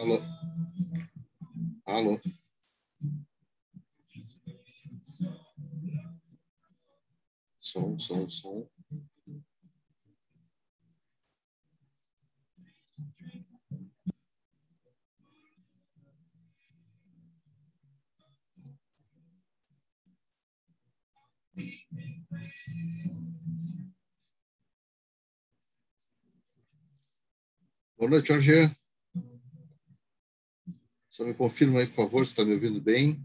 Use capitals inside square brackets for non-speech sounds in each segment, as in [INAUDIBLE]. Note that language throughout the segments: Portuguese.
Alô? Alô? Som, som, som. Boa noite, Jorge. Só me confirma aí, por favor, se está me ouvindo bem.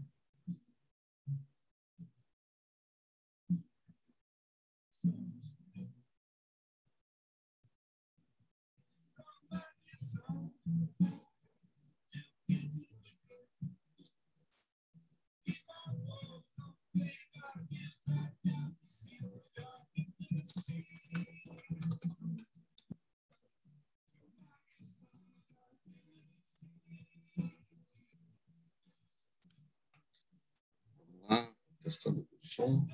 Testando o som.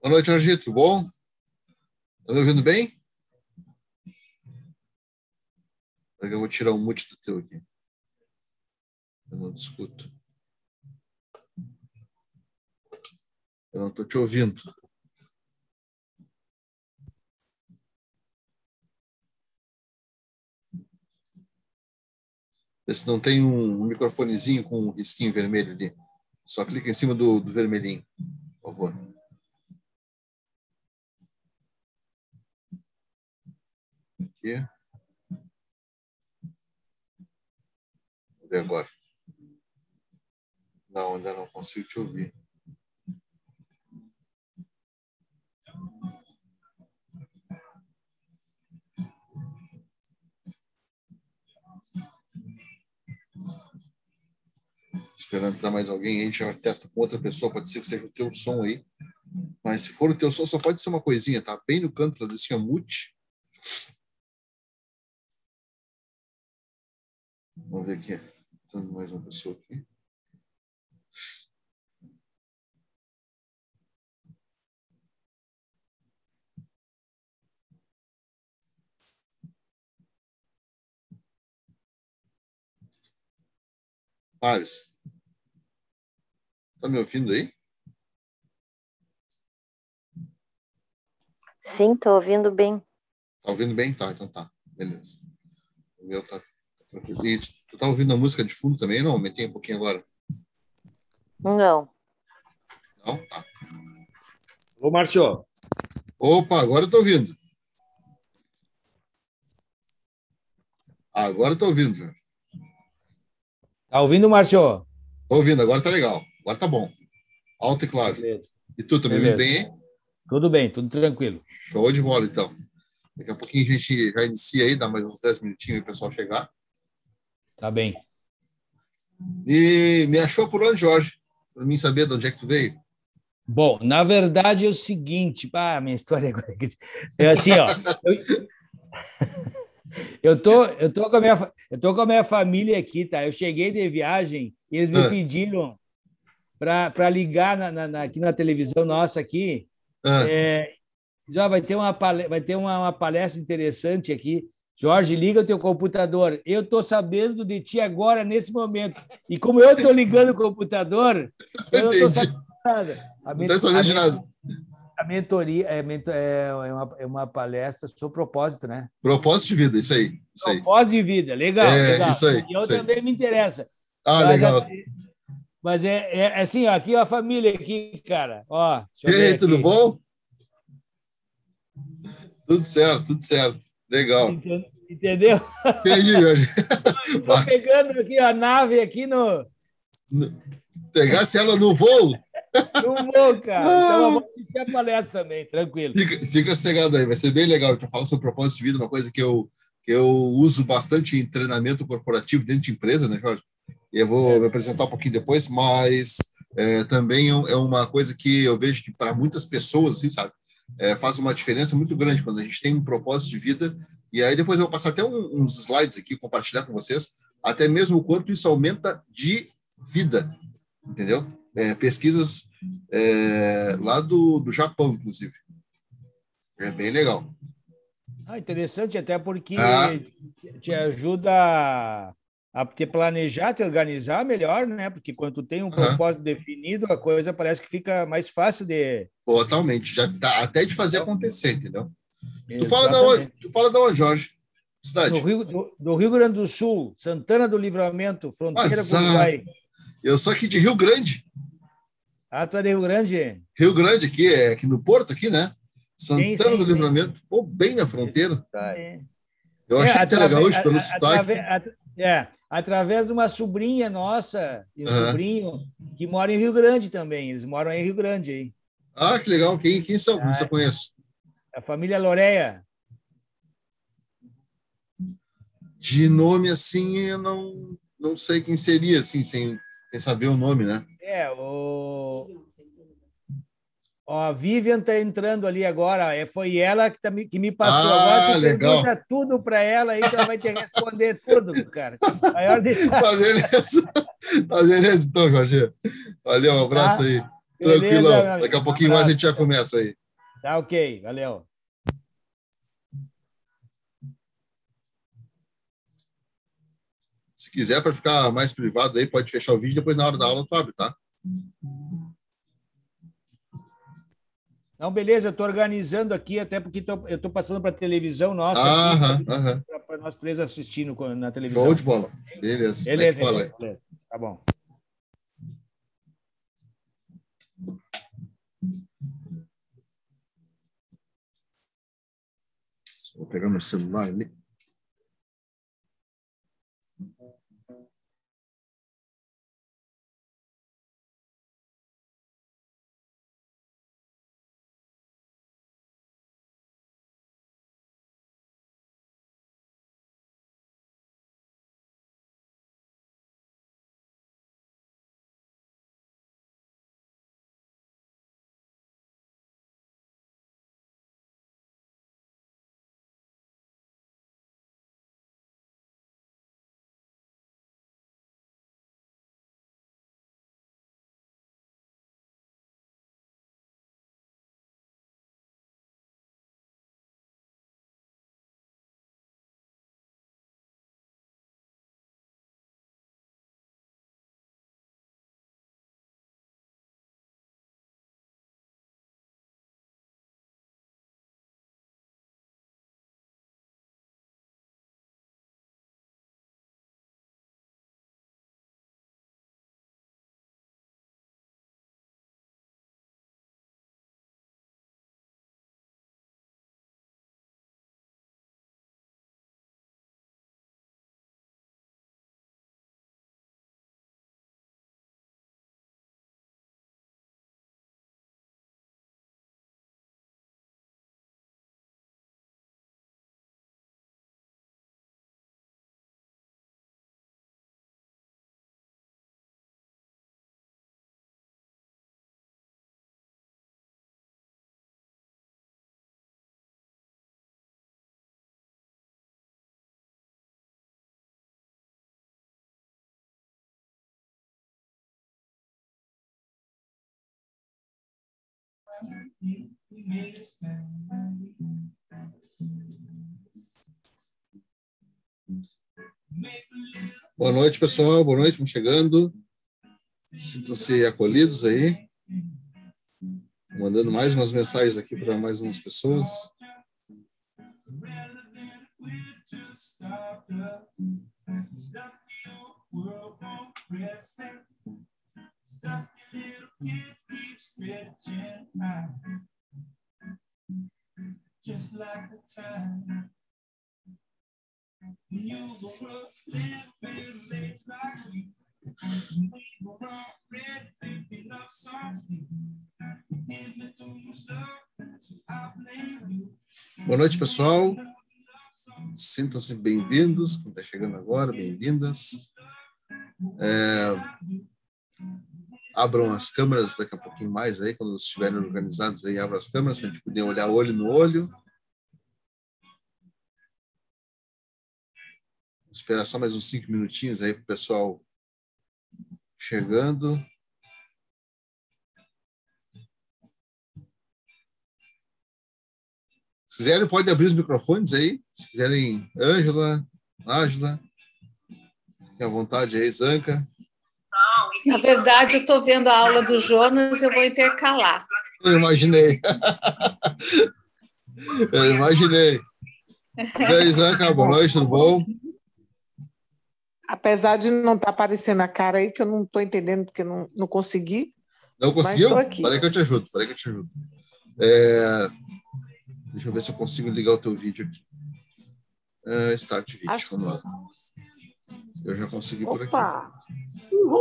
Boa noite, Argito. Tudo bom? Tá me ouvindo bem? Eu vou tirar o mute do teu aqui. Eu não te escuto. Eu não estou te ouvindo. Vê se não tem um microfonezinho com um risquinho vermelho ali. Só clica em cima do, do vermelhinho, por favor. Aqui. Vamos ver agora. Não, ainda não consigo te ouvir. Esperando entrar mais alguém, a gente já testa com outra pessoa, pode ser que seja o teu som aí. Mas se for o teu som, só pode ser uma coisinha, tá? Bem no canto, para assim, mute. Vamos ver aqui. Tendo mais uma pessoa aqui. Pares. Tá me ouvindo aí? Sim, tô ouvindo bem. Tá ouvindo bem? Tá, então tá. Beleza. O meu tá e tu tá ouvindo a música de fundo também, não? Aumentei um pouquinho agora. Não. Não? Tá. Ô, Márcio. Opa, agora eu tô ouvindo. Agora eu tô ouvindo, velho. Tá ouvindo, Márcio? Tô ouvindo, agora tá legal. Agora tá bom. Alto e claro. Beleza. E tu, tá me ouvindo bem, hein? Tudo bem, tudo tranquilo. Show de bola, então. Daqui a pouquinho a gente já inicia aí, dá mais uns 10 minutinhos para o pessoal chegar. Tá bem. E me achou por onde, Jorge? Para mim saber de onde é que tu veio. Bom, na verdade é o seguinte, ah, minha história agora é assim, ó. Eu, [LAUGHS] eu tô, eu tô com a minha, eu tô com a minha família aqui, tá? Eu cheguei de viagem e eles me ah. pediram para ligar na, na, aqui na televisão nossa aqui. Ah. É, já vai ter uma vai ter uma, uma palestra interessante aqui Jorge, liga o teu computador. Eu estou sabendo de ti agora, nesse momento. E como eu estou ligando o computador, eu não estou sabendo nada. A não está sabendo de nada. A mentoria é, é, uma, é uma palestra sobre propósito, né? Propósito de vida, isso aí. Isso aí. propósito de vida, legal. É, legal. isso aí. E eu também aí. me interessa. Ah, mas, legal. assim, Mas é, é assim, ó, aqui ó, a família aqui, cara. Ó, E aí, tudo bom? Tudo certo, tudo certo. Legal. Enten- Entendeu? Entendi, [LAUGHS] Jorge. Estou pegando aqui a nave aqui no, Pegasse ela no voo, no voo, cara. Então eu vou assistir a palestra também, tranquilo. fica, fica sossegado aí, vai ser bem legal. Eu falar sobre propósito de vida, uma coisa que eu, que eu uso bastante em treinamento corporativo dentro de empresa, né, Jorge? E eu vou me apresentar um pouquinho depois, mas é, também é uma coisa que eu vejo que para muitas pessoas, assim, sabe, é, faz uma diferença muito grande quando a gente tem um propósito de vida. E aí depois eu vou passar até um- uns slides aqui, compartilhar com vocês, até mesmo o quanto isso aumenta de vida, entendeu? É, pesquisas é, lá do, do Japão, inclusive. É bem legal. Ah, interessante, até porque Ah. te- te ajuda a, a te planejar, te organizar melhor, né? Porque quando tu tem um Aham. propósito definido, a coisa parece que fica mais fácil de. Totalmente. Já tá até de fazer acontecer, entendeu? Tu fala da onde? Exatamente. Tu fala da onde, Jorge? Cidade. Do Rio, do, do Rio Grande do Sul, Santana do Livramento, fronteira com o. Uruguai. Eu sou aqui de Rio Grande. Ah, tu é de Rio Grande? Rio Grande aqui, é aqui no Porto, aqui, né? Santana sim, do sim. Livramento. Pô, bem na fronteira. Tá aí. Eu achei É, até legal hoje pelo sotaque. é, através de uma sobrinha nossa, e um Aham. sobrinho, que mora em Rio Grande também. Eles moram aí em Rio Grande, aí. Ah, que legal. Quem, quem são? Como Ah. você conhece? A família Loreia. De nome assim, eu não, não sei quem seria, assim, sem, sem saber o nome, né? É, o. Ó, a Vivian está entrando ali agora. É, foi ela que, tá me, que me passou. Ah, agora tu legal. pergunta tudo para ela aí, que ela vai ter que responder tudo, cara. Maior de... Tá beleza. Tá beleza, então, Jorge. Valeu, um abraço Tá. aí. Amigo. Daqui a Um pouquinho mais a gente já começa aí. Tá ok, valeu. Se quiser, para ficar mais privado aí, pode fechar o vídeo, depois na hora da aula tu abre, tá? Não, beleza, eu estou organizando aqui, até porque tô- eu estou passando para a televisão nossa, Aham, aham. para nós três assistindo na televisão. Show de bola. Beleza. Beleza, é fala então, beleza. Tá bom. Vou pegar meu celular ali. Boa noite, pessoal. Boa noite, vamos chegando. Sintam-se acolhidos aí. Mandando mais umas mensagens aqui para mais umas pessoas. Just like the time you were living late like me. We were already thinking of something. Give me too much love, so I blame you. Boa noite, pessoal. Sintam-se bem-vindos. Quem está chegando agora, bem-vindas. É, abram as câmeras daqui a pouquinho mais aí, quando estiverem organizados aí, abram as câmeras para a gente poder olhar olho no olho. Vou esperar só mais uns cinco minutinhos aí para o pessoal chegando. Se quiserem, pode abrir os microfones aí. Se quiserem, Ângela, Ángela, fiquem à vontade aí, Zanca. Na verdade, eu estou vendo a aula do Jonas, eu vou intercalar. Eu imaginei. [LAUGHS] eu imaginei. Boa noite, tudo bom? Apesar de não estar tá aparecendo a cara aí, que eu não estou entendendo, porque não, não consegui. Não conseguiu? Peraí que eu te ajudo, peraí que eu te ajudo. É... Deixa eu ver se eu consigo ligar o teu vídeo aqui. É, start vídeo, Acho... vamos lá. Eu já consegui Opa! por aqui. Uhul!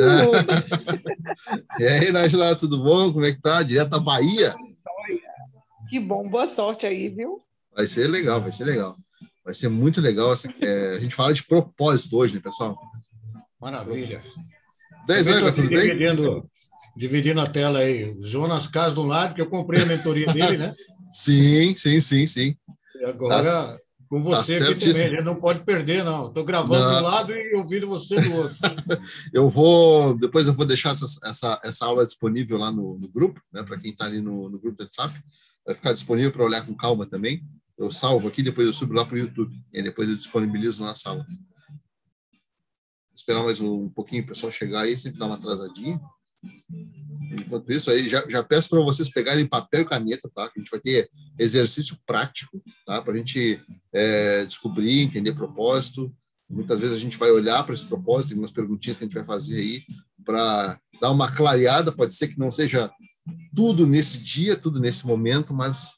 [LAUGHS] É. e aí, Nájila, tudo bom? Como é que tá? Direto da Bahia? Que bom, boa sorte aí, viu? Vai ser legal, vai ser legal. Vai ser muito legal. É, a gente fala de propósito hoje, né, pessoal? Maravilha. 10 anos, tudo bem? Dividindo, dividindo a tela aí. O Jonas Cas do lado, que eu comprei a mentoria dele, né? sim, sim, sim, sim. E agora, tá, com você tá aqui também, ele não pode perder, não. Estou gravando não. de um lado e ouvindo você do outro. [LAUGHS] eu vou, depois eu vou deixar essa, essa, essa aula disponível lá no, no grupo, né, para quem está ali no, no grupo do WhatsApp. Vai ficar disponível para olhar com calma também eu salvo aqui, depois eu subo lá para o YouTube. E depois eu disponibilizo na sala. Vou esperar mais um pouquinho o pessoal chegar aí, sempre dá uma atrasadinha. Enquanto isso, aí já, já peço para vocês pegarem papel e caneta, tá? Que a gente vai ter exercício prático, tá? Para a gente é, descobrir, entender propósito. Muitas vezes a gente vai olhar para esse propósito, tem umas perguntinhas que a gente vai fazer aí para dar uma clareada. Pode ser que não seja tudo nesse dia, tudo nesse momento, mas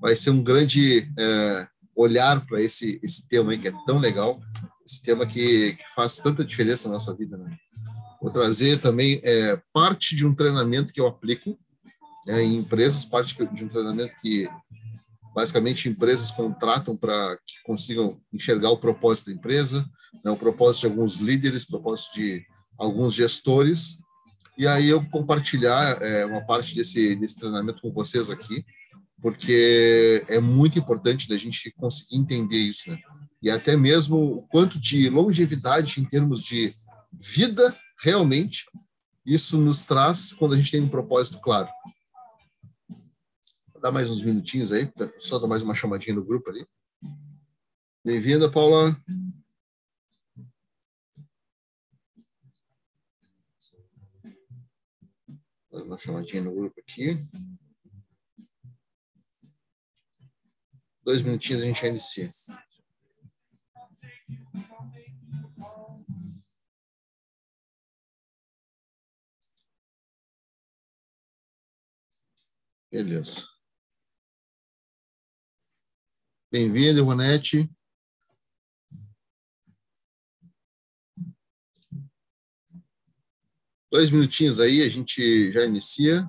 vai ser um grande é, olhar para esse, esse tema aí que é tão legal, esse tema que, que faz tanta diferença na nossa vida. Né? Vou trazer também é, parte de um treinamento que eu aplico é, em empresas, parte de um treinamento que basicamente empresas contratam para que consigam enxergar o propósito da empresa, né, o propósito de alguns líderes, o propósito de alguns gestores, e aí eu compartilhar é, uma parte desse, desse treinamento com vocês aqui, porque é muito importante da gente conseguir entender isso, né? E até mesmo o quanto de longevidade em termos de vida, realmente, isso nos traz quando a gente tem um propósito claro. Dar mais uns minutinhos aí, só dar mais uma chamadinha no grupo ali. Bem-vinda, Paula. Uma chamadinha no grupo aqui. Dois minutinhos a gente já inicia. Beleza. Bem-vindo, Ivonete. Dois minutinhos aí, a gente já inicia.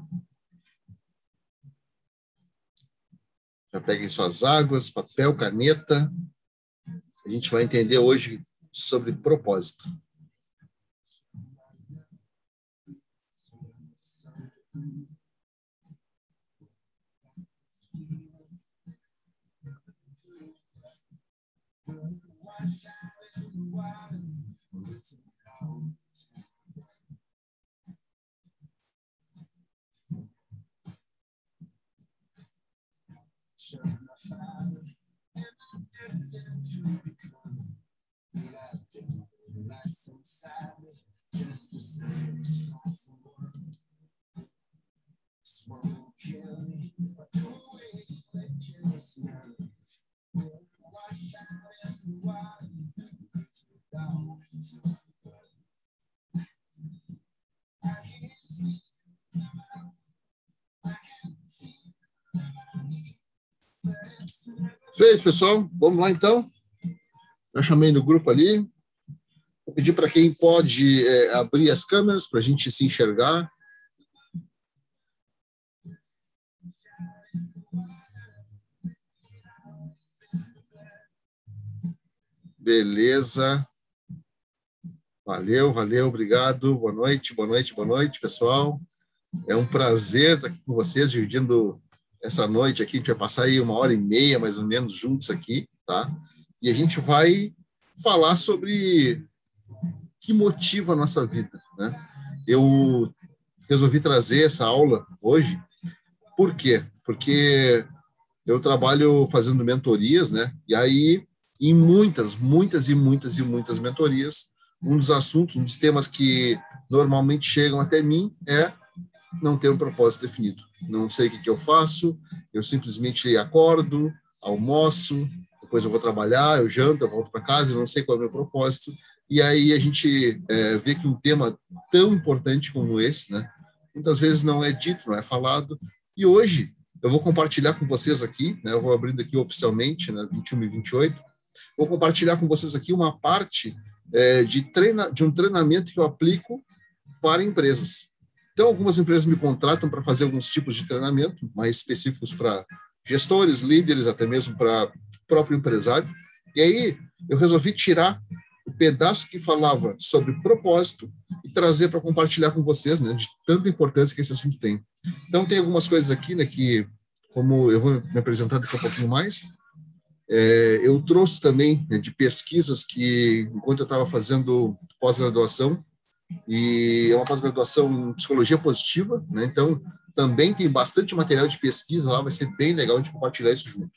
Já peguem suas águas, papel, caneta. A gente vai entender hoje sobre propósito. I shout and wild. Feito, pessoal. Vamos lá, então. Já chamei no grupo ali. Vou pedir para quem pode é, abrir as câmeras para a gente se enxergar. Beleza. Valeu, valeu, obrigado. Boa noite, boa noite, boa noite, pessoal. É um prazer estar aqui com vocês, dividindo essa noite aqui. A gente vai passar aí uma hora e meia, mais ou menos, juntos aqui, tá? E a gente vai falar sobre o que motiva a nossa vida, né? Eu resolvi trazer essa aula hoje, por quê? Porque eu trabalho fazendo mentorias, né? E aí em muitas, muitas e muitas e muitas mentorias. Um dos assuntos, um dos temas que normalmente chegam até mim é não ter um propósito definido. Não sei o que, que eu faço, eu simplesmente acordo, almoço, depois eu vou trabalhar, eu janto, eu volto para casa, eu não sei qual é o meu propósito. E aí a gente é, vê que um tema tão importante como esse, né, muitas vezes não é dito, não é falado. E hoje eu vou compartilhar com vocês aqui, né, eu vou abrindo aqui oficialmente, né, 21 e 28, vou compartilhar com vocês aqui uma parte é, de, treina, de um treinamento que eu aplico para empresas. Então, algumas empresas me contratam para fazer alguns tipos de treinamento mais específicos para gestores, líderes, até mesmo para próprio empresário. E aí, eu resolvi tirar o pedaço que falava sobre propósito e trazer para compartilhar com vocês, né, de tanta importância que esse assunto tem. Então, tem algumas coisas aqui, né, que, como eu vou me apresentar daqui a pouquinho mais, é, eu trouxe também né, de pesquisas que, enquanto eu estava fazendo pós-graduação, e é uma pós-graduação em psicologia positiva, né, então também tem bastante material de pesquisa lá, vai ser bem legal de compartilhar isso junto.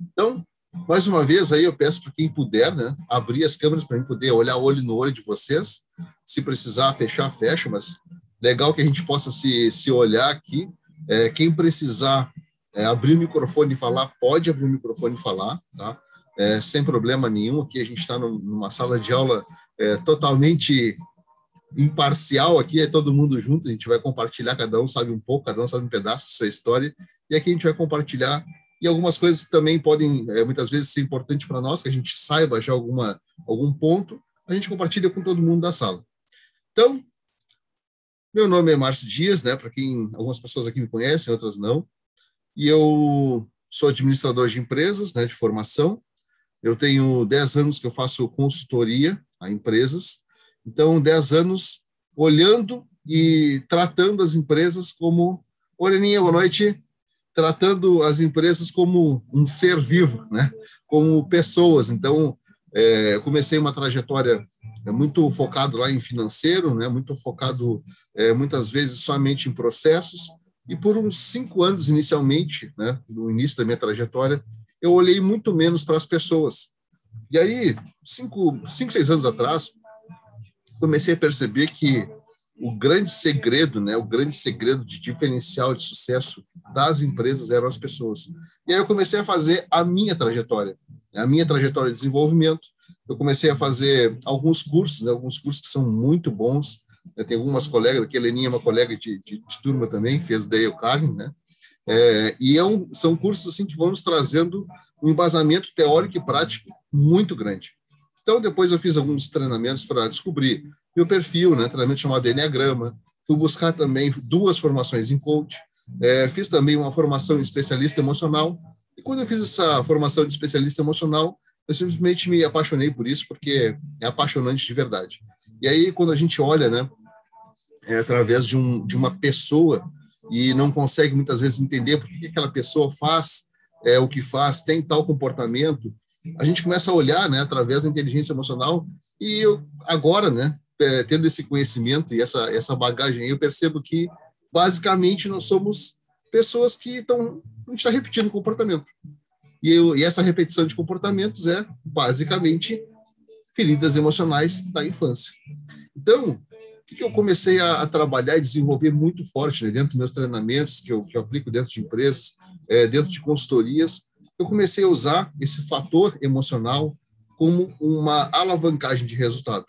Então, mais uma vez aí eu peço para quem puder, né, abrir as câmeras para mim poder olhar olho no olho de vocês. Se precisar fechar, fecha, mas legal que a gente possa se, se olhar aqui. É, quem precisar é, abrir o microfone e falar, pode abrir o microfone e falar, tá? É, sem problema nenhum. Aqui a gente está numa sala de aula é, totalmente imparcial. Aqui é todo mundo junto. A gente vai compartilhar. Cada um sabe um pouco, cada um sabe um pedaço da sua história. E aqui a gente vai compartilhar. E algumas coisas também podem, é, muitas vezes, ser importante para nós, que a gente saiba já alguma, algum ponto. A gente compartilha com todo mundo da sala. Então, meu nome é Márcio Dias, né? Para quem algumas pessoas aqui me conhecem, outras não e eu sou administrador de empresas, né, de formação. Eu tenho 10 anos que eu faço consultoria a empresas. Então, 10 anos olhando e tratando as empresas como Oleninha, boa noite. Tratando as empresas como um ser vivo, né? Como pessoas. Então, é, comecei uma trajetória é, muito focado lá em financeiro, né? Muito focado é, muitas vezes somente em processos e por uns cinco anos inicialmente, né, no início da minha trajetória, eu olhei muito menos para as pessoas. E aí, cinco, cinco, seis anos atrás, comecei a perceber que o grande segredo, né, o grande segredo de diferencial de sucesso das empresas eram as pessoas. E aí eu comecei a fazer a minha trajetória, né, a minha trajetória de desenvolvimento. Eu comecei a fazer alguns cursos, né, alguns cursos que são muito bons, eu tenho algumas colegas, aqui a Leninha é uma colega de, de, de turma também, que fez Dale Carlin, né? É, e é um, são cursos assim que vão nos trazendo um embasamento teórico e prático muito grande. Então, depois eu fiz alguns treinamentos para descobrir meu perfil, né? Treinamento chamado Enneagrama. Fui buscar também duas formações em coach. É, fiz também uma formação em especialista emocional. E quando eu fiz essa formação de especialista emocional, eu simplesmente me apaixonei por isso, porque é apaixonante de verdade. E aí, quando a gente olha, né, é, através de, um, de uma pessoa e não consegue muitas vezes entender por que aquela pessoa faz é, o que faz, tem tal comportamento, a gente começa a olhar, né, através da inteligência emocional e eu, agora, né, é, tendo esse conhecimento e essa essa bagagem, eu percebo que basicamente nós somos pessoas que estão a gente está repetindo comportamento e, eu, e essa repetição de comportamentos é basicamente feridas emocionais da infância. Então, o que eu comecei a, a trabalhar e desenvolver muito forte né, dentro dos meus treinamentos, que eu, que eu aplico dentro de empresas, é, dentro de consultorias, eu comecei a usar esse fator emocional como uma alavancagem de resultado.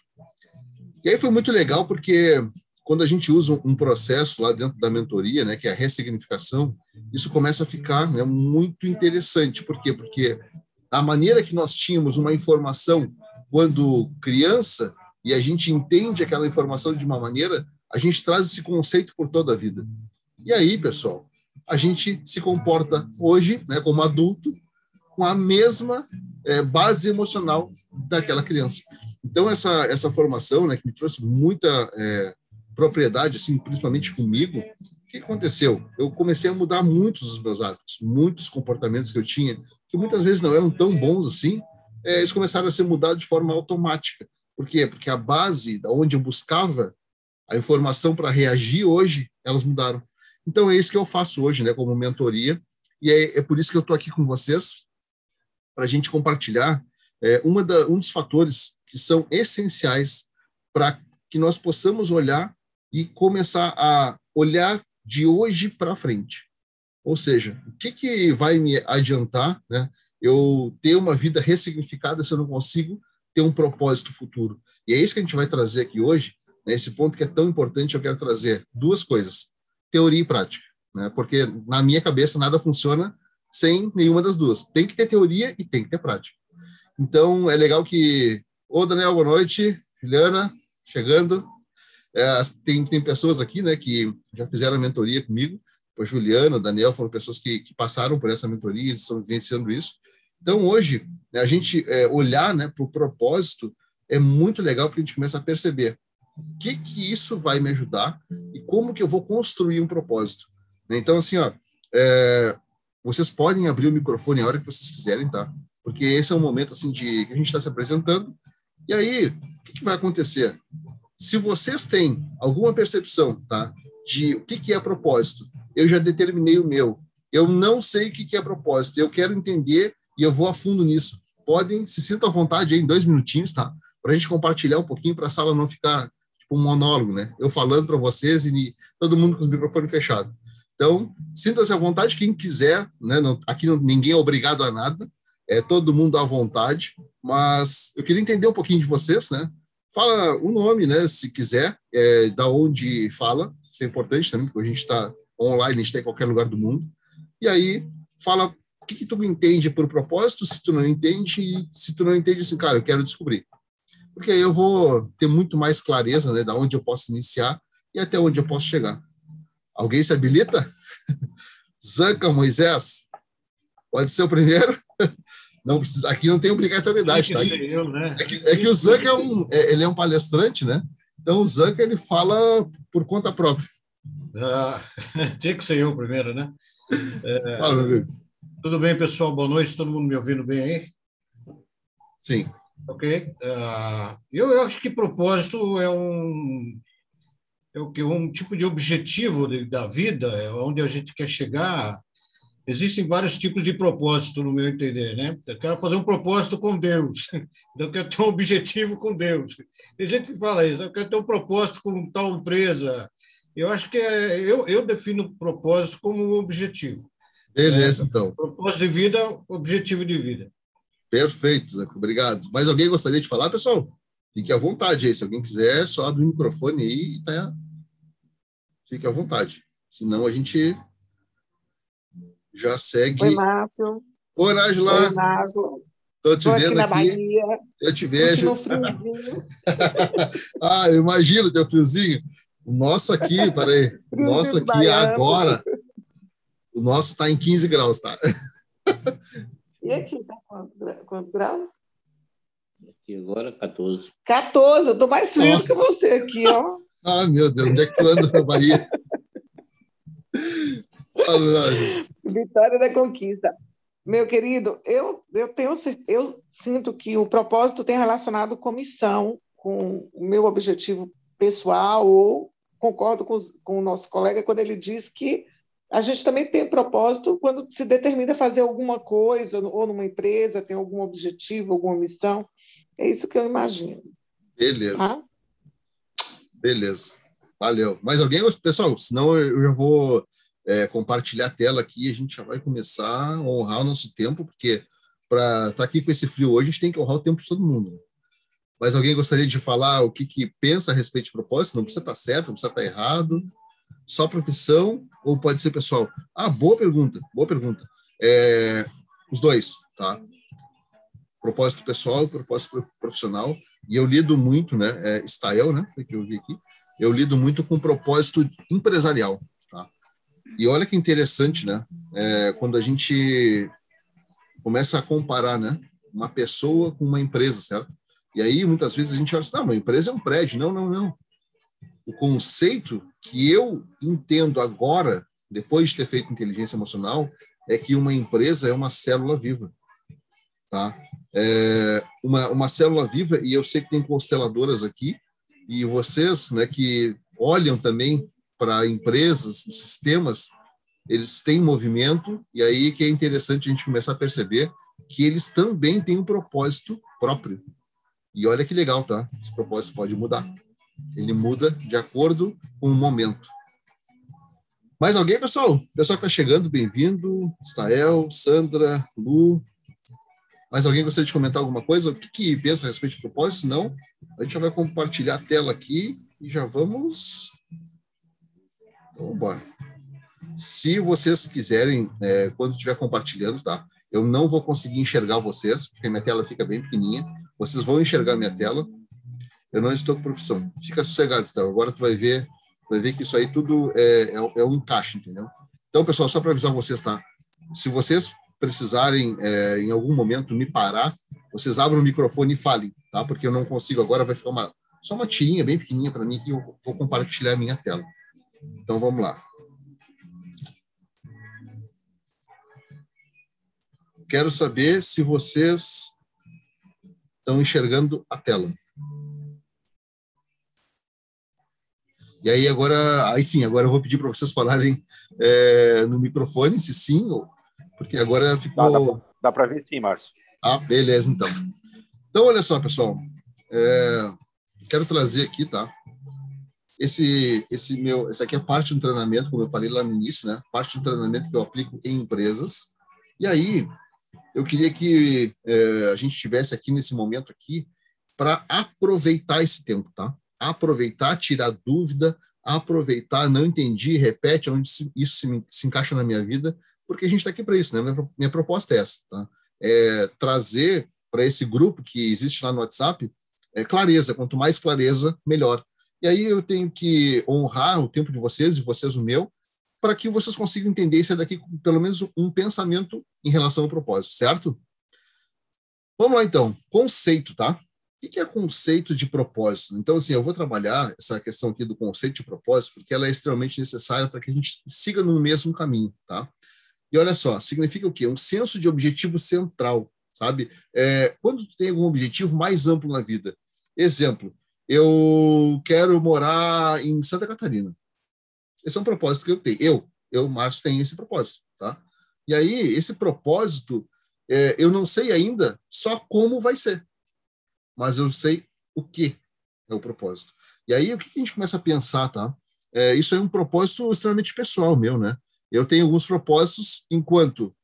E aí foi muito legal porque quando a gente usa um processo lá dentro da mentoria, né, que é a ressignificação, isso começa a ficar né, muito interessante. Por quê? Porque a maneira que nós tínhamos uma informação quando criança e a gente entende aquela informação de uma maneira, a gente traz esse conceito por toda a vida. E aí, pessoal, a gente se comporta hoje, né, como adulto, com a mesma é, base emocional daquela criança. Então, essa, essa formação, né, que me trouxe muita é, propriedade, assim, principalmente comigo, o que aconteceu? Eu comecei a mudar muitos dos meus hábitos, muitos comportamentos que eu tinha, que muitas vezes não eram tão bons assim, é, eles começaram a ser mudados de forma automática. Por quê? Porque a base da onde eu buscava a informação para reagir hoje, elas mudaram. Então é isso que eu faço hoje, né, como mentoria, e é, é por isso que eu estou aqui com vocês, para a gente compartilhar é, uma da, um dos fatores que são essenciais para que nós possamos olhar e começar a olhar de hoje para frente. Ou seja, o que, que vai me adiantar né, eu ter uma vida ressignificada se eu não consigo ter um propósito futuro? E é isso que a gente vai trazer aqui hoje. Nesse né, ponto que é tão importante, eu quero trazer duas coisas: teoria e prática. Né, porque na minha cabeça nada funciona sem nenhuma das duas. Tem que ter teoria e tem que ter prática. Então, é legal que. Ô, Daniel, boa noite. Juliana, chegando. É, tem, tem pessoas aqui né, que já fizeram a mentoria comigo, o Juliano, o Daniel foram pessoas que, que passaram por essa mentoria, eles estão vivenciando isso. Então, hoje, né, a gente é, olhar né, para o propósito é muito legal porque a gente começa a perceber o que, que isso vai me ajudar e como que eu vou construir um propósito. Né. Então, assim, ó, é, vocês podem abrir o microfone a hora que vocês quiserem, tá? Porque esse é um momento, assim, de que a gente está se apresentando. E aí, o que, que vai acontecer? Se vocês têm alguma percepção tá, de o que, que é propósito, eu já determinei o meu. Eu não sei o que, que é propósito, eu quero entender e eu vou a fundo nisso. Podem, se sintam à vontade aí em dois minutinhos, tá? Para a gente compartilhar um pouquinho, para a sala não ficar tipo um monólogo, né? Eu falando para vocês e todo mundo com os microfones fechados. Então, sinta-se à vontade, quem quiser, né? Não, aqui não, ninguém é obrigado a nada, é todo mundo à vontade, mas eu queria entender um pouquinho de vocês, né? Fala o nome, né, se quiser, é, da onde fala, isso é importante também, porque a gente está online, a gente está em qualquer lugar do mundo. E aí, fala o que, que tu entende por propósito, se tu não entende, e se tu não entende, assim, cara, eu quero descobrir. Porque aí eu vou ter muito mais clareza, né, da onde eu posso iniciar e até onde eu posso chegar. Alguém se habilita? [LAUGHS] Zanca Moisés? Pode ser o primeiro? [LAUGHS] Não precisa, aqui não tem obrigatoriedade, tá? Eu, né? é, que, é que o Zanca é um, é, ele é um palestrante, né? Então o Zanca ele fala por conta própria. Ah, [LAUGHS] tinha que ser eu primeiro, né? É, Fala, meu amigo. Tudo bem, pessoal? Boa noite. Todo mundo me ouvindo bem aí? Sim. Ok. Uh, eu, eu acho que propósito é um é o que um tipo de objetivo de, da vida, é onde a gente quer chegar Existem vários tipos de propósito, no meu entender, né? Eu quero fazer um propósito com Deus, [LAUGHS] eu quero ter um objetivo com Deus. Tem gente que fala isso, eu quero ter um propósito com tal empresa. Eu acho que é, eu, eu defino propósito como um objetivo. Beleza, é, então. Propósito de vida, objetivo de vida. Perfeito. Obrigado. Mais alguém gostaria de falar, pessoal? Fique à vontade aí. Se alguém quiser, só abre o microfone aí e tá. Fique à vontade. Senão a gente já segue. Oi, Márcio. Oi, Nájula. Oi, Nájula. Estou te vendo aqui. aqui. Bahia. Eu te vejo. [LAUGHS] ah, eu imagino teu friozinho. O nosso aqui, peraí. [LAUGHS] O nosso aqui agora. O nosso está em 15 graus, tá? E aqui está quantos graus? Aqui agora 14. 14, eu estou mais frio Nossa. que você aqui, ó. [LAUGHS] Ah, meu Deus, onde é que tu anda na Bahia? Vitória da conquista. Meu querido, eu, eu, tenho, eu sinto que o propósito tem relacionado com missão, com o meu objetivo pessoal, ou concordo com, com o nosso colega quando ele diz que a gente também tem propósito quando se determina fazer alguma coisa, ou numa empresa, tem algum objetivo, alguma missão. É isso que eu imagino. Beleza. Ah? Beleza. Valeu. Mais alguém? Pessoal, senão eu já vou é, compartilhar a tela aqui, a gente já vai começar a honrar o nosso tempo, porque para estar tá aqui com esse frio hoje, a gente tem que honrar o tempo de todo mundo. Mas alguém gostaria de falar o que, que pensa a respeito de propósito? Não precisa estar certo, não precisa estar errado. Só profissão ou pode ser pessoal? Ah, boa pergunta, boa pergunta. É, os dois, tá? Propósito pessoal e propósito profissional. E eu lido muito, né? É, Stael, né? Que eu vi aqui. Eu lido muito com propósito empresarial, tá? E olha que interessante, né? É, quando a gente começa a comparar, né? Uma pessoa com uma empresa, certo? E aí, muitas vezes, a gente olha assim, não, uma empresa é um prédio. Não, não, não. O conceito que eu entendo agora, depois de ter feito inteligência emocional, é que uma empresa é uma célula viva. Tá? É uma, uma célula viva, e eu sei que tem consteladoras aqui, e vocês né, que olham também para empresas, sistemas, eles têm movimento, e aí que é interessante a gente começar a perceber que eles também têm um propósito próprio. E olha que legal, tá? Esse propósito pode mudar. Ele muda de acordo com o momento. Mais alguém, pessoal? Pessoal que está chegando, bem-vindo. Stael, Sandra, Lu. Mais alguém gostaria de comentar alguma coisa? O que, que pensa a respeito do propósito? Se não, a gente já vai compartilhar a tela aqui e já vamos. Então, embora. Se vocês quiserem, é, quando estiver compartilhando, tá? Eu não vou conseguir enxergar vocês, porque minha tela fica bem pequenininha. Vocês vão enxergar minha tela. Eu não estou com profissão. Fica sossegado, Estela. Agora tu vai ver, vai ver que isso aí tudo é, é, é um encaixe, entendeu? Então, pessoal, só para avisar vocês, tá? Se vocês precisarem, é, em algum momento, me parar, vocês abram o microfone e falem, tá? Porque eu não consigo agora, vai ficar uma, só uma tirinha bem pequenininha para mim que eu vou compartilhar a minha tela. Então, vamos lá. Quero saber se vocês estão enxergando a tela. E aí agora, aí sim, agora eu vou pedir para vocês falarem é, no microfone, se sim, porque agora ficou... Dá, dá, dá para ver sim, Márcio. Ah, beleza, então. Então, olha só, pessoal, é, quero trazer aqui, tá? Esse, esse meu, essa aqui é parte do treinamento, como eu falei lá no início, né? Parte do treinamento que eu aplico em empresas. E aí, eu queria que é, a gente tivesse aqui nesse momento aqui para aproveitar esse tempo, tá? Aproveitar, tirar dúvida, aproveitar, não entendi, repete onde isso se, se encaixa na minha vida, porque a gente está aqui para isso, né? Minha, minha, proposta é essa, tá? É trazer para esse grupo que existe lá no WhatsApp é, clareza. Quanto mais clareza, melhor. E aí eu tenho que honrar o tempo de vocês e vocês o meu, para que vocês consigam entender isso daqui com pelo menos um pensamento em relação ao propósito, certo? Vamos lá, então. Conceito, tá? O que é conceito de propósito? Então, assim, eu vou trabalhar essa questão aqui do conceito de propósito, porque ela é extremamente necessária para que a gente siga no mesmo caminho, tá? E olha só, significa o quê? Um senso de objetivo central, sabe? É, quando tu tem algum objetivo mais amplo na vida. Exemplo, eu quero morar em Santa Catarina. Esse é um propósito que eu tenho. Eu, eu, Márcio, tenho esse propósito, tá? E aí, esse propósito, é, eu não sei ainda só como vai ser, mas eu sei o que é o propósito. E aí, o que a gente começa a pensar, tá? É, isso é um propósito extremamente pessoal meu, né? Eu tenho alguns propósitos enquanto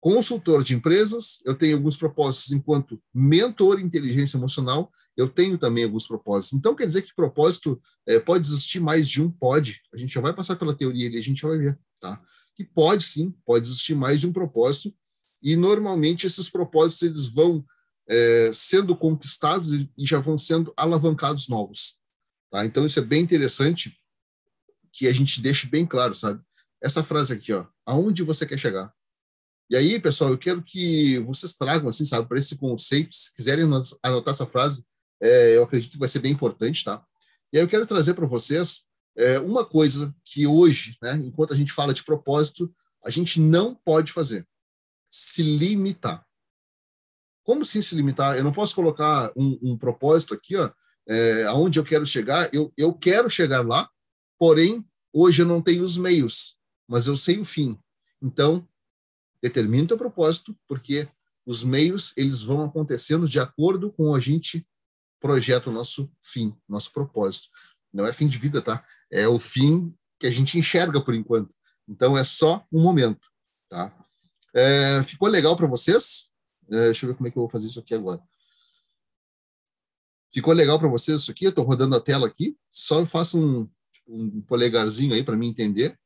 consultor de empresas, eu tenho alguns propósitos enquanto mentor em inteligência emocional eu tenho também alguns propósitos. Então, quer dizer que propósito é, pode existir mais de um? Pode. A gente já vai passar pela teoria ali, a gente vai ver, tá? Que pode sim, pode existir mais de um propósito, e normalmente esses propósitos eles vão é, sendo conquistados e já vão sendo alavancados novos. Tá? Então, isso é bem interessante que a gente deixe bem claro, sabe? Essa frase aqui, ó, aonde você quer chegar? E aí, pessoal, eu quero que vocês tragam, assim, sabe, para esse conceito, se quiserem anotar essa frase, é, eu acredito que vai ser bem importante, tá? E aí eu quero trazer para vocês é, uma coisa que hoje, né, enquanto a gente fala de propósito, a gente não pode fazer: se limitar. Como sim se limitar? Eu não posso colocar um, um propósito aqui, ó, é, aonde eu quero chegar. Eu, eu quero chegar lá, porém, hoje eu não tenho os meios, mas eu sei o fim. Então, determine o teu propósito, porque os meios eles vão acontecendo de acordo com a gente projeta o nosso fim, nosso propósito. Não é fim de vida, tá? É o fim que a gente enxerga por enquanto. Então é só um momento, tá? É, ficou legal para vocês? É, deixa eu ver como é que eu vou fazer isso aqui agora. Ficou legal para vocês isso aqui? Eu estou rodando a tela aqui. Só faça um, tipo, um polegarzinho aí para mim entender.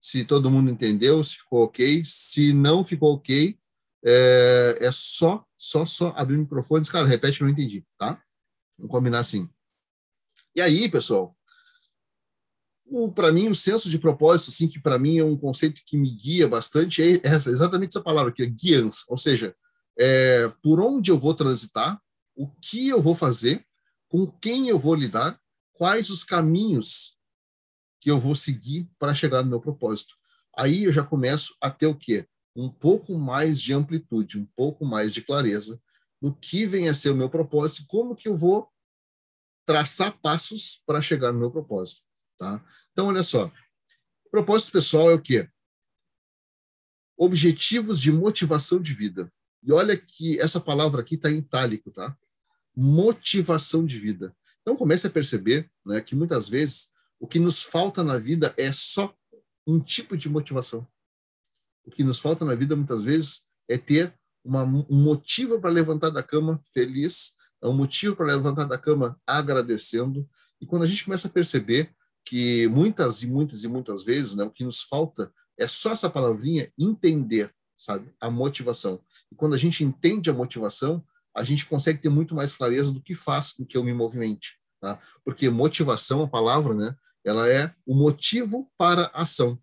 Se todo mundo entendeu, se ficou ok. Se não ficou ok, é, é só, só, só abrir o microfone. Cara, repete, não entendi, tá? Vamos combinar assim. E aí, pessoal, para mim, o senso de propósito, assim, que para mim é um conceito que me guia bastante, é essa, exatamente essa palavra aqui, guiança. Ou seja, é, por onde eu vou transitar, o que eu vou fazer, com quem eu vou lidar, quais os caminhos que eu vou seguir para chegar no meu propósito. Aí eu já começo a ter o quê? Um pouco mais de amplitude, um pouco mais de clareza no que vem a ser o meu propósito, como que eu vou traçar passos para chegar no meu propósito. Tá? Então, olha só. Propósito pessoal é o quê? Objetivos de motivação de vida. E olha que essa palavra aqui está em itálico, tá? Motivação de vida. Então, comece a perceber né, que muitas vezes o que nos falta na vida é só um tipo de motivação. O que nos falta na vida, muitas vezes, é ter uma, um motivo para levantar da cama feliz, é um motivo para levantar da cama agradecendo. E quando a gente começa a perceber que muitas e muitas e muitas vezes, né, o que nos falta é só essa palavrinha entender, sabe, a motivação. E quando a gente entende a motivação, a gente consegue ter muito mais clareza do que faz com que eu me movimente, tá? Porque motivação, a palavra, né, ela é o motivo para a ação.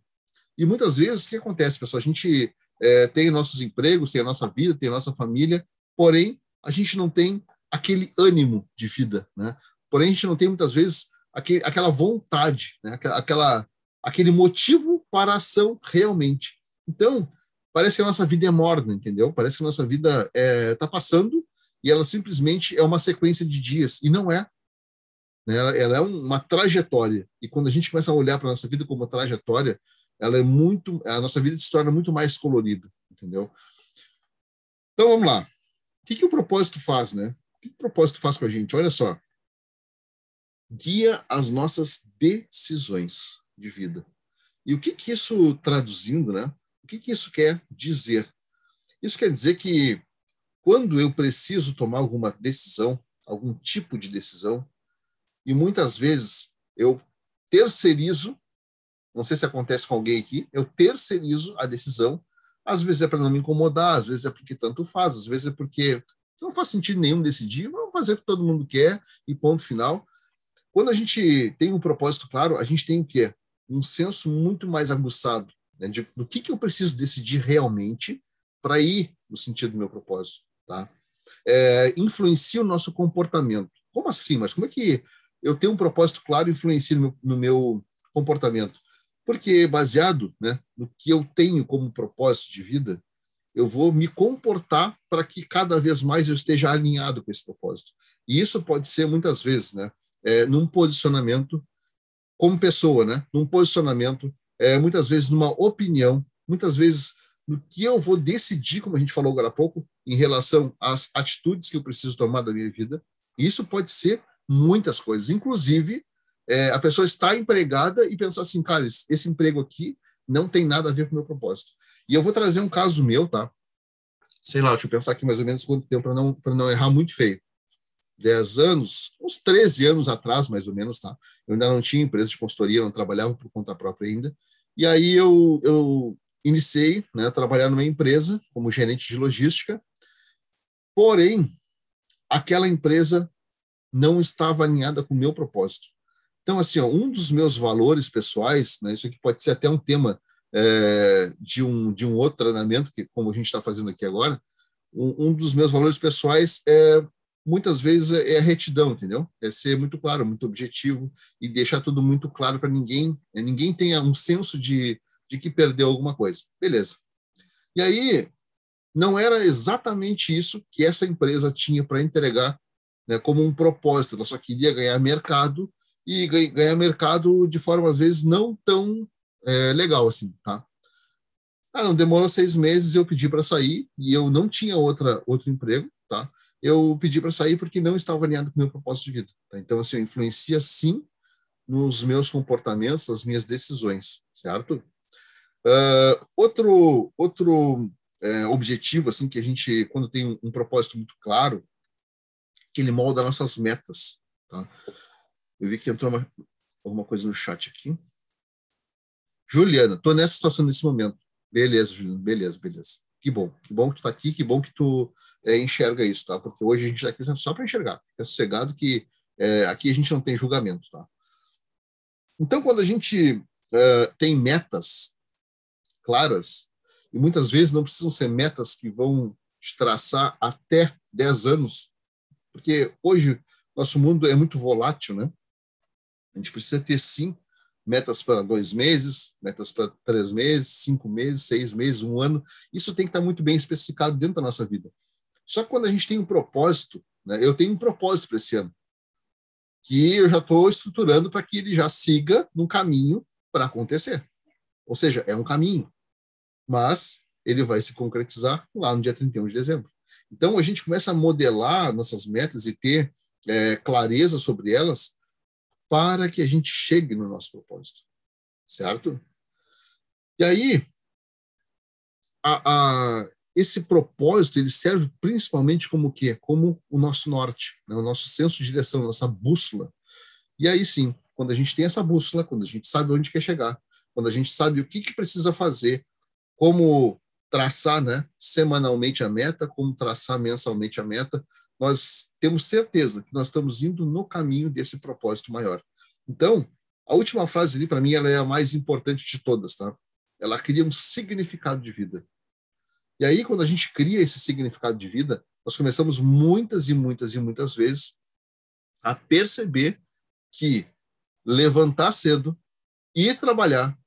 E muitas vezes o que acontece, pessoal? A gente é, tem nossos empregos, tem a nossa vida, tem a nossa família, porém a gente não tem aquele ânimo de vida, né? Porém a gente não tem muitas vezes aquele, aquela vontade, né? aquela, aquele motivo para a ação realmente. Então, parece que a nossa vida é morna, entendeu? Parece que a nossa vida está é, tá passando e ela simplesmente é uma sequência de dias, e não é. Né? Ela, ela é uma trajetória, e quando a gente começa a olhar para a nossa vida como uma trajetória, ela é muito, a nossa vida se torna muito mais colorida, entendeu? Então, vamos lá. O que, que o propósito faz, né? O que, que o propósito faz com a gente? Olha só guia as nossas decisões de vida. E o que, que isso, traduzindo, né? O que, que isso quer dizer? Isso quer dizer que quando eu preciso tomar alguma decisão, algum tipo de decisão, e muitas vezes eu terceirizo, não sei se acontece com alguém aqui, eu terceirizo a decisão, às vezes é para não me incomodar, às vezes é porque tanto faz, às vezes é porque não faz sentido nenhum decidir, vamos fazer o que todo mundo quer e ponto final. Quando a gente tem um propósito claro, a gente tem o quê? Um senso muito mais aguçado né, de, do que, que eu preciso decidir realmente para ir no sentido do meu propósito. Tá? É, influencia o nosso comportamento. Como assim? Mas como é que eu tenho um propósito claro e influencia no, no meu comportamento? Porque baseado né, no que eu tenho como propósito de vida, eu vou me comportar para que cada vez mais eu esteja alinhado com esse propósito. E isso pode ser muitas vezes, né? é, num posicionamento como pessoa, né? Num posicionamento, é, muitas vezes numa opinião, muitas vezes no que eu vou decidir, como a gente falou agora há pouco, em relação às atitudes que eu preciso tomar da minha vida. Isso pode ser muitas coisas, inclusive é, a pessoa está empregada e pensar assim, cara, esse emprego aqui não tem nada a ver com o meu propósito. E eu vou trazer um caso meu, tá? Sei lá, deixa eu pensar aqui mais ou menos quanto tempo para não, não errar muito feio. 10 anos, uns 13 anos atrás, mais ou menos, tá? Eu ainda não tinha empresa de consultoria, não trabalhava por conta própria ainda. E aí eu, eu iniciei né, a trabalhar numa empresa como gerente de logística, porém, aquela empresa não estava alinhada com o meu propósito. Então, assim, ó, um dos meus valores pessoais, né, isso aqui pode ser até um tema é, de, um, de um outro treinamento, que como a gente está fazendo aqui agora, um, um dos meus valores pessoais é muitas vezes é, é a retidão, entendeu? É ser muito claro, muito objetivo e deixar tudo muito claro para ninguém, né? ninguém tenha um senso de, de que perdeu alguma coisa. Beleza. E aí, não era exatamente isso que essa empresa tinha para entregar né, como um propósito, ela só queria ganhar mercado e ganhar mercado de forma, às vezes, não tão é, legal assim, tá? Ah, não, demorou seis meses, eu pedi para sair e eu não tinha outra, outro emprego, tá? Eu pedi para sair porque não estava alinhado com o meu propósito de vida. Tá? Então, assim, influencia sim nos meus comportamentos, nas minhas decisões, certo? Uh, outro outro é, objetivo, assim, que a gente, quando tem um, um, propósito muito claro, que ele molda nossas metas, tá? Eu vi que entrou uma, alguma coisa no chat aqui. Juliana, tô nessa situação nesse momento. Beleza, Juliana, beleza, beleza. Que bom, que bom que tu tá aqui, que bom que tu é, enxerga isso, tá? Porque hoje a gente tá aqui só para enxergar. Fica sossegado que é, aqui a gente não tem julgamento, tá? Então, quando a gente é, tem metas claras, e muitas vezes não precisam ser metas que vão te traçar até 10 anos, porque hoje nosso mundo é muito volátil, né? A gente precisa ter, sim, metas para dois meses, metas para três meses, cinco meses, seis meses, um ano. Isso tem que estar muito bem especificado dentro da nossa vida. Só que quando a gente tem um propósito, né, eu tenho um propósito para esse ano, que eu já estou estruturando para que ele já siga no caminho para acontecer. Ou seja, é um caminho, mas ele vai se concretizar lá no dia 31 de dezembro. Então, a gente começa a modelar nossas metas e ter é, clareza sobre elas para que a gente chegue no nosso propósito, certo? E aí, a, a, esse propósito ele serve principalmente como o quê? Como o nosso norte, né? o nosso senso de direção, a nossa bússola. E aí sim, quando a gente tem essa bússola, quando a gente sabe onde quer chegar, quando a gente sabe o que, que precisa fazer, como traçar né, semanalmente a meta, como traçar mensalmente a meta, nós temos certeza que nós estamos indo no caminho desse propósito maior. Então, a última frase ali, para mim, ela é a mais importante de todas, tá? Ela cria um significado de vida. E aí, quando a gente cria esse significado de vida, nós começamos muitas e muitas e muitas vezes a perceber que levantar cedo, ir trabalhar,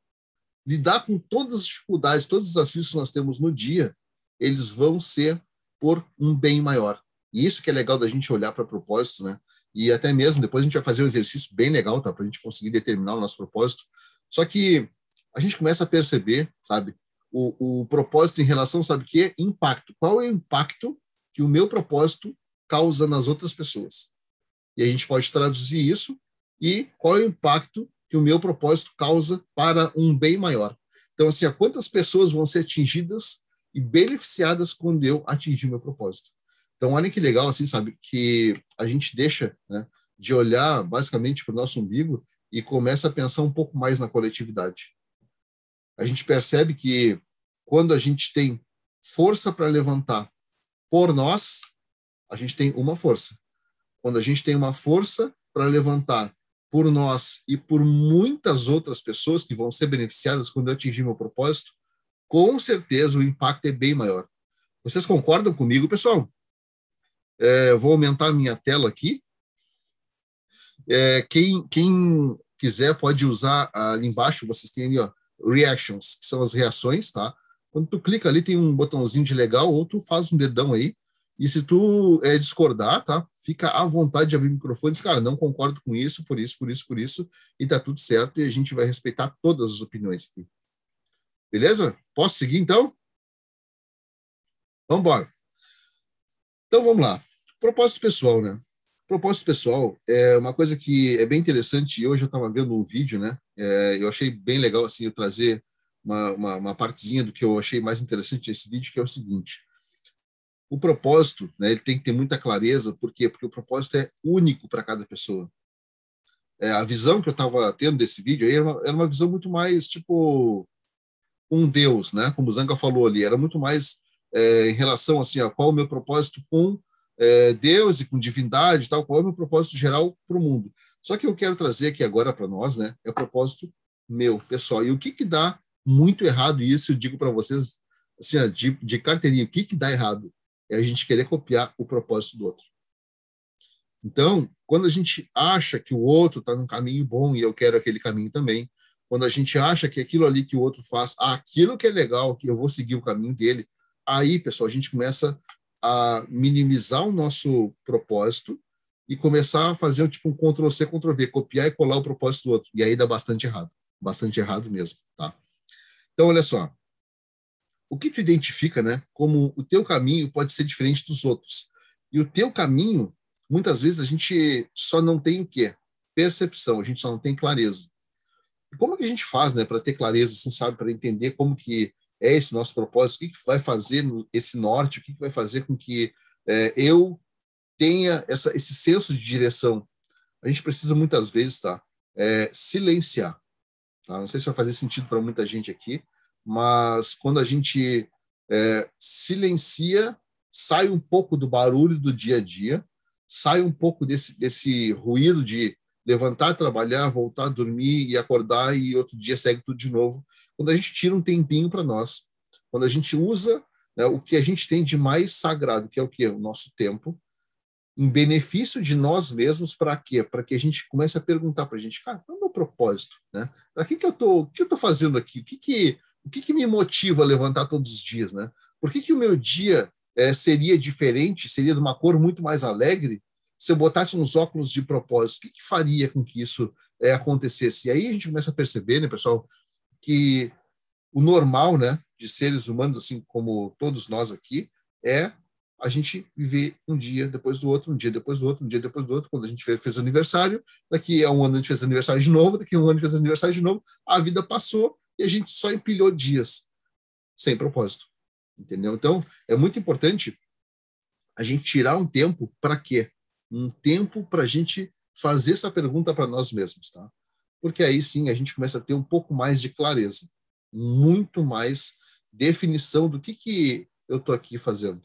lidar com todas as dificuldades, todos os desafios que nós temos no dia, eles vão ser por um bem maior. E isso que é legal da gente olhar para propósito, né? E até mesmo depois a gente vai fazer um exercício bem legal, tá? Para a gente conseguir determinar o nosso propósito. Só que a gente começa a perceber, sabe, o, o propósito em relação, sabe o que? Impacto. Qual é o impacto que o meu propósito causa nas outras pessoas? E a gente pode traduzir isso e qual é o impacto que o meu propósito causa para um bem maior. Então, assim, quantas pessoas vão ser atingidas e beneficiadas quando eu atingir meu propósito? Então, olha que legal, assim, sabe, que a gente deixa né, de olhar basicamente para o nosso umbigo e começa a pensar um pouco mais na coletividade a gente percebe que quando a gente tem força para levantar por nós, a gente tem uma força. Quando a gente tem uma força para levantar por nós e por muitas outras pessoas que vão ser beneficiadas quando eu atingir meu propósito, com certeza o impacto é bem maior. Vocês concordam comigo, pessoal? É, vou aumentar a minha tela aqui. É, quem, quem quiser pode usar ali embaixo, vocês têm ali, ó, reactions, que são as reações, tá? Quando tu clica ali, tem um botãozinho de legal, ou tu faz um dedão aí, e se tu é, discordar, tá? Fica à vontade de abrir o microfone diz, cara, não concordo com isso, por isso, por isso, por isso, e tá tudo certo, e a gente vai respeitar todas as opiniões aqui. Beleza? Posso seguir, então? Vamos embora. Então, vamos lá. Propósito pessoal, né? Propósito pessoal é uma coisa que é bem interessante. Hoje eu estava vendo um vídeo, né? É, eu achei bem legal assim eu trazer uma, uma, uma, partezinha do que eu achei mais interessante nesse vídeo, que é o seguinte: o propósito, né? Ele tem que ter muita clareza, por quê? Porque o propósito é único para cada pessoa. É, a visão que eu estava tendo desse vídeo aí era uma, era uma visão muito mais tipo um Deus, né? Como o Zanga falou ali, era muito mais é, em relação assim, a qual o meu propósito com é, Deus e com divindade tal, qual é o meu propósito geral para o mundo. Só que eu quero trazer aqui agora para nós, né, é o propósito meu, pessoal. E o que que dá muito errado, e isso eu digo para vocês, assim, de, de carteirinha, o que que dá errado? É a gente querer copiar o propósito do outro. Então, quando a gente acha que o outro está num caminho bom e eu quero aquele caminho também, quando a gente acha que aquilo ali que o outro faz, ah, aquilo que é legal, que eu vou seguir o caminho dele, aí, pessoal, a gente começa a minimizar o nosso propósito e começar a fazer tipo um Ctrl C, Ctrl V, copiar e colar o propósito do outro. E aí dá bastante errado, bastante errado mesmo, tá? Então, olha só. O que tu identifica, né, como o teu caminho pode ser diferente dos outros. E o teu caminho, muitas vezes a gente só não tem o quê? Percepção, a gente só não tem clareza. E como que a gente faz, né, para ter clareza, assim, sabe, para entender como que é esse nosso propósito, o que, que vai fazer esse norte, o que, que vai fazer com que é, eu tenha essa, esse senso de direção. A gente precisa muitas vezes, tá? É, silenciar. Tá? Não sei se vai fazer sentido para muita gente aqui, mas quando a gente é, silencia, sai um pouco do barulho do dia a dia, sai um pouco desse, desse ruído de levantar, trabalhar, voltar dormir e acordar e outro dia segue tudo de novo. Quando a gente tira um tempinho para nós, quando a gente usa né, o que a gente tem de mais sagrado, que é o que? O nosso tempo, em benefício de nós mesmos, para quê? Para que a gente comece a perguntar para a gente, cara, qual é o meu propósito? Né? Para que, que eu tô, que eu estou fazendo aqui? O que, que, o que, que me motiva a levantar todos os dias? Né? Por que, que o meu dia é, seria diferente, seria de uma cor muito mais alegre se eu botasse uns óculos de propósito, o que, que faria com que isso é, acontecesse? E aí a gente começa a perceber, né, pessoal, que o normal, né, de seres humanos, assim como todos nós aqui, é a gente viver um dia depois do outro, um dia depois do outro, um dia depois do outro. Quando a gente fez, fez aniversário, daqui a um ano a gente fez aniversário de novo, daqui a um ano a gente fez aniversário de novo, a vida passou e a gente só empilhou dias sem propósito. Entendeu? Então, é muito importante a gente tirar um tempo para quê? Um tempo para a gente fazer essa pergunta para nós mesmos, tá? Porque aí sim a gente começa a ter um pouco mais de clareza, muito mais definição do que que eu estou aqui fazendo.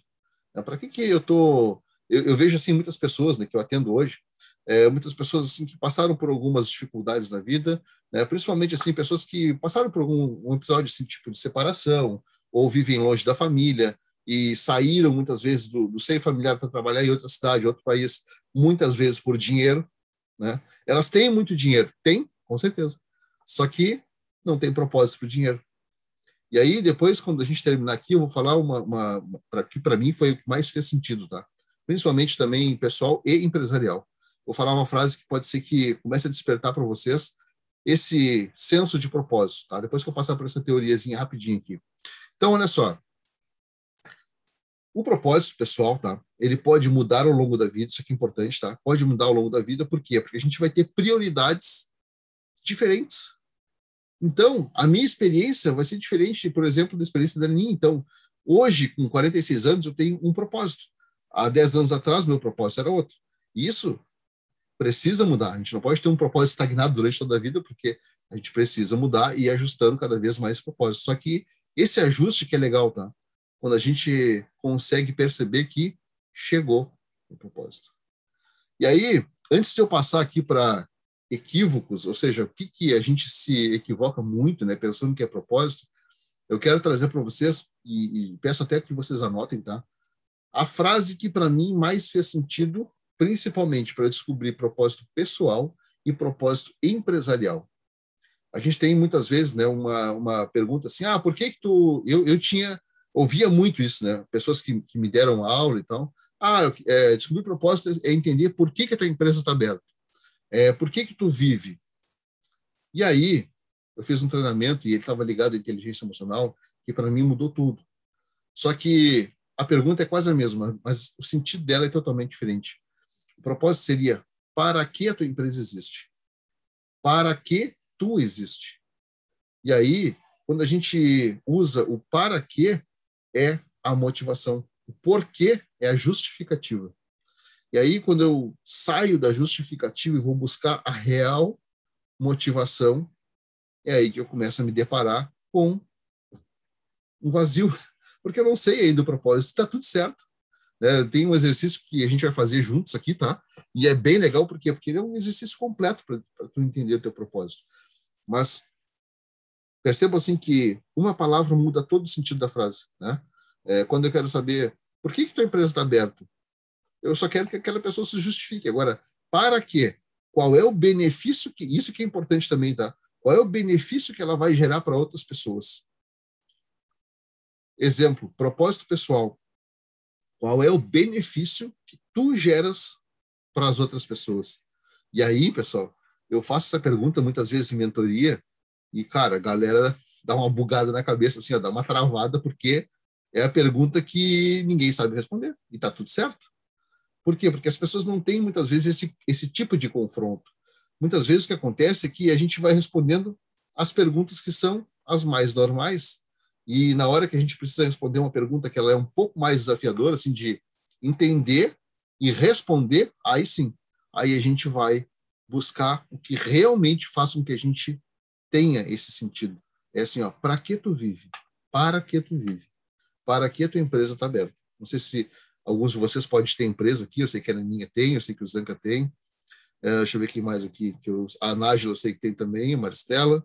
É, para que que eu estou? Eu, eu, vejo assim muitas pessoas, né, que eu atendo hoje, é, muitas pessoas assim que passaram por algumas dificuldades na vida, né, principalmente assim pessoas que passaram por algum um episódio assim tipo de separação ou vivem longe da família e saíram muitas vezes do, do seio familiar para trabalhar em outra cidade, outro país, muitas vezes por dinheiro, né? Elas têm muito dinheiro, tem, com certeza. Só que não tem propósito para o dinheiro. E aí depois, quando a gente terminar aqui, eu vou falar uma, uma, uma que para mim foi o que mais fez sentido, tá? Principalmente também pessoal e empresarial. Vou falar uma frase que pode ser que comece a despertar para vocês esse senso de propósito, tá? Depois que eu passar por essa teoriazinha rapidinho aqui. Então, olha só, o propósito pessoal, tá? Ele pode mudar ao longo da vida, isso aqui é importante, tá? Pode mudar ao longo da vida, por quê? Porque a gente vai ter prioridades diferentes. Então, a minha experiência vai ser diferente, por exemplo, da experiência da Aninha. Então, hoje, com 46 anos, eu tenho um propósito. Há 10 anos atrás, meu propósito era outro. E isso precisa mudar. A gente não pode ter um propósito estagnado durante toda a vida, porque a gente precisa mudar e ir ajustando cada vez mais esse propósito. Só que esse ajuste que é legal, tá? Quando a gente consegue perceber que chegou o propósito. E aí, antes de eu passar aqui para equívocos, ou seja, o que, que a gente se equivoca muito, né, pensando que é propósito, eu quero trazer para vocês, e, e, peço até que vocês anotem, tá? A frase que para mim mais fez sentido, principalmente para descobrir propósito pessoal e propósito empresarial. A gente tem muitas vezes, né, uma, uma pergunta assim: ah, por que que tu. Eu, eu tinha ouvia muito isso, né? Pessoas que, que me deram aula e tal. Ah, é, descobrir propósito é entender por que, que a tua empresa está aberta. É, por que que tu vive? E aí, eu fiz um treinamento e ele estava ligado à inteligência emocional, que para mim mudou tudo. Só que a pergunta é quase a mesma, mas o sentido dela é totalmente diferente. O propósito seria: para que a tua empresa existe? Para que tu existe? E aí, quando a gente usa o para que, é a motivação. O porquê é a justificativa. E aí, quando eu saio da justificativa e vou buscar a real motivação, é aí que eu começo a me deparar com um vazio, [LAUGHS] porque eu não sei ainda o propósito. Está tudo certo. Né? Tem um exercício que a gente vai fazer juntos aqui, tá? E é bem legal, porque porque é um exercício completo para tu entender o teu propósito. Mas Perceba assim que uma palavra muda todo o sentido da frase. Né? É, quando eu quero saber por que, que tua empresa está aberta, eu só quero que aquela pessoa se justifique. Agora, para quê? Qual é o benefício que isso que é importante também, tá? Qual é o benefício que ela vai gerar para outras pessoas? Exemplo, propósito pessoal. Qual é o benefício que tu geras para as outras pessoas? E aí, pessoal, eu faço essa pergunta muitas vezes em mentoria e, cara, a galera dá uma bugada na cabeça, assim, ó, dá uma travada, porque é a pergunta que ninguém sabe responder. E tá tudo certo. Por quê? Porque as pessoas não têm, muitas vezes, esse, esse tipo de confronto. Muitas vezes o que acontece é que a gente vai respondendo as perguntas que são as mais normais. E na hora que a gente precisa responder uma pergunta que ela é um pouco mais desafiadora, assim, de entender e responder, aí sim, aí a gente vai buscar o que realmente faça com que a gente tenha esse sentido. É assim, ó, para que tu vive? Para que tu vive? Para que a tua empresa está aberta? Não sei se alguns de vocês podem ter empresa aqui, eu sei que a minha tem, eu sei que o Zanca tem. Uh, deixa eu ver quem mais aqui, que eu, a Nájila eu sei que tem também, a Maristela.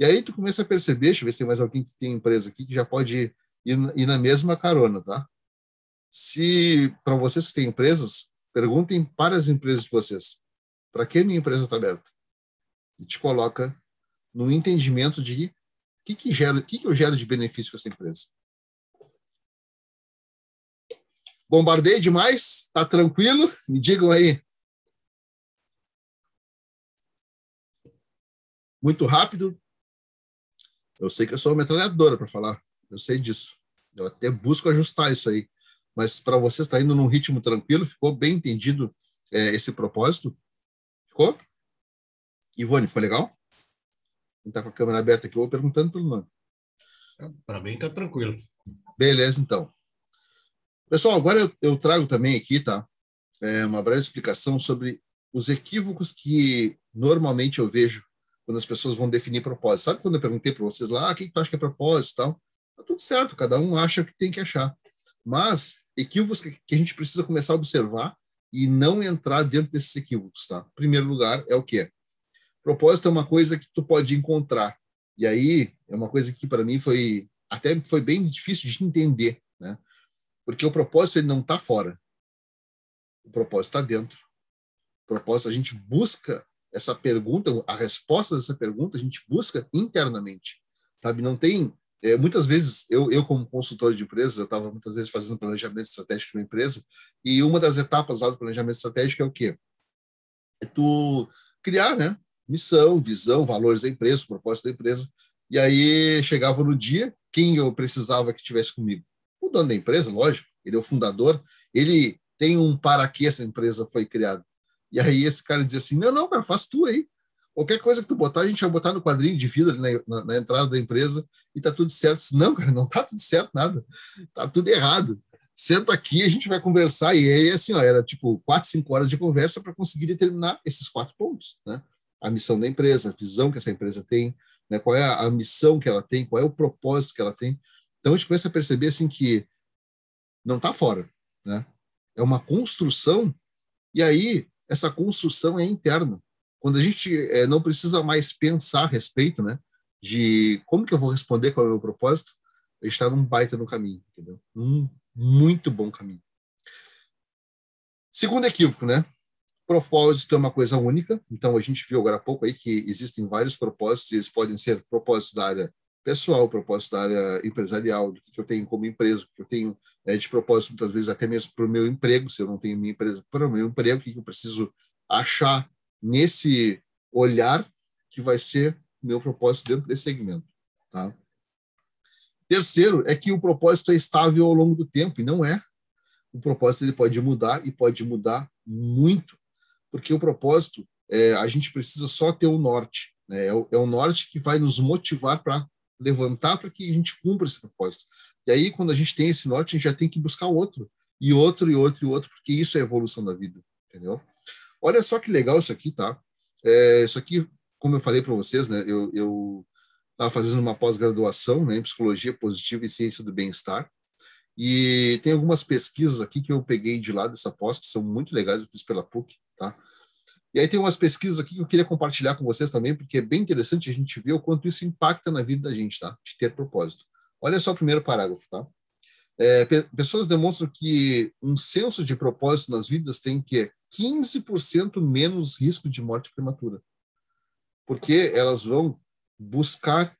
E aí tu começa a perceber, deixa eu ver se tem mais alguém que tem empresa aqui que já pode ir, ir na mesma carona, tá? Se, para vocês que têm empresas, perguntem para as empresas de vocês, para que minha empresa está aberta? E te coloca no entendimento de o que, que, gera, que, que eu gero de benefício com essa empresa. Bombardei demais? Tá tranquilo? Me digam aí. Muito rápido? Eu sei que eu sou uma metralhadora para falar, eu sei disso. Eu até busco ajustar isso aí. Mas para você estar indo num ritmo tranquilo, ficou bem entendido é, esse propósito? Ficou? Ivone, ficou legal? Está com a câmera aberta aqui, eu vou perguntando pelo nome. Para mim está tranquilo. Beleza, então. Pessoal, agora eu, eu trago também aqui, tá? É uma breve explicação sobre os equívocos que normalmente eu vejo quando as pessoas vão definir propósito. Sabe quando eu perguntei para vocês lá, ah, o que tu acha que é propósito e tal? Tá tudo certo, cada um acha o que tem que achar. Mas equívocos que a gente precisa começar a observar e não entrar dentro desses equívocos, tá? Em primeiro lugar, é o quê? Propósito é uma coisa que tu pode encontrar. E aí, é uma coisa que para mim foi até foi bem difícil de entender, né? Porque o propósito ele não está fora. O propósito está dentro. O propósito a gente busca essa pergunta, a resposta dessa pergunta a gente busca internamente, sabe? Não tem é, muitas vezes eu, eu como consultor de empresas eu estava muitas vezes fazendo planejamento estratégico de uma empresa e uma das etapas lá do planejamento estratégico é o quê? É tu criar, né? Missão, visão, valores da empresa, propósito da empresa. E aí chegava no dia, quem eu precisava que tivesse comigo? O dono da empresa, lógico, ele é o fundador, ele tem um para que essa empresa foi criada. E aí esse cara dizia assim: não, não, cara, faz tu aí. Qualquer coisa que tu botar, a gente vai botar no quadrinho de vida na, na, na, entrada da empresa e tá tudo certo. Disse, não, cara, não tá tudo certo, nada. Tá tudo errado. Senta aqui, a gente vai conversar. E aí, assim, ó, era tipo quatro, cinco horas de conversa para conseguir determinar esses quatro pontos, né? A missão da empresa, a visão que essa empresa tem, né? Qual é a, missão que ela tem, qual é o propósito que ela tem. Então a gente começa a perceber assim que não tá fora, né? É uma construção e aí essa construção é interna. Quando a gente é, não precisa mais pensar a respeito, né, de como que eu vou responder qual é o meu propósito, a gente está num baita no caminho, entendeu? Um muito bom caminho. Segundo equívoco, né? Propósito é uma coisa única, então a gente viu agora há pouco aí que existem vários propósitos, eles podem ser propósitos da área pessoal, propósito da área empresarial, do que eu tenho como empresa, que eu tenho é, de propósito, muitas vezes até mesmo para o meu emprego, se eu não tenho minha empresa, para o meu emprego, o que eu preciso achar nesse olhar que vai ser meu propósito dentro desse segmento. Tá? Terceiro é que o propósito é estável ao longo do tempo, e não é. O propósito ele pode mudar e pode mudar muito, porque o propósito, é, a gente precisa só ter o norte. Né? É, o, é o norte que vai nos motivar para levantar para que a gente cumpra esse propósito. E aí, quando a gente tem esse norte, a gente já tem que buscar outro, e outro, e outro, e outro, porque isso é a evolução da vida, entendeu? Olha só que legal isso aqui, tá? É, isso aqui, como eu falei para vocês, né, eu estava fazendo uma pós-graduação né, em Psicologia Positiva e Ciência do Bem-Estar, e tem algumas pesquisas aqui que eu peguei de lá dessa pós, que são muito legais, eu fiz pela PUC, tá? E aí tem umas pesquisas aqui que eu queria compartilhar com vocês também, porque é bem interessante a gente ver o quanto isso impacta na vida da gente, tá? De ter propósito. Olha só o primeiro parágrafo, tá? É, pessoas demonstram que um senso de propósito nas vidas tem que 15% menos risco de morte prematura. Porque elas vão buscar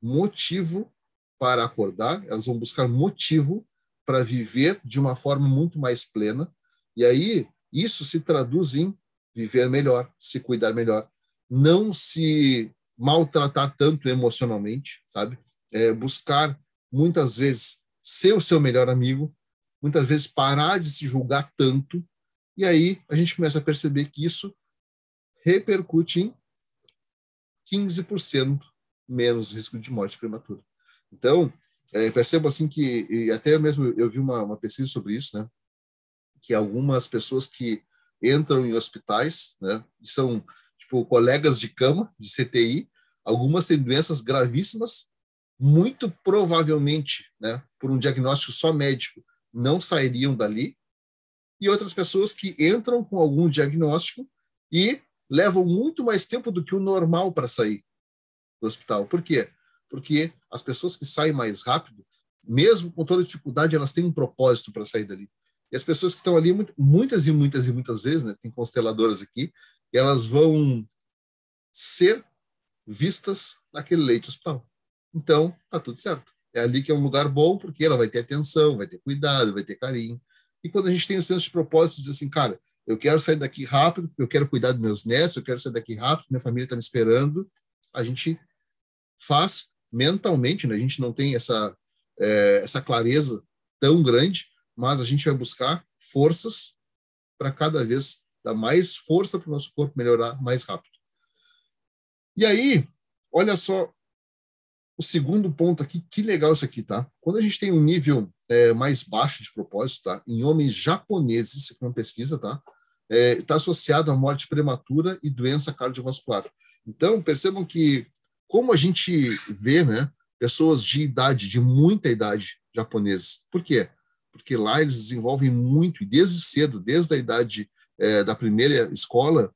motivo para acordar, elas vão buscar motivo para viver de uma forma muito mais plena. E aí isso se traduz em viver melhor, se cuidar melhor, não se maltratar tanto emocionalmente, sabe? É, buscar muitas vezes ser o seu melhor amigo, muitas vezes parar de se julgar tanto, e aí a gente começa a perceber que isso repercute em 15% menos risco de morte prematura. Então, é, percebo assim que, e até mesmo eu vi uma, uma pesquisa sobre isso, né? Que algumas pessoas que entram em hospitais, né, são tipo colegas de cama, de CTI, algumas têm doenças gravíssimas, muito provavelmente, né, por um diagnóstico só médico, não sairiam dali, e outras pessoas que entram com algum diagnóstico e levam muito mais tempo do que o normal para sair do hospital. Por quê? Porque as pessoas que saem mais rápido, mesmo com toda dificuldade, elas têm um propósito para sair dali. E as pessoas que estão ali, muitas e muitas e muitas vezes, né, tem consteladoras aqui, elas vão ser vistas naquele leite hospital. Então, tá tudo certo. É ali que é um lugar bom, porque ela vai ter atenção, vai ter cuidado, vai ter carinho. E quando a gente tem o senso de propósito, diz assim, cara, eu quero sair daqui rápido, eu quero cuidar dos meus netos, eu quero sair daqui rápido, minha família está me esperando, a gente faz mentalmente, né? a gente não tem essa, é, essa clareza tão grande, mas a gente vai buscar forças para cada vez dar mais força para o nosso corpo melhorar mais rápido. E aí, olha só o segundo ponto aqui, que legal isso aqui, tá? Quando a gente tem um nível é, mais baixo de propósito, tá? Em homens japoneses, isso aqui é uma pesquisa, tá? Está é, tá associado à morte prematura e doença cardiovascular. Então, percebam que, como a gente vê, né, pessoas de idade, de muita idade japoneses. Por quê? Porque lá eles desenvolvem muito, e desde cedo, desde a idade é, da primeira escola,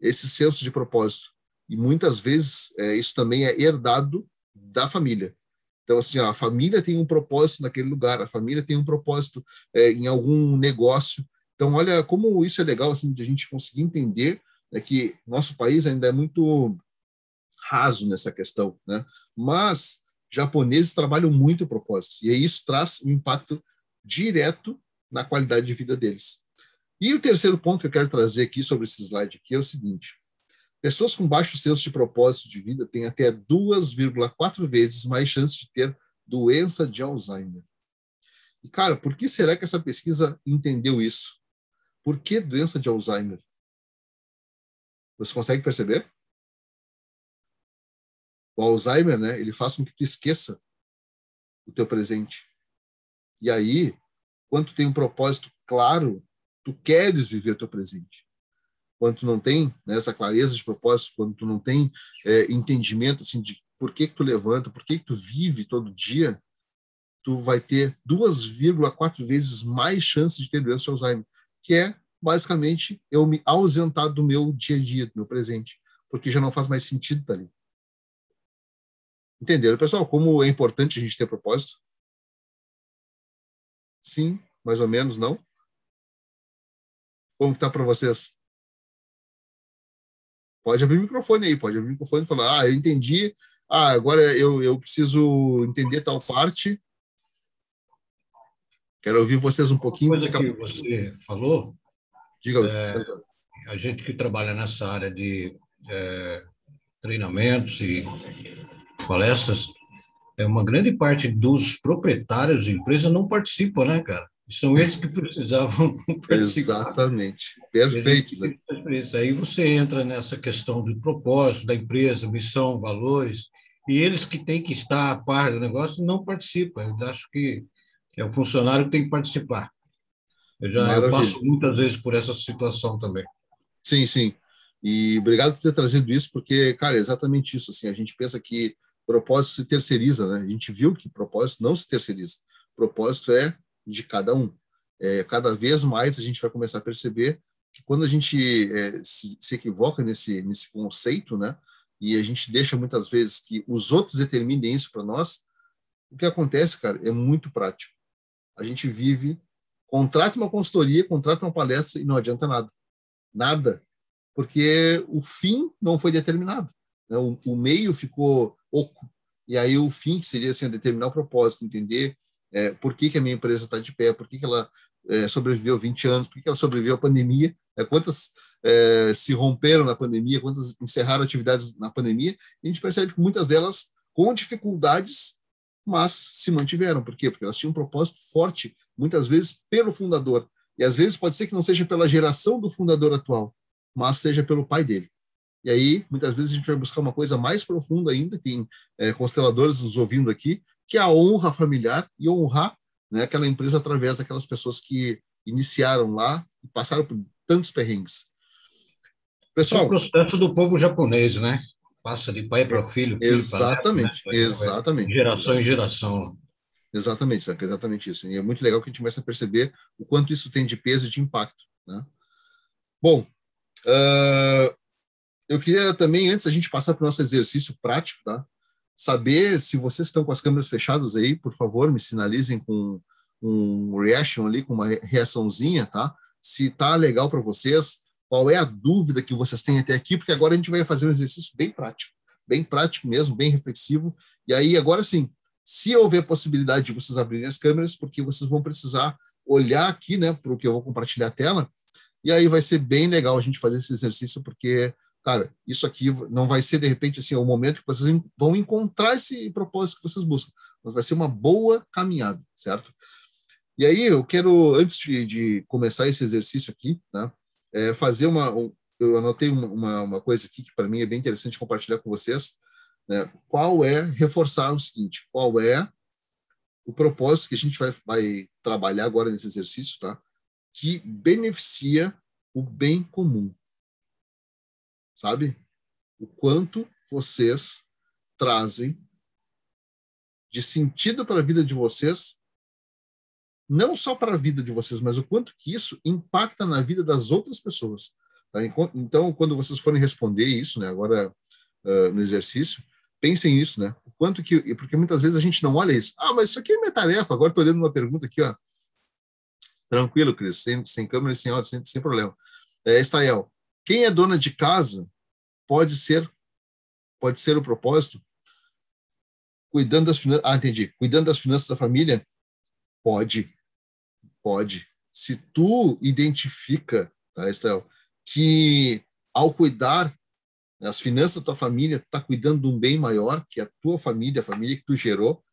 esse senso de propósito. E muitas vezes é, isso também é herdado da família. Então, assim, ó, a família tem um propósito naquele lugar, a família tem um propósito é, em algum negócio. Então, olha como isso é legal, assim, de a gente conseguir entender né, que nosso país ainda é muito raso nessa questão, né? Mas japoneses trabalham muito o propósito, e isso traz um impacto direto na qualidade de vida deles. E o terceiro ponto que eu quero trazer aqui sobre esse slide aqui é o seguinte: pessoas com baixo senso de propósito de vida têm até 2,4 vezes mais chance de ter doença de Alzheimer. E cara, por que será que essa pesquisa entendeu isso? Por que doença de Alzheimer? Você consegue perceber? O Alzheimer, né, ele faz com que tu esqueça o teu presente. E aí, quando tem um propósito claro, tu queres viver o teu presente. Quando tu não tem né, essa clareza de propósito, quando tu não tem é, entendimento assim de por que que tu levanta, por que que tu vive todo dia, tu vai ter 2,4 vezes mais chance de ter doença de Alzheimer, que é basicamente eu me ausentar do meu dia a dia, do meu presente, porque já não faz mais sentido estar ali. Entenderam, pessoal, como é importante a gente ter propósito? Sim, mais ou menos, não? Como está para vocês? Pode abrir o microfone aí, pode abrir o microfone e falar, ah, eu entendi, ah, agora eu, eu preciso entender tal parte. Quero ouvir vocês um pouquinho. Uma coisa que você falou, Diga, é, a gente que trabalha nessa área de é, treinamentos e palestras, é uma grande parte dos proprietários de empresa não participam, né, cara? São eles que [LAUGHS] precisavam Exatamente. Perfeito. Né? Aí você entra nessa questão do propósito da empresa, missão, valores, e eles que têm que estar a par do negócio não participam. Eu acho que é o funcionário que tem que participar. Eu já eu passo muitas vezes por essa situação também. Sim, sim. E obrigado por ter trazido isso, porque, cara, é exatamente isso. Assim, a gente pensa que propósito se terceiriza, né? A gente viu que propósito não se terceiriza. Propósito é de cada um. É, cada vez mais a gente vai começar a perceber que quando a gente é, se, se, equivoca nesse, nesse conceito, né, e a gente deixa muitas vezes que os outros determinem isso para nós, o que acontece, cara, é muito prático. A gente vive, contrata uma consultoria, contrata uma palestra e não adianta nada. Nada. Porque o fim não foi determinado. Né? O, o meio ficou oco. E aí o fim, que seria assim, determinar o propósito, entender é, por que, que a minha empresa está de pé, por que, que ela é, sobreviveu 20 anos, por que, que ela sobreviveu à pandemia, é, quantas é, se romperam na pandemia, quantas encerraram atividades na pandemia, e a gente percebe que muitas delas com dificuldades, mas se mantiveram. Por quê? Porque elas tinham um propósito forte, muitas vezes pelo fundador. E às vezes pode ser que não seja pela geração do fundador atual, mas seja pelo pai dele. E aí, muitas vezes, a gente vai buscar uma coisa mais profunda ainda, tem é, consteladores nos ouvindo aqui, que é a honra familiar e honrar né, aquela empresa através daquelas pessoas que iniciaram lá e passaram por tantos perrengues. Pessoal, é o processo do povo japonês, né? Passa de pai para filho. filho exatamente, neto, né? exatamente. Geração em geração. Exatamente, é exatamente isso. E é muito legal que a gente comece a perceber o quanto isso tem de peso e de impacto. Né? Bom, uh, eu queria também, antes da gente passar para o nosso exercício prático, tá? saber se vocês estão com as câmeras fechadas aí, por favor, me sinalizem com um reaction ali, com uma reaçãozinha, tá? Se tá legal para vocês, qual é a dúvida que vocês têm até aqui, porque agora a gente vai fazer um exercício bem prático, bem prático mesmo, bem reflexivo. E aí, agora sim, se houver possibilidade de vocês abrirem as câmeras, porque vocês vão precisar olhar aqui, né, para o que eu vou compartilhar a tela, e aí vai ser bem legal a gente fazer esse exercício, porque, cara, isso aqui não vai ser, de repente, assim, o momento que vocês vão encontrar esse propósito que vocês buscam, mas vai ser uma boa caminhada, certo? E aí eu quero, antes de, de começar esse exercício aqui, tá, é, fazer uma. Eu anotei uma, uma coisa aqui que para mim é bem interessante compartilhar com vocês. Né? Qual é, reforçar o seguinte: qual é o propósito que a gente vai, vai trabalhar agora nesse exercício, tá? Que beneficia o bem comum. Sabe? O quanto vocês trazem de sentido para a vida de vocês não só para a vida de vocês, mas o quanto que isso impacta na vida das outras pessoas. Tá? Então, quando vocês forem responder isso, né, agora uh, no exercício, pensem nisso, né? O quanto que, porque muitas vezes a gente não olha isso. Ah, mas isso aqui é minha tarefa. Agora estou olhando uma pergunta aqui, ó. Tranquilo, Cris, sem, sem câmera e sem áudio, sem, sem problema. É, Estael, quem é dona de casa pode ser pode ser o propósito cuidando das finanças. Ah, entendi. Cuidando das finanças da família pode Pode. Se tu identifica, tá, Estel, que ao cuidar das finanças da tua família, tu tá cuidando de um bem maior, que é a tua família, a família que tu gerou,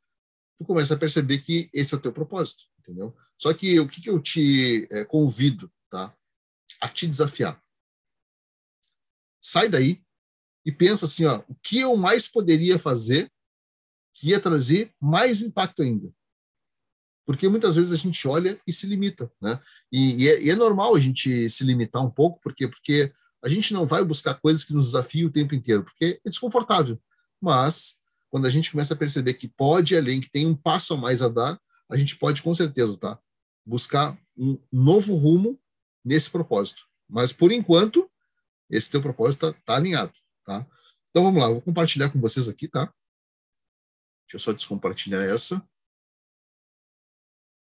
tu começa a perceber que esse é o teu propósito, entendeu? Só que o que, que eu te é, convido, tá? A te desafiar. Sai daí e pensa assim, ó, o que eu mais poderia fazer que ia trazer mais impacto ainda? porque muitas vezes a gente olha e se limita, né? E, e, é, e, é, normal a gente se limitar um pouco, porque porque a gente não vai buscar coisas que nos desafiam o tempo inteiro, porque é desconfortável. Mas quando a gente começa a perceber que pode além, que tem um passo a mais a dar, a gente pode com certeza, tá? Buscar um novo rumo nesse propósito. Mas por enquanto esse teu propósito está tá alinhado, tá? Então vamos lá, eu vou compartilhar com vocês aqui, tá? Deixa eu só descompartilhar essa.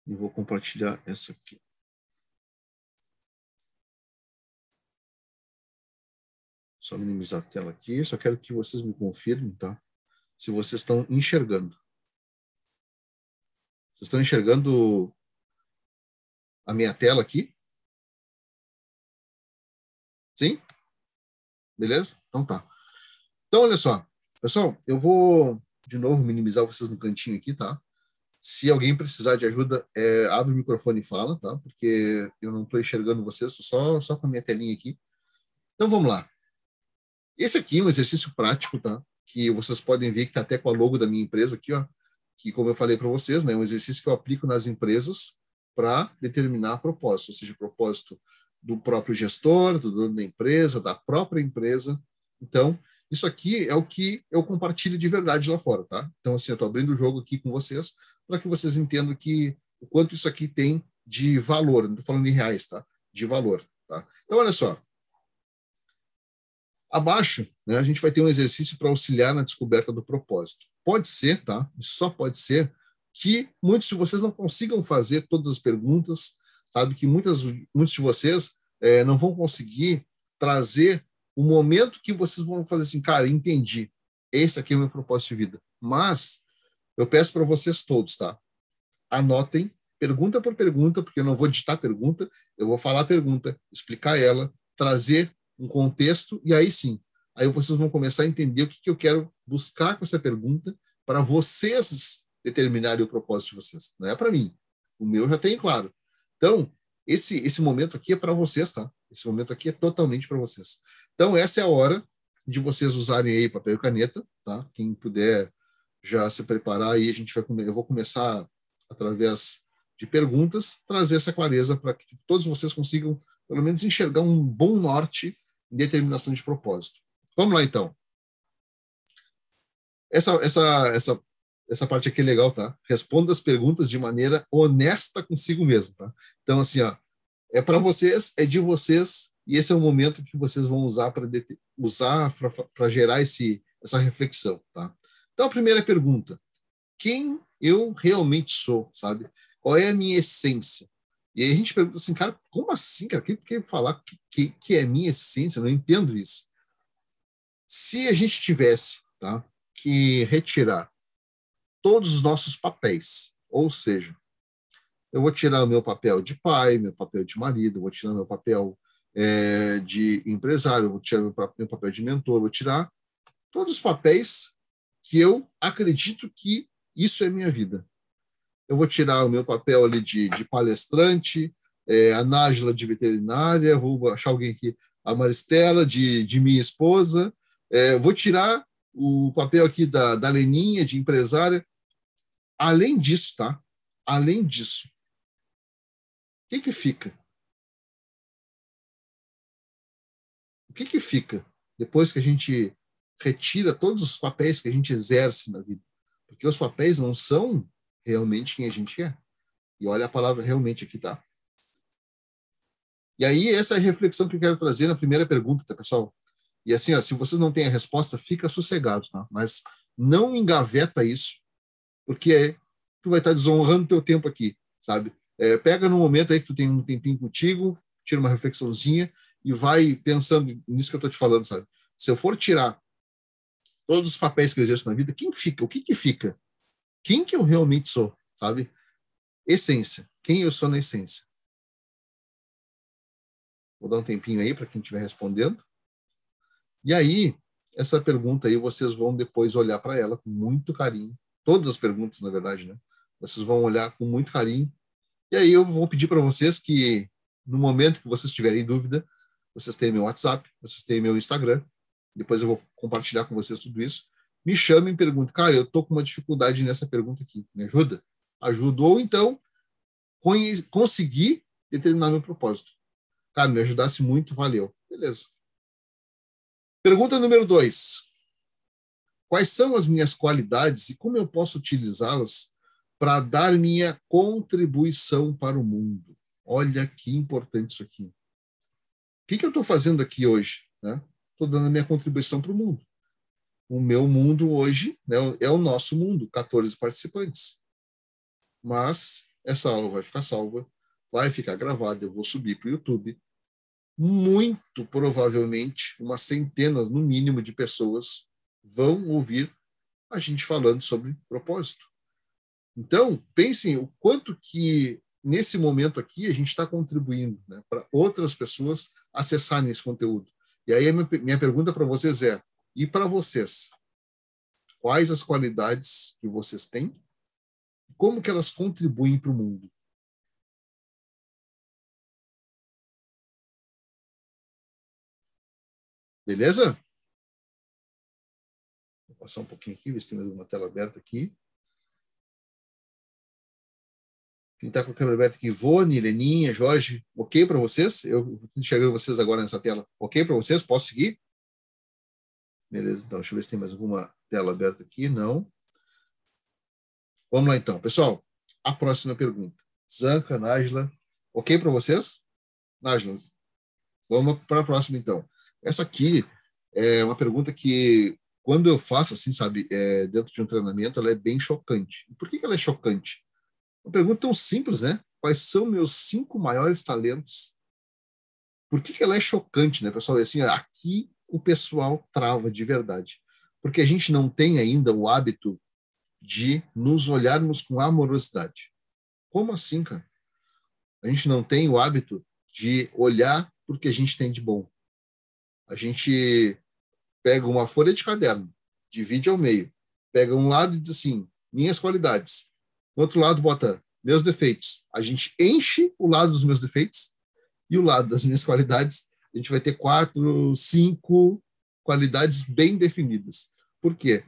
E vou compartilhar essa aqui. Só minimizar a tela aqui. Só quero que vocês me confirmem, tá? Se vocês estão enxergando. Vocês estão enxergando a minha tela aqui? Sim? Beleza? Então tá. Então, olha só. Pessoal, eu vou de novo minimizar vocês no cantinho aqui, tá? Se alguém precisar de ajuda, é, abre o microfone e fala, tá? Porque eu não estou enxergando vocês, só, só com a minha telinha aqui. Então vamos lá. Esse aqui é um exercício prático, tá? Que vocês podem ver que está até com a logo da minha empresa aqui, ó. Que, como eu falei para vocês, né, é um exercício que eu aplico nas empresas para determinar propósito, ou seja, propósito do próprio gestor, do dono da empresa, da própria empresa. Então, isso aqui é o que eu compartilho de verdade lá fora, tá? Então, assim, eu estou abrindo o jogo aqui com vocês para que vocês entendam que o quanto isso aqui tem de valor, não estou falando em reais, tá? De valor, tá? Então, olha só. Abaixo, né, a gente vai ter um exercício para auxiliar na descoberta do propósito. Pode ser, tá? Só pode ser que muitos de vocês não consigam fazer todas as perguntas, sabe? Que muitas, muitos de vocês é, não vão conseguir trazer o momento que vocês vão fazer assim, cara, entendi. Esse aqui é o meu propósito de vida. Mas eu peço para vocês todos, tá? Anotem pergunta por pergunta, porque eu não vou digitar pergunta, eu vou falar a pergunta, explicar ela, trazer um contexto, e aí sim, aí vocês vão começar a entender o que, que eu quero buscar com essa pergunta para vocês determinarem o propósito de vocês. Não é para mim. O meu já tem claro. Então, esse, esse momento aqui é para vocês, tá? Esse momento aqui é totalmente para vocês. Então, essa é a hora de vocês usarem aí papel e caneta, tá? Quem puder já se preparar aí a gente vai eu vou começar através de perguntas, trazer essa clareza para que todos vocês consigam, pelo menos, enxergar um bom norte em determinação de propósito. Vamos lá, então. Essa, essa, essa, essa parte aqui é legal, tá? Responda as perguntas de maneira honesta consigo mesmo, tá? Então, assim, ó, é para vocês, é de vocês, e esse é o momento que vocês vão usar para usar para gerar esse, essa reflexão, tá? Então, a primeira pergunta: quem eu realmente sou, sabe? Qual é a minha essência? E aí a gente pergunta assim, cara, como assim, cara? O que quer falar que, que, que é minha essência? Eu não entendo isso. Se a gente tivesse tá, que retirar todos os nossos papéis, ou seja, eu vou tirar o meu papel de pai, meu papel de marido, vou tirar meu papel é, de empresário, vou tirar meu, papel de mentor, vou tirar todos os papéis que eu acredito que isso é minha vida. Eu vou tirar o meu papel ali de, de palestrante, é, a Nájila de veterinária, vou achar alguém aqui, a Maristela de, de minha esposa, é, vou tirar o papel aqui da, da Leninha de empresária. Além disso, tá? Além disso, o que que fica? O que que fica depois que a gente retira todos os papéis que a gente exerce na vida? Porque os papéis não são realmente quem a gente é. E olha a palavra realmente aqui, tá? E aí, essa é a reflexão que eu quero trazer na primeira pergunta, tá, pessoal? E assim, ó, se vocês não têm a resposta, fica sossegado, tá? Mas não engaveta isso, porque tu vai estar desonrando teu tempo aqui, sabe? É, pega no momento aí que tu tem um tempinho contigo, tira uma reflexãozinha e vai pensando nisso que eu estou te falando, sabe? Se eu for tirar todos os papéis que eu exerço na vida, quem fica? O que que fica? Quem que eu realmente sou, sabe? Essência. Quem eu sou na essência. Vou dar um tempinho aí para quem estiver respondendo. E aí, essa pergunta aí, vocês vão depois olhar para ela com muito carinho. Todas as perguntas, na verdade, né? Vocês vão olhar com muito carinho. E aí eu vou pedir para vocês que, no momento que vocês tiverem dúvida, vocês têm meu WhatsApp, vocês têm meu Instagram, depois eu vou compartilhar com vocês tudo isso. Me chamem e perguntem, cara, eu estou com uma dificuldade nessa pergunta aqui, me ajuda? Ajuda. Ou então, conseguir determinar meu propósito. Cara, me ajudasse muito, valeu. Beleza. Pergunta número dois. Quais são as minhas qualidades e como eu posso utilizá-las para dar minha contribuição para o mundo? Olha que importante isso aqui. O que, que eu estou fazendo aqui hoje? Né? estou dando a minha contribuição para o mundo. O meu mundo hoje né, é o nosso mundo, 14 participantes. Mas essa aula vai ficar salva, vai ficar gravada, eu vou subir para o YouTube. Muito provavelmente, umas centenas, no mínimo, de pessoas vão ouvir a gente falando sobre propósito. Então, pensem o quanto que, nesse momento aqui, a gente está contribuindo né, para outras pessoas acessarem esse conteúdo. E aí, minha pergunta para vocês é: e para vocês? Quais as qualidades que vocês têm? Como que elas contribuem para o mundo? Beleza? Vou passar um pouquinho aqui, ver se tem mais uma tela aberta aqui. Quem está com a câmera aberta aqui, Ivone, Leninha, Jorge, ok para vocês? Eu estou enxergando vocês agora nessa tela. Ok para vocês? Posso seguir? Beleza, então, deixa eu ver se tem mais alguma tela aberta aqui. Não. Vamos lá, então. Pessoal, a próxima pergunta. Zanca, Nájila, ok para vocês? Nájila, vamos para a próxima, então. Essa aqui é uma pergunta que, quando eu faço, assim, sabe, é, dentro de um treinamento, ela é bem chocante. Por que, que ela é chocante? Uma pergunta tão simples, né? Quais são meus cinco maiores talentos? Por que, que ela é chocante, né, pessoal? Assim, aqui o pessoal trava de verdade. Porque a gente não tem ainda o hábito de nos olharmos com amorosidade. Como assim, cara? A gente não tem o hábito de olhar porque a gente tem de bom. A gente pega uma folha de caderno, divide ao meio, pega um lado e diz assim: minhas qualidades. No outro lado, bota meus defeitos. A gente enche o lado dos meus defeitos e o lado das minhas qualidades. A gente vai ter quatro, cinco qualidades bem definidas. Por quê?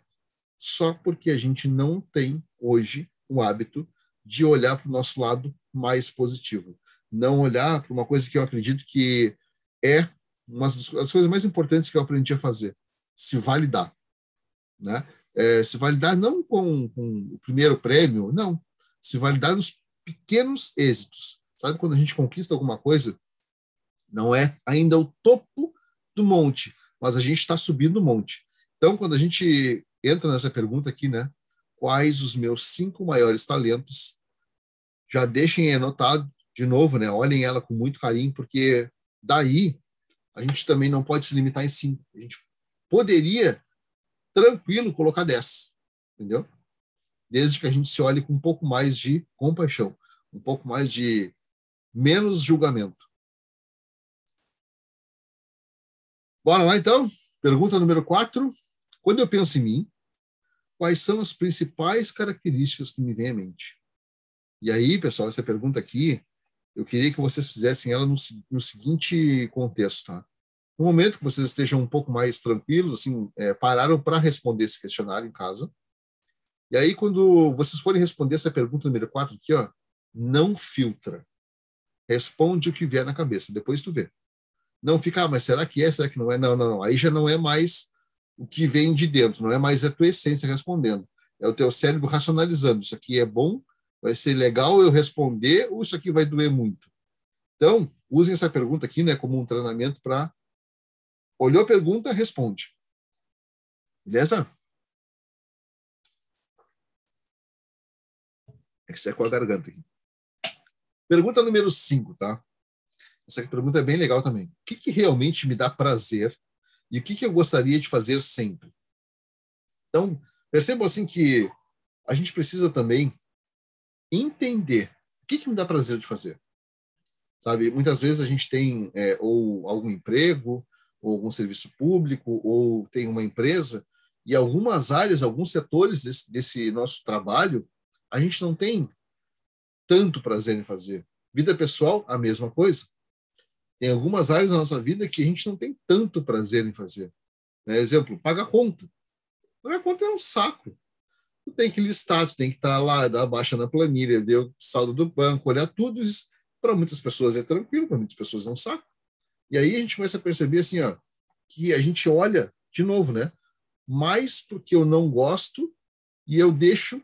Só porque a gente não tem hoje o hábito de olhar para o nosso lado mais positivo. Não olhar para uma coisa que eu acredito que é uma das coisas mais importantes que eu aprendi a fazer, se validar. Né? É, se validar não com, com o primeiro prêmio, não. Se validar nos pequenos êxitos. Sabe quando a gente conquista alguma coisa, não é ainda o topo do monte, mas a gente está subindo o monte. Então, quando a gente entra nessa pergunta aqui, né? Quais os meus cinco maiores talentos? Já deixem anotado de novo, né? Olhem ela com muito carinho, porque daí a gente também não pode se limitar em cinco. A gente poderia, tranquilo, colocar dez, entendeu? Desde que a gente se olhe com um pouco mais de compaixão, um pouco mais de menos julgamento. Bora lá, então? Pergunta número quatro. Quando eu penso em mim, quais são as principais características que me vêm à mente? E aí, pessoal, essa pergunta aqui, eu queria que vocês fizessem ela no, no seguinte contexto, tá? No momento que vocês estejam um pouco mais tranquilos, assim, é, pararam para responder esse questionário em casa. E aí, quando vocês forem responder essa pergunta número 4 aqui, ó, não filtra. Responde o que vier na cabeça, depois tu vê. Não fica, ah, mas será que é, será que não é? Não, não, não. Aí já não é mais o que vem de dentro, não é mais a tua essência respondendo. É o teu cérebro racionalizando. Isso aqui é bom, vai ser legal eu responder, ou isso aqui vai doer muito? Então, usem essa pergunta aqui né, como um treinamento para. Olhou a pergunta, responde. Beleza? É que secou a garganta aqui. Pergunta número 5, tá? Essa pergunta é bem legal também. O que, que realmente me dá prazer e o que, que eu gostaria de fazer sempre? Então, percebam assim que a gente precisa também entender o que, que me dá prazer de fazer. Sabe, muitas vezes a gente tem é, ou algum emprego, ou algum serviço público, ou tem uma empresa, e algumas áreas, alguns setores desse, desse nosso trabalho, a gente não tem tanto prazer em fazer. Vida pessoal, a mesma coisa. Tem algumas áreas da nossa vida que a gente não tem tanto prazer em fazer. Né? Exemplo, pagar conta. Pagar conta é um saco. Tu tem que listar, tu tem que estar lá, dar baixa na planilha, ver o saldo do banco, olhar tudo. Para muitas pessoas é tranquilo, para muitas pessoas é um saco. E aí a gente começa a perceber assim, ó, que a gente olha, de novo, né? Mais porque eu não gosto e eu deixo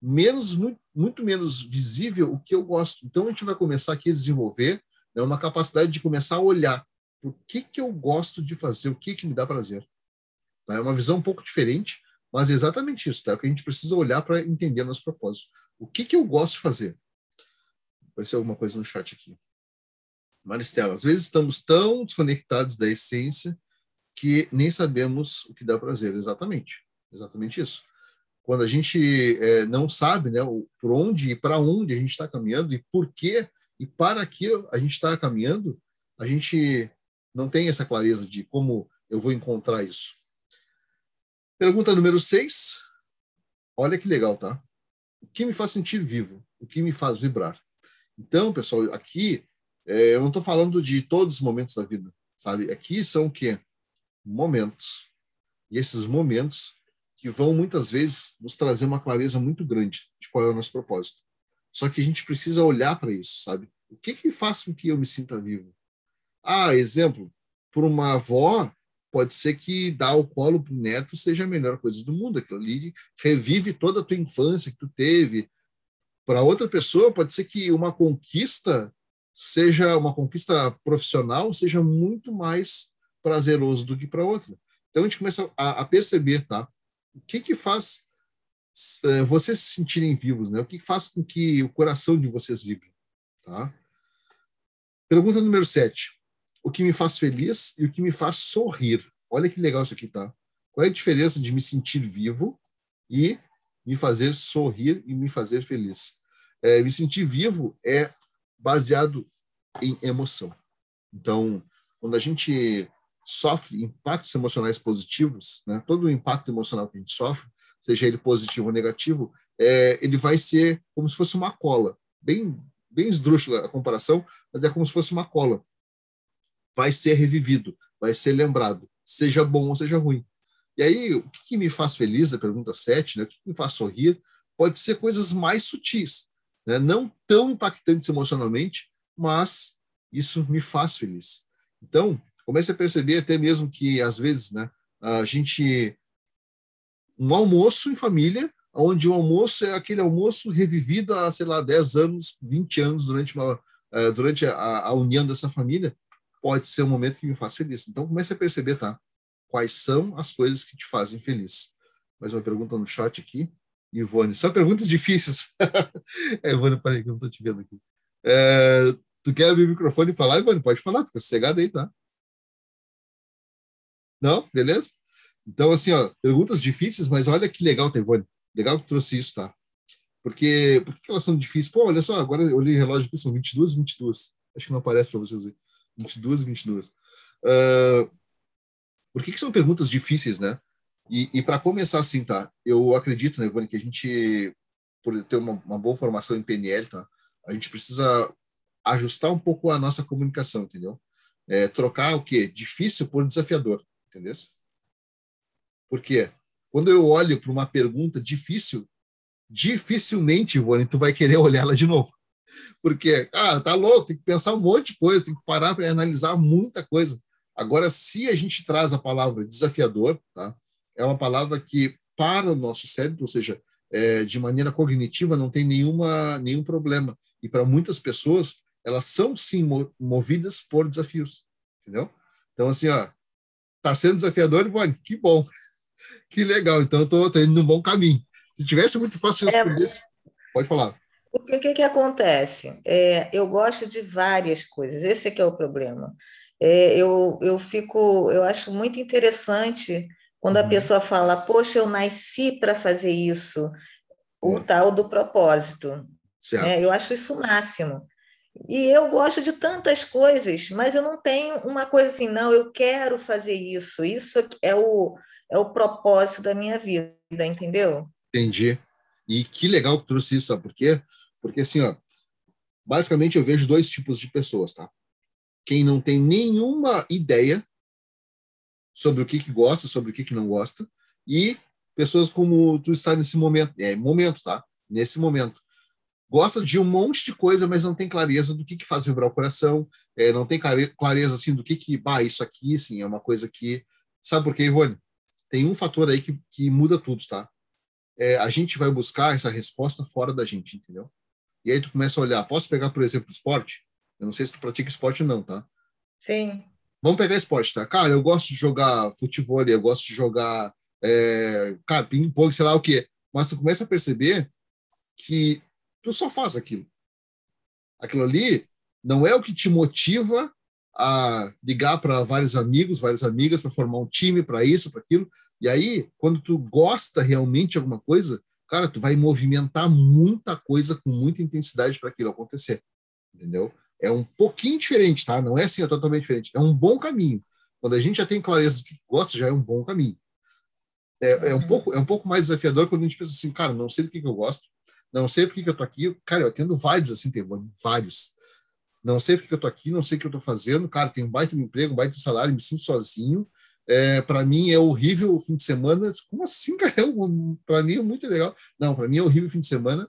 menos, muito, muito menos visível o que eu gosto. Então a gente vai começar aqui a desenvolver é uma capacidade de começar a olhar o que que eu gosto de fazer, o que que me dá prazer. Tá? É uma visão um pouco diferente, mas é exatamente isso, tá? É o que a gente precisa olhar para entender nosso propósito. O que que eu gosto de fazer? Apareceu alguma coisa no chat aqui. Maristela, às vezes estamos tão desconectados da essência que nem sabemos o que dá prazer. Exatamente, exatamente isso. Quando a gente é, não sabe, né, por onde e para onde a gente está caminhando e por que e para que a gente está caminhando, a gente não tem essa clareza de como eu vou encontrar isso. Pergunta número 6. Olha que legal, tá? O que me faz sentir vivo? O que me faz vibrar? Então, pessoal, aqui é, eu não estou falando de todos os momentos da vida, sabe? Aqui são o quê? Momentos. E esses momentos que vão muitas vezes nos trazer uma clareza muito grande de qual é o nosso propósito. Só que a gente precisa olhar para isso, sabe? O que que faz com que eu me sinta vivo? Ah, exemplo, por uma avó, pode ser que dar o colo para o neto seja a melhor coisa do mundo. Aquilo ali revive toda a tua infância que tu teve. Para outra pessoa, pode ser que uma conquista seja uma conquista profissional seja muito mais prazeroso do que para outra. Então a gente começa a, a perceber, tá? O que que faz é, vocês se sentirem vivos, né? O que faz com que o coração de vocês vibre, tá? Pergunta número 7. O que me faz feliz e o que me faz sorrir. Olha que legal isso aqui, tá? Qual é a diferença de me sentir vivo e me fazer sorrir e me fazer feliz? É, me sentir vivo é baseado em emoção. Então, quando a gente sofre impactos emocionais positivos, né, todo o impacto emocional que a gente sofre, seja ele positivo ou negativo, é, ele vai ser como se fosse uma cola. Bem, bem esdrúxula a comparação, mas é como se fosse uma cola. Vai ser revivido, vai ser lembrado, seja bom ou seja ruim. E aí, o que, que me faz feliz, a pergunta 7, né, o que, que me faz sorrir, pode ser coisas mais sutis. né? não tão impactantes emocionalmente, mas isso me faz feliz. Então, comece a perceber até mesmo que, às vezes, né, a gente. Um almoço em família, onde o almoço é aquele almoço revivido há, sei lá, 10 anos, 20 anos, durante, uma, uh, durante a, a união dessa família, pode ser um momento que me faz feliz. Então, comece a perceber, tá? Quais são as coisas que te fazem feliz. Mais uma pergunta no chat aqui. Ivone, são perguntas difíceis. [LAUGHS] é, Ivone, peraí, que eu não estou te vendo aqui. É, tu quer abrir o microfone e falar, Ivone? Pode falar, fica sossegado aí, tá? Não? Beleza? Então, assim, ó, perguntas difíceis, mas olha que legal, tá, Ivone. Legal que trouxe isso, tá? Porque, por que elas são difíceis? Pô, olha só, agora eu olhei o relógio aqui, são 22 22. Acho que não aparece para vocês aí. 22 22. Uh, por que, que são perguntas difíceis, né? E, e para começar assim, tá? Eu acredito, né, Ivone, que a gente, por ter uma, uma, boa formação em PNL, tá? A gente precisa ajustar um pouco a nossa comunicação, entendeu? É, trocar o quê? Difícil por desafiador, entendeu? Por quê? Quando eu olho para uma pergunta difícil, dificilmente, Ivone, tu vai querer [LAUGHS] olhar ela de novo. Porque, ah, tá louco, tem que pensar um monte de coisa, tem que parar para analisar muita coisa. Agora, se a gente traz a palavra desafiador, tá? é uma palavra que, para o nosso cérebro, ou seja, é, de maneira cognitiva, não tem nenhuma, nenhum problema. E para muitas pessoas, elas são sim movidas por desafios, entendeu? Então, assim, ó, tá sendo desafiador, Ivone, que bom, [LAUGHS] que legal. Então, eu tô, tô indo num bom caminho. Se tivesse muito fácil responder, é, pode falar. O que, que, acontece? É, eu gosto de várias coisas, esse é que é o problema. É, eu, eu fico, eu acho muito interessante quando a uhum. pessoa fala, poxa, eu nasci para fazer isso, o uhum. tal do propósito. Né? Eu acho isso o máximo. E eu gosto de tantas coisas, mas eu não tenho uma coisa assim, não, eu quero fazer isso, isso é o, é o propósito da minha vida, entendeu? Entendi. E que legal que trouxe isso, sabe por quê? Porque assim, ó, basicamente eu vejo dois tipos de pessoas, tá? Quem não tem nenhuma ideia sobre o que, que gosta, sobre o que, que não gosta, e pessoas como tu está nesse momento, é momento, tá? Nesse momento. Gosta de um monte de coisa, mas não tem clareza do que, que faz vibrar o coração, é, não tem clareza assim do que que, bah, isso aqui, sim, é uma coisa que. Sabe por quê, Ivone? Tem um fator aí que, que muda tudo, tá? É, a gente vai buscar essa resposta fora da gente, entendeu? E aí tu começa a olhar. Posso pegar, por exemplo, esporte? Eu não sei se tu pratica esporte ou não, tá? Sim. Vamos pegar esporte, tá? Cara, eu gosto de jogar futebol, eu gosto de jogar, é, cara, ping-pong, sei lá o quê. Mas tu começa a perceber que tu só faz aquilo. Aquilo ali não é o que te motiva a ligar para vários amigos, várias amigas, para formar um time, para isso, para aquilo. E aí, quando tu gosta realmente de alguma coisa, cara, tu vai movimentar muita coisa com muita intensidade para aquilo acontecer. Entendeu? é um pouquinho diferente, tá? Não é assim, é totalmente diferente. É um bom caminho. Quando a gente já tem clareza do que gosta, já é um bom caminho. É, é, um, pouco, é um pouco mais desafiador quando a gente pensa assim, cara, não sei do que, que eu gosto, não sei por que, eu tô aqui. Cara, eu tendo vários assim, tem vários. Não sei por que, eu tô aqui, não sei o que eu tô fazendo. Cara, tem um baita emprego, um baita salário, me sinto sozinho. É, para mim é horrível o fim de semana. Como assim, [LAUGHS] cara? É para mim é muito legal. Não, para mim é horrível o fim de semana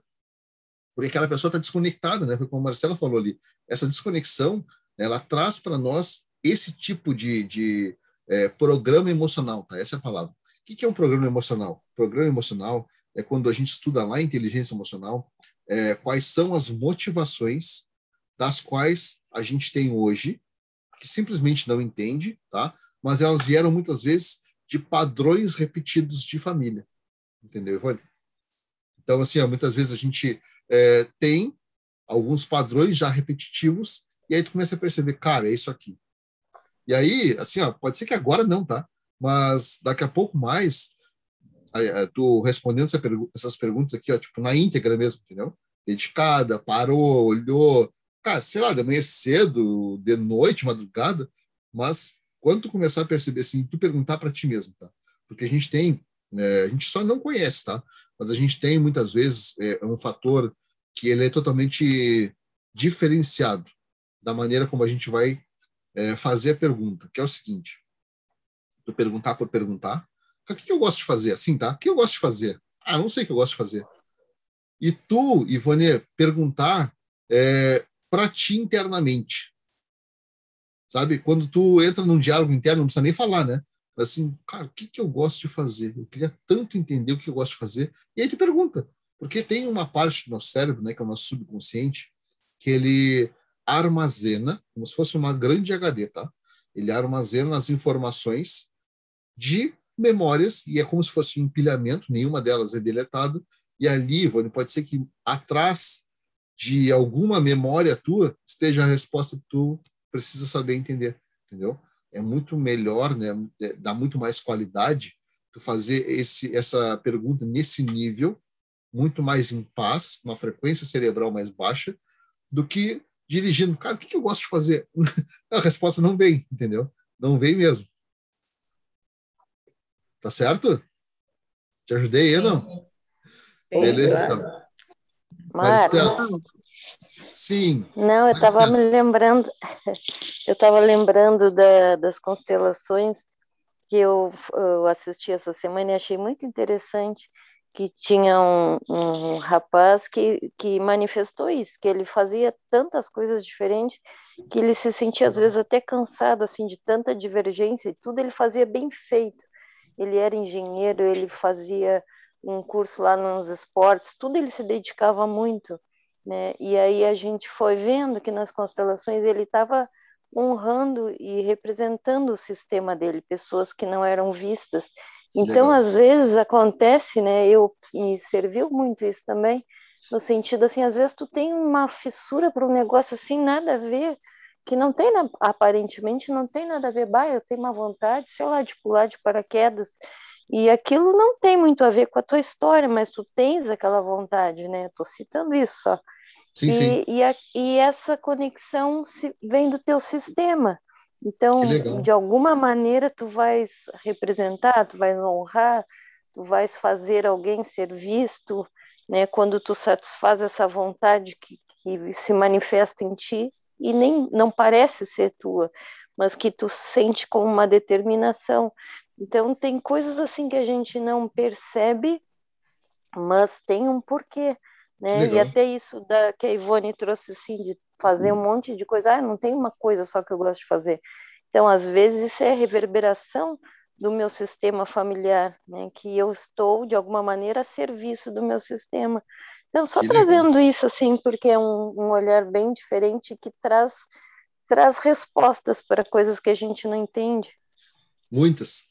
porque aquela pessoa está desconectada, né? Foi como a Marcela falou ali. Essa desconexão, ela traz para nós esse tipo de, de é, programa emocional, tá? Essa é a palavra. O que, é um programa emocional? Programa emocional é quando a gente estuda lá inteligência emocional, é, quais são as motivações das quais a gente tem hoje, que simplesmente não entende, tá? Mas elas vieram muitas vezes de padrões repetidos de família, entendeu, Ivone? Então, assim, ó, muitas vezes a gente é, tem alguns padrões já repetitivos, e aí tu começa a perceber, cara, é isso aqui. E aí, assim, ó, pode ser que agora não, tá? Mas daqui a pouco mais, tu respondendo essa pergu essas perguntas aqui, ó, tipo, na íntegra mesmo, entendeu? Dedicada, parou, olhou, cara, sei lá, de manhã cedo, de noite, madrugada, mas quando tu começar a perceber assim, tu perguntar para ti mesmo, tá? Porque a gente tem, é, a gente só não conhece, tá? mas a gente tem muitas vezes é, um fator que ele é totalmente diferenciado da maneira como a gente vai é, fazer a pergunta, que é o seguinte: tu perguntar por perguntar, o que eu gosto de fazer assim, tá? O que eu gosto de fazer? Ah, não sei o que eu gosto de fazer. e tu, Ivone, perguntar é, para ti internamente. Sabe? Quando tu entra num diálogo interno, não precisa nem falar, né? Assim, cara, o que, que eu gosto de fazer? Eu queria tanto entender o que eu gosto de fazer. E aí tu pergunta. Porque tem uma parte do nosso cérebro, né, que é o nosso subconsciente, que ele armazena, como se fosse uma grande HD, tá? Ele armazena as informações de memórias, e é como se fosse um empilhamento, nenhuma delas é deletada, e ali, Ivone, pode ser que atrás de alguma memória tua esteja a resposta que tu precisa saber entender, entendeu? É muito melhor, né? É, dá muito mais qualidade tu fazer esse, essa pergunta nesse nível, muito mais em paz, uma frequência cerebral mais baixa, do que dirigindo. Cara, o que, que eu gosto de fazer? [LAUGHS] a resposta não vem, entendeu? Não vem mesmo. Tá certo? Te ajudei aí, não? Beleza, então. Maristela. Sim. Não, eu estava me lembrando, [LAUGHS] eu estava lembrando da, das constelações que eu, eu, assisti essa semana e achei muito interessante que tinha um, um rapaz que, que manifestou isso, que ele fazia tantas coisas diferentes que ele se sentia às vezes até cansado assim de tanta divergência e tudo ele fazia bem feito. Ele era engenheiro, ele fazia um curso lá nos esportes, tudo ele se dedicava muito, né? E aí a gente foi vendo que nas constelações ele estava honrando e representando o sistema dele, pessoas que não eram vistas. Então, Legal. às vezes acontece, né? Eu me serviu muito isso também, no sentido assim, às vezes tu tem uma fissura para um negócio assim nada a ver, que não tem aparentemente não tem nada a ver, bah, eu tenho uma vontade, sei lá, de pular de paraquedas e aquilo não tem muito a ver com a tua história, mas tu tens aquela vontade, né? Estou citando isso só. Sim, e, sim. E, a, e essa conexão se, vem do teu sistema. Então, de alguma maneira, tu vais representar, tu vais honrar, tu vais fazer alguém ser visto, né? Quando tu satisfaz essa vontade que, que se manifesta em ti e nem não parece ser tua, mas que tu sente com uma determinação. Então, tem coisas assim que a gente não percebe, mas tem um porquê. Né? E até isso da, que a Ivone trouxe, assim, de fazer um monte de coisa. Ah, não tem uma coisa só que eu gosto de fazer. Então, às vezes, isso é reverberação do meu sistema familiar, né? que eu estou, de alguma maneira, a serviço do meu sistema. Então, só que trazendo legal. isso, assim, porque é um, um olhar bem diferente que traz, traz respostas para coisas que a gente não entende. Muitas.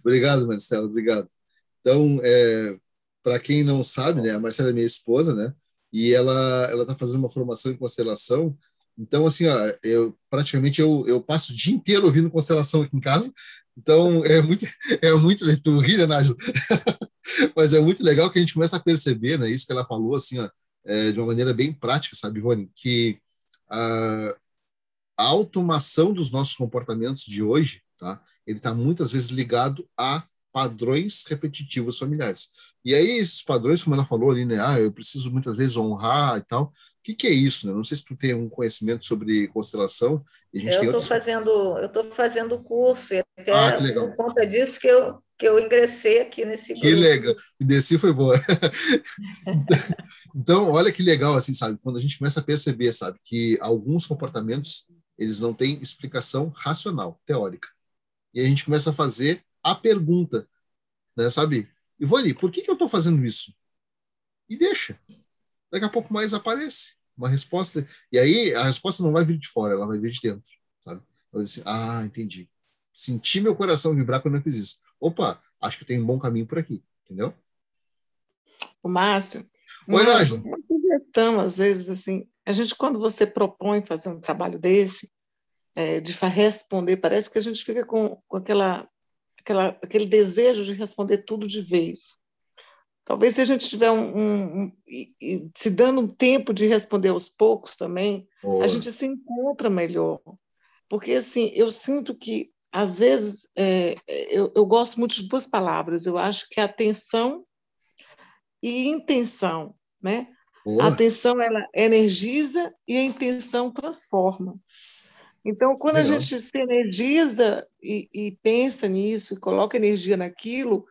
Obrigado, Marcelo, obrigado. Então, é, para quem não sabe, né, a Marcela é minha esposa, né? E ela ela está fazendo uma formação em constelação. Então, assim, ó, eu praticamente eu, eu passo o dia inteiro ouvindo constelação aqui em casa. Então, é muito [LAUGHS] é muito tu ri, né, Nájila? [LAUGHS] Mas é muito legal que a gente começa a perceber, né, isso que ela falou assim, ó, é, de uma maneira bem prática, sabe, Ivone, que a, a automação dos nossos comportamentos de hoje, tá? ele está muitas vezes ligado a padrões repetitivos familiares. E aí, esses padrões, como ela falou ali, né? Ah, eu preciso muitas vezes honrar e tal. O que, que é isso? Né? Não sei se tu tem um conhecimento sobre constelação. eu estou outros... fazendo, eu estou fazendo curso, e até ah, por conta disso que eu, que eu ingressei aqui nesse grupo. Que legal. E desci foi boa. [LAUGHS] então, olha que legal, assim, sabe? Quando a gente começa a perceber, sabe, que alguns comportamentos eles não têm explicação racional, teórica. E a gente começa a fazer a pergunta, né, sabe? Ivone, por que, que eu estou fazendo isso? E deixa. Daqui a pouco mais aparece uma resposta. E aí a resposta não vai vir de fora, ela vai vir de dentro, sabe? Eu assim, ah, entendi. Senti meu coração vibrar quando eu fiz isso. Opa, acho que tem um bom caminho por aqui, entendeu? O Márcio. Oi, Nájila. Uma sugestão, às vezes, assim, a gente, quando você propõe fazer um trabalho desse, é, de responder, parece que a gente fica com, com aquela, aquela, aquele desejo de responder tudo de vez. Talvez se a gente tiver um, um, um e, e se dando um tempo de responder aos poucos também, a gente se encontra melhor. Porque assim, eu sinto que às vezes é, eu, eu gosto muito de duas palavras. Eu acho que é atenção e intenção, né? A atenção ela energiza e a intenção transforma. Então, quando Legal. a gente se energiza e, e, pensa nisso, e coloca energia naquilo,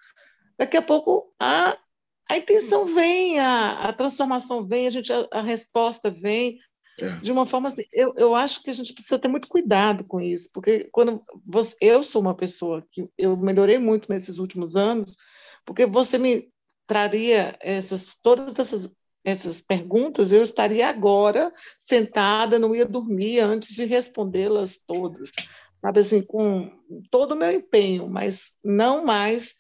daqui a pouco a, a intenção vem, a, a transformação vem, a, gente, a, a resposta vem, é. de uma forma assim. Eu, eu acho que a gente precisa ter muito cuidado com isso, porque quando você, eu sou uma pessoa que eu melhorei muito nesses últimos anos, porque você me traria essas todas essas essas perguntas, eu estaria agora sentada, não ia dormir antes de respondê-las todas, sabe assim, com todo o meu empenho, mas não mais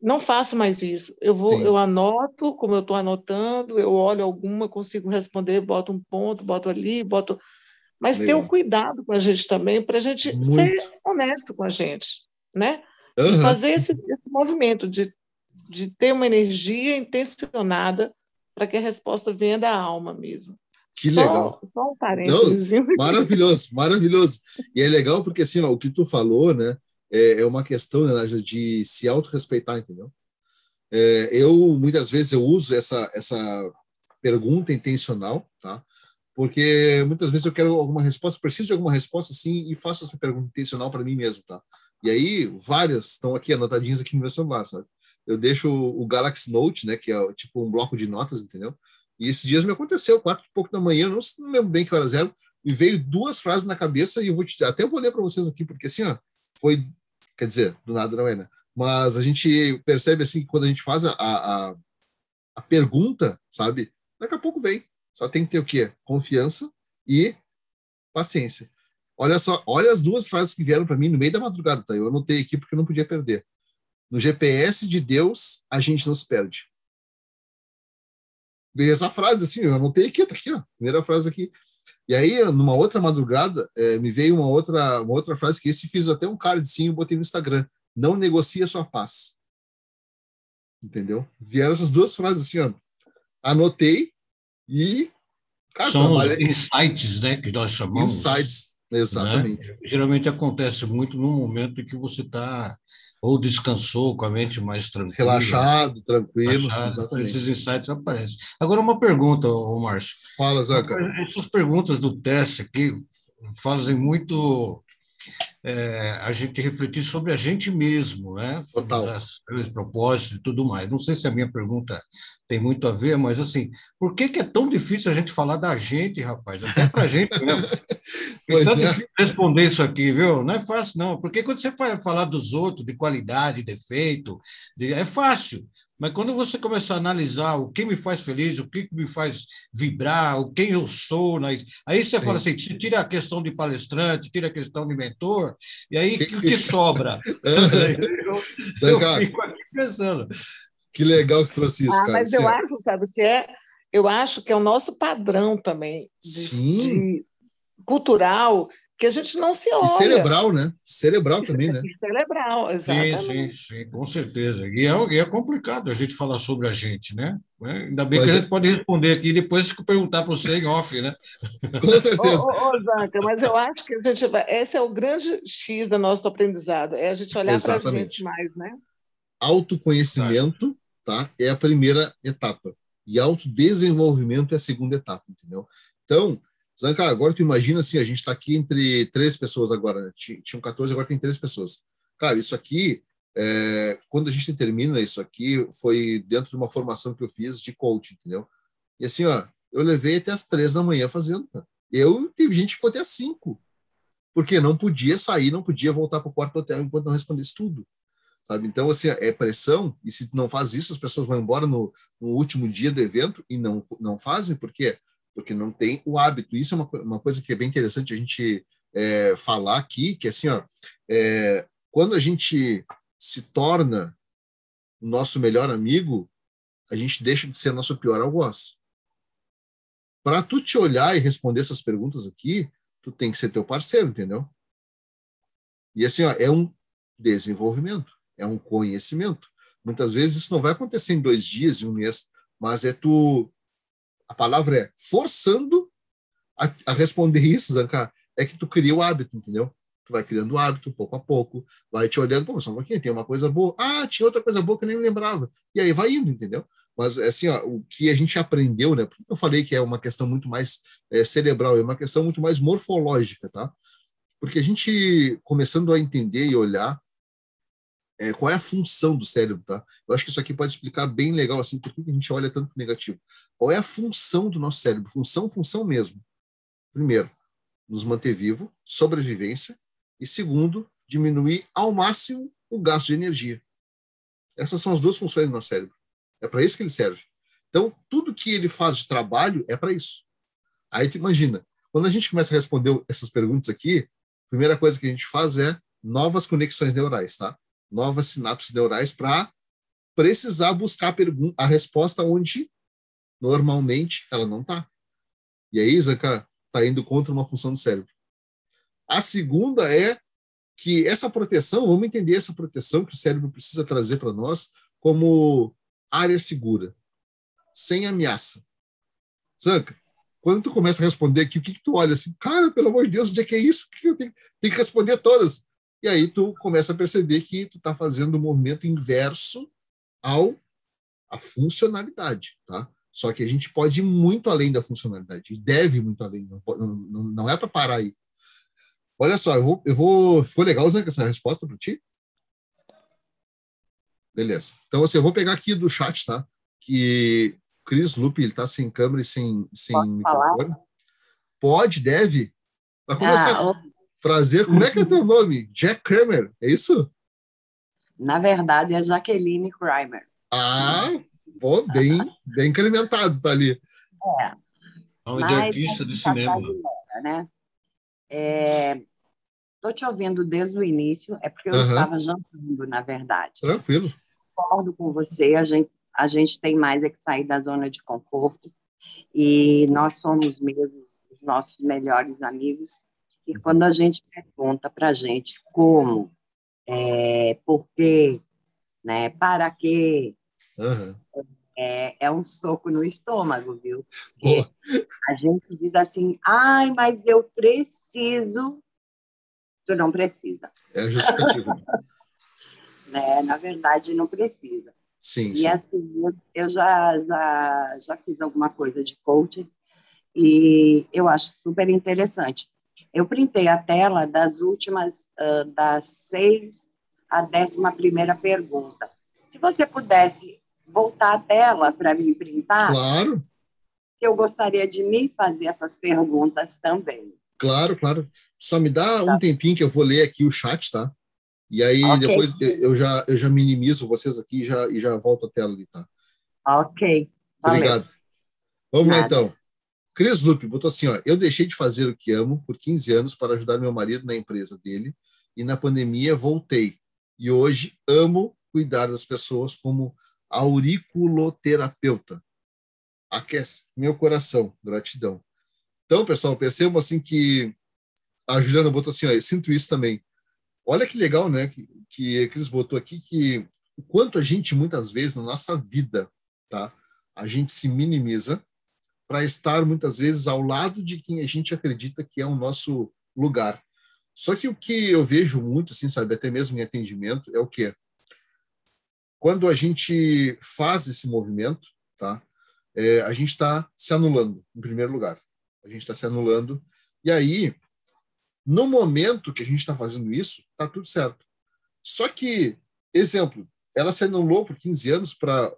não faço mais isso. Eu vou, Sim. eu anoto, como eu estou anotando, eu olho alguma, consigo responder, boto um ponto, boto ali, boto. Mas Legal. ter um cuidado com a gente também, para a gente Muito. ser honesto com a gente, né? Uhum. E fazer esse, esse movimento de, de ter uma energia intencionada para que a resposta venha da alma mesmo. Que legal. Só, um parênteses. Não, [LAUGHS] maravilhoso, maravilhoso. E é legal porque assim, ó, o que tu falou, né? é, é uma questão né, de se autorrespeitar, entendeu? É, eu, muitas vezes, eu uso essa, essa pergunta intencional, tá? Porque muitas vezes eu quero alguma resposta, preciso de alguma resposta, assim, e faço essa pergunta intencional para mim mesmo, tá? E aí, várias estão aqui anotadinhas aqui no meu celular, sabe? Eu deixo o Galaxy Note, né, que é tipo um bloco de notas, entendeu? E esses dias me aconteceu, quatro e pouco da manhã, não, não lembro bem que horas eram, me veio duas frases na cabeça e eu vou te, até vou ler para vocês aqui, porque assim, ó, foi, quer dizer, do nada não é, né? Mas a gente percebe assim que quando a gente faz a, a, a pergunta, sabe? Daqui a pouco vem. Só tem que ter o quê? Confiança e paciência. Olha só, olha as duas frases que vieram para mim no meio da madrugada, tá? Eu anotei aqui porque eu não podia perder. No GPS de Deus, a gente não se perde. Veio essa frase assim, eu anotei aqui, tá aqui, ó. Primeira frase aqui. E aí, numa outra madrugada, é, me veio uma outra, uma outra frase que esse fiz até um card sim, eu botei no Instagram. Não negocie a sua paz. Entendeu? Vieram essas duas frases assim, ó. Anotei e. Cara, São trabalhei... insights, né? Que nós chamamos. Insights, exatamente. Né? Geralmente acontece muito no momento em que você está ou descansou com a mente mais tranquila. Relaxado, tranquilo. Relaxado, exatamente. Esses insights aparecem. Agora, uma pergunta, Márcio. Fala, Zanca. Essas perguntas do teste aqui fazem muito é, a gente refletir sobre a gente mesmo, né? Total. Os propósitos e tudo mais. Não sei se a minha pergunta tem muito a ver, mas assim, por que, que é tão difícil a gente falar da gente, rapaz? Até para a gente mesmo. [LAUGHS] pois é. difícil responder isso aqui, viu? Não é fácil, não. Porque quando você vai falar dos outros, de qualidade, defeito, de... é fácil. Mas quando você começar a analisar o que me faz feliz, o que me faz vibrar, o quem eu sou, né? aí você Sim. fala assim, você tira a questão de palestrante, tira a questão de mentor, e aí o que, que, que, sobra? [LAUGHS] [LAUGHS] eu, eu fico aqui pensando. Que legal que trouxe isso, ah, cara. Mas eu acho, sabe o que é? Eu acho que é o nosso padrão também de, Sim. De cultural que a gente não se olha. E cerebral, né? Cerebral também, né? [LAUGHS] Cerebral, exatamente. Sim, sim, sim, com certeza. E é, e é complicado a gente falar sobre a gente, né? É, ainda bem mas que a gente é... pode responder aqui depois que perguntar para você em off, né? [LAUGHS] Com certeza. ô, ô, ô, Zanca, mas eu acho que a gente vai. Esse é o grande X do nosso aprendizado, é a gente olhar para a gente mais, né? Autoconhecimento, tá? É a primeira etapa. E autodesenvolvimento é a segunda etapa, entendeu? Então, Zanca, agora tu imagina assim, a gente está aqui entre três pessoas agora, né? tinham 14, agora tem três pessoas. Cara, isso aqui, é, quando a gente termina isso aqui, foi dentro de uma formação que eu fiz de coaching, entendeu? E assim, ó, eu levei até as três da manhã fazendo, cara. Eu, teve gente que ficou até as cinco, porque não podia sair, não podia voltar para o quarto hotel enquanto não respondesse tudo, sabe? Então, assim, é pressão, e se não faz isso, as pessoas vão embora no, no último dia do evento e não, não fazem, por quê? Porque não tem o hábito. Isso é uma, uma coisa que é bem interessante a gente é, falar aqui, que assim, ó, é, quando a gente se torna o nosso melhor amigo, a gente deixa de ser nosso pior algoz. Para tu te olhar e responder essas perguntas aqui, tu tem que ser teu parceiro, entendeu? E assim, ó, é um desenvolvimento, é um conhecimento. Muitas vezes isso não vai acontecer em dois dias, em um mês, mas é tu a palavra é forçando a, a responder isso, Zanca, é que tu cria o hábito, entendeu? Tu vai criando o hábito pouco a pouco, vai te olhando, pô, só um pouquinho, tem uma coisa boa. Ah, tinha outra coisa boa que eu nem lembrava. E aí vai indo, entendeu? Mas, assim, ó, o que a gente aprendeu, né? Porque eu falei que é uma questão muito mais é, cerebral, é uma questão muito mais morfológica, tá? Porque a gente, começando a entender e olhar é, qual é a função do cérebro, tá? Eu acho que isso aqui pode explicar bem legal, assim, por que a gente olha tanto negativo. Qual é a função do nosso cérebro? Função, função mesmo. Primeiro, nos manter vivo, sobrevivência, e segundo, diminuir ao máximo o gasto de energia. Essas são as duas funções do nosso cérebro. É para isso que ele serve. Então, tudo que ele faz de trabalho é para isso. Aí tu imagina, quando a gente começa a responder essas perguntas aqui, a primeira coisa que a gente faz é novas conexões neurais, tá? Novas sinapses neurais para precisar buscar a, a, resposta onde normalmente ela não está. E aí, Zanca, está indo contra uma função do cérebro. A segunda é que essa proteção, vamos entender essa proteção que o cérebro precisa trazer para nós como área segura, sem ameaça. Zanca, quando tu começa a responder aqui, o que, que tu olha assim? Cara, pelo amor de Deus, onde é que é isso? O que, que eu tenho? Tem que responder todas. E aí tu começa a perceber que tu está fazendo o um movimento inverso ao a funcionalidade, tá? Só que a gente pode ir muito além da funcionalidade, e deve ir muito além, não, não, não é para parar aí. Olha só, eu vou, eu vou. Ficou legal, Zé, essa resposta para ti? Beleza. Então, assim, eu vou pegar aqui do chat, tá? Que Cris Lupe, ele tá sem câmera e sem, sem microfone. Falar? Pode, deve. Para começar, ah, prazer. Como é que é teu nome? Jack Kramer, é isso? Na verdade, é Jaqueline Kramer. Ah, Pô, bem, bem incrementado, tá ali. É. É um idealista de cinema. Né? Estou é, te ouvindo desde o início, é porque eu uhum. estava jantando, na verdade. Tranquilo. Concordo com você, a gente, a gente tem mais é que sair da zona de conforto e nós somos mesmo os nossos melhores amigos. E quando a gente pergunta para a gente como, é, por quê, né, para quê, Uhum. É, é um soco no estômago, viu? a gente diz assim, ai, mas eu preciso. Tu não precisa. É justificativo. [LAUGHS] né? Na verdade, não precisa. Sim, e sim. assim, eu já, já, já fiz alguma coisa de coaching e eu acho super interessante. Eu printei a tela das últimas, uh, das seis à décima primeira pergunta. Se você pudesse voltar a tela para me printar. Claro. Eu gostaria de me fazer essas perguntas também. Claro, claro. Só me dá tá. um tempinho que eu vou ler aqui o chat, tá? E aí okay. depois eu já, eu já minimizo vocês aqui e já, e já volto a tela ali, tá? Ok. Valeu. Obrigado. Vamos Nada. lá, então. Cris Lupe botou assim, ó, eu deixei de fazer o que amo por 15 anos para ajudar meu marido na empresa dele e na pandemia voltei. E hoje amo cuidar das pessoas como auriculoterapeuta. Aquece meu coração, gratidão. Então, pessoal, percebam assim que a Juliana botou assim, ó, eu sinto isso também. Olha que legal, né, que, que eles botou aqui que o quanto a gente muitas vezes na nossa vida, tá? A gente se minimiza para estar muitas vezes ao lado de quem a gente acredita que é o nosso lugar. Só que o que eu vejo muito, assim, sabe, até mesmo em atendimento, é o quê? Quando a gente faz esse movimento, tá? É, a gente está se anulando, em primeiro lugar. A gente está se anulando. E aí, no momento que a gente está fazendo isso, tá tudo certo. Só que, exemplo, ela se anulou por 15 anos para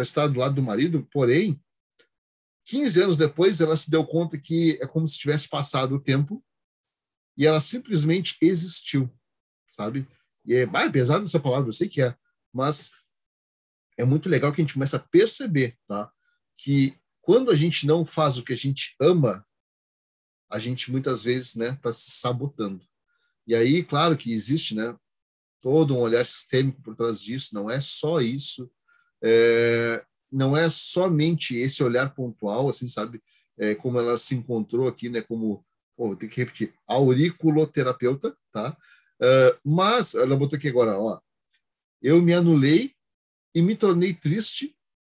estar do lado do marido, porém, 15 anos depois, ela se deu conta que é como se tivesse passado o tempo e ela simplesmente existiu, sabe? E é, é pesado essa palavra, eu sei que é, mas é muito legal que a gente começa a perceber, tá? Que quando a gente não faz o que a gente ama, a gente muitas vezes, né, está se sabotando. E aí, claro que existe, né, todo um olhar sistêmico por trás disso. Não é só isso, é, não é somente esse olhar pontual, assim, sabe? É, como ela se encontrou aqui, né, como pô, vou ter que repetir, auriculoterapeuta, tá? Uh, mas ela botou aqui agora, ó, eu me anulei e me tornei triste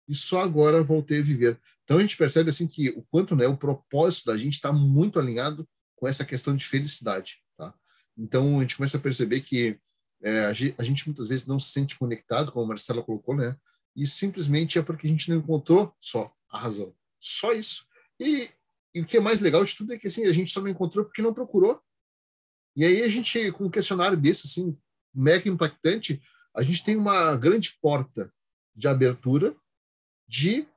e só agora voltei a viver. Então a gente percebe assim que o quanto né, o propósito da gente está muito alinhado com essa questão de felicidade. Tá? Então a gente começa a perceber que é, a, gente, muitas vezes não se sente conectado, como a Marcela colocou, né? E simplesmente é porque a gente não encontrou só a razão. Só isso. E, e o que é mais legal de tudo é que assim, a gente só não encontrou porque não procurou. E aí a gente, com um questionário desse, assim, mega impactante, a gente tem uma grande porta de abertura de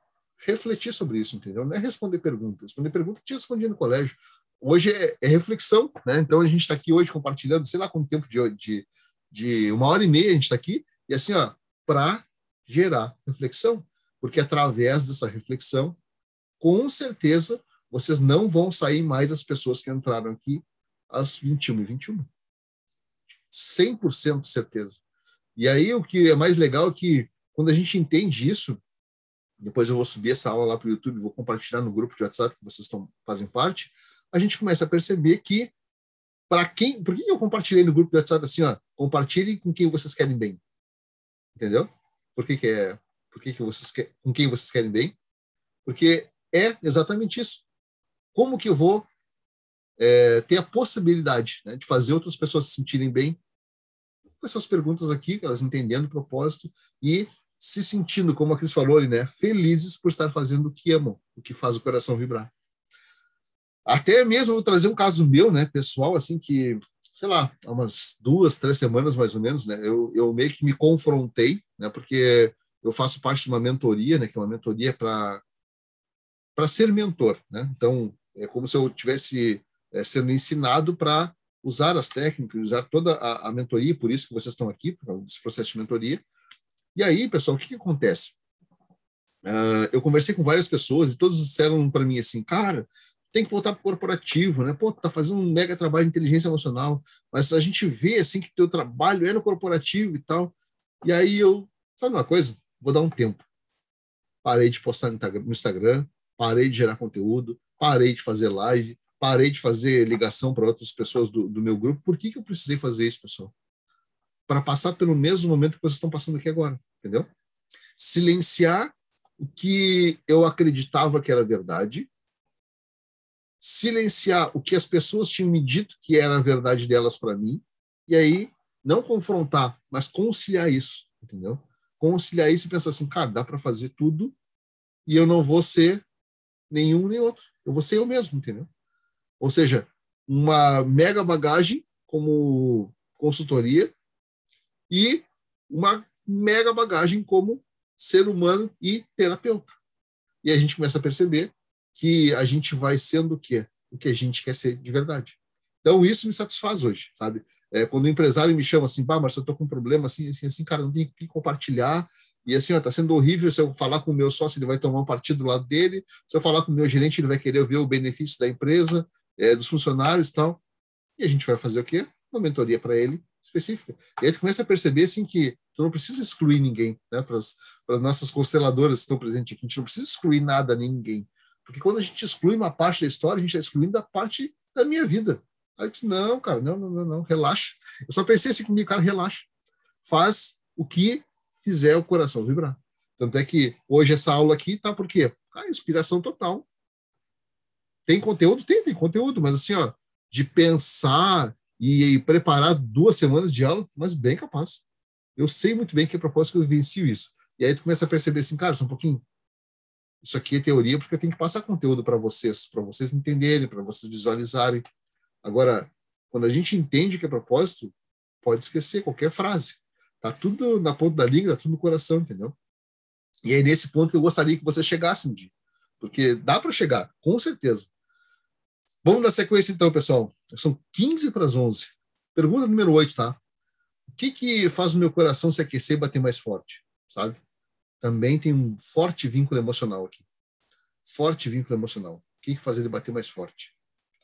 refletir sobre isso, entendeu? Não é responder perguntas. Responder perguntas tinha respondido no colégio. Hoje é, é reflexão, né? Então a gente está aqui hoje compartilhando, sei lá quanto tempo de, de, de uma hora e meia a gente está aqui, e assim, ó, para gerar reflexão, porque através dessa reflexão, com certeza, vocês não vão sair mais as pessoas que entraram aqui às 21 e 21. 100% de certeza. E aí o que é mais legal é que quando a gente entende isso, depois eu vou subir essa aula lá para o YouTube, vou compartilhar no grupo de WhatsApp que vocês estão, fazem parte, a gente começa a perceber que para quem, por que eu compartilhei no grupo de WhatsApp assim, ó, compartilhem com quem vocês querem bem. Entendeu? Por que, que é, por que, que vocês quer, com quem vocês querem bem? Porque é exatamente isso. Como que eu vou é, ter a possibilidade né, de fazer outras pessoas se sentirem bem com essas perguntas aqui, elas entendendo o propósito e se sentindo, como a Cris falou ali, né, felizes por estar fazendo o que amam, o que faz o coração vibrar. Até mesmo vou trazer um caso meu, né, pessoal, assim, que, sei lá, há umas duas, três semanas mais ou menos, né, eu, eu meio que me confrontei, né, porque eu faço parte de uma mentoria, né, que é uma mentoria para para ser mentor, né? Então, é como se eu tivesse é, sendo ensinado para usar as técnicas, usar toda a, a, mentoria, por isso que vocês estão aqui, esse processo de mentoria, e aí, pessoal, o que, que acontece? Uh, eu conversei com várias pessoas e todos disseram para mim assim, cara, tem que voltar para o corporativo, né? Pô, tá fazendo um mega trabalho de inteligência emocional, mas a gente vê assim que teu trabalho é no corporativo e tal. E aí eu, sabe uma coisa? Vou dar um tempo. Parei de postar no Instagram, parei de gerar conteúdo, parei de fazer live, parei de fazer ligação para outras pessoas do, do meu grupo. Por que, que eu precisei fazer isso, pessoal? Para passar pelo mesmo momento que vocês estão passando aqui agora entendeu? Silenciar o que eu acreditava que era verdade, silenciar o que as pessoas tinham me dito que era a verdade delas para mim, e aí não confrontar, mas conciliar isso, entendeu? Conciliar isso e pensar assim, cara, dá para fazer tudo e eu não vou ser nenhum nem outro. Eu vou ser eu mesmo, entendeu? Ou seja, uma mega bagagem como consultoria e uma mega bagagem como ser humano e terapeuta. E a gente começa a perceber que a gente vai sendo o quê? O que a gente quer ser de verdade. Então, isso me satisfaz hoje, sabe? É, quando o empresário me chama assim, bah, mas eu tô com um problema assim, assim, assim, cara, não tem o que compartilhar. E assim, ó, tá sendo horrível se eu falar com o meu sócio, ele vai tomar um partido do lado dele. Se eu falar com o meu gerente, ele vai querer ver o benefício da empresa, é, dos funcionários e tal. E a gente vai fazer o quê? Uma mentoria para ele específica. E aí tu começa a perceber assim que tu não precisa excluir ninguém, né? Para as nossas consteladoras que estão presentes aqui, a gente não precisa excluir nada ninguém. Porque quando a gente exclui uma parte da história, a gente está excluindo a parte da minha vida. Aí eu disse, não, cara, não, não, não, não, relaxa. Eu só pensei assim comigo, cara, relaxa. Faz o que fizer o coração vibrar. Tanto é que hoje essa aula aqui tá por quê? Inspiração total. Tem conteúdo? Tem, tem conteúdo, mas assim, ó, de pensar e, e, preparar duas semanas de aula, mas bem capaz. Eu sei muito bem que é propósito que eu vivencio isso. E aí tu começa a perceber assim, cara, só um pouquinho. Isso aqui é teoria porque eu tenho que passar conteúdo para vocês, para vocês entenderem, para vocês visualizarem. Agora, quando a gente entende que é propósito, pode esquecer qualquer frase. Tá tudo na ponta da língua, tá tudo no coração, entendeu? E é nesse ponto que eu gostaria que você chegasse um dia. Porque dá para chegar, com certeza. Vamos dar sequência então, pessoal. São 15 para as 11. Pergunta número 8, tá? O que, que faz o meu coração se aquecer e bater mais forte? Sabe? Também tem um forte vínculo emocional aqui. Forte vínculo emocional. O que, que faz ele bater mais forte?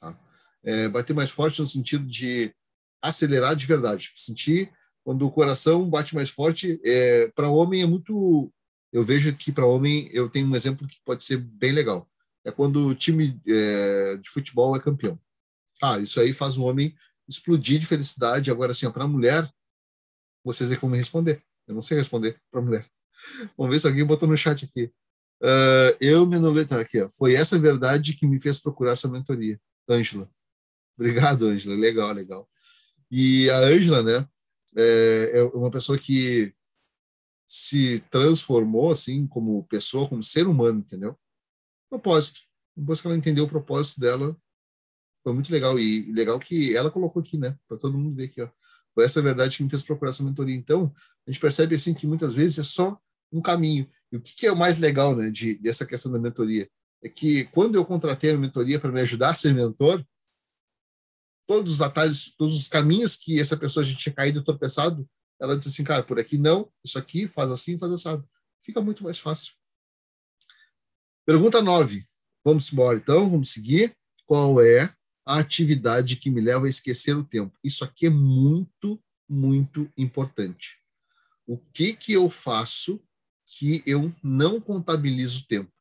Tá? É, bater mais forte no sentido de acelerar de verdade. Sentir quando o coração bate mais forte. É, para homem é muito. Eu vejo que para homem eu tenho um exemplo que pode ser bem legal é quando o time é, de futebol é campeão. Ah, isso aí faz o homem explodir de felicidade. Agora, assim, para a mulher, vocês é que vão me responder. Eu não sei responder para mulher. [LAUGHS] Vamos ver se alguém botou no chat aqui. Uh, eu, Menoleta, aqui, ó, foi essa verdade que me fez procurar sua mentoria. Ângela. Obrigado, Ângela. Legal, legal. E a Ângela, né, é, é uma pessoa que se transformou, assim, como pessoa, como ser humano, entendeu? propósito. Depois que ela entendeu o propósito dela, foi muito legal. E legal que ela colocou aqui, né? Para todo mundo ver aqui, ó. Foi essa verdade que me fez procurar essa mentoria. Então, a gente percebe assim que muitas vezes é só um caminho. E o que, que é o mais legal né, de, dessa questão da mentoria? É que quando eu contratei a mentoria para me ajudar a ser mentor, todos os atalhos, todos os caminhos que essa pessoa já tinha caído tropeçado, ela disse assim, cara, por aqui não, isso aqui, faz assim, faz assado. Fica muito mais fácil. Pergunta 9. Vamos embora, então, vamos seguir. Qual é a atividade que me leva a esquecer o tempo? Isso aqui é muito, muito importante. O que que eu faço que eu não contabilizo o tempo?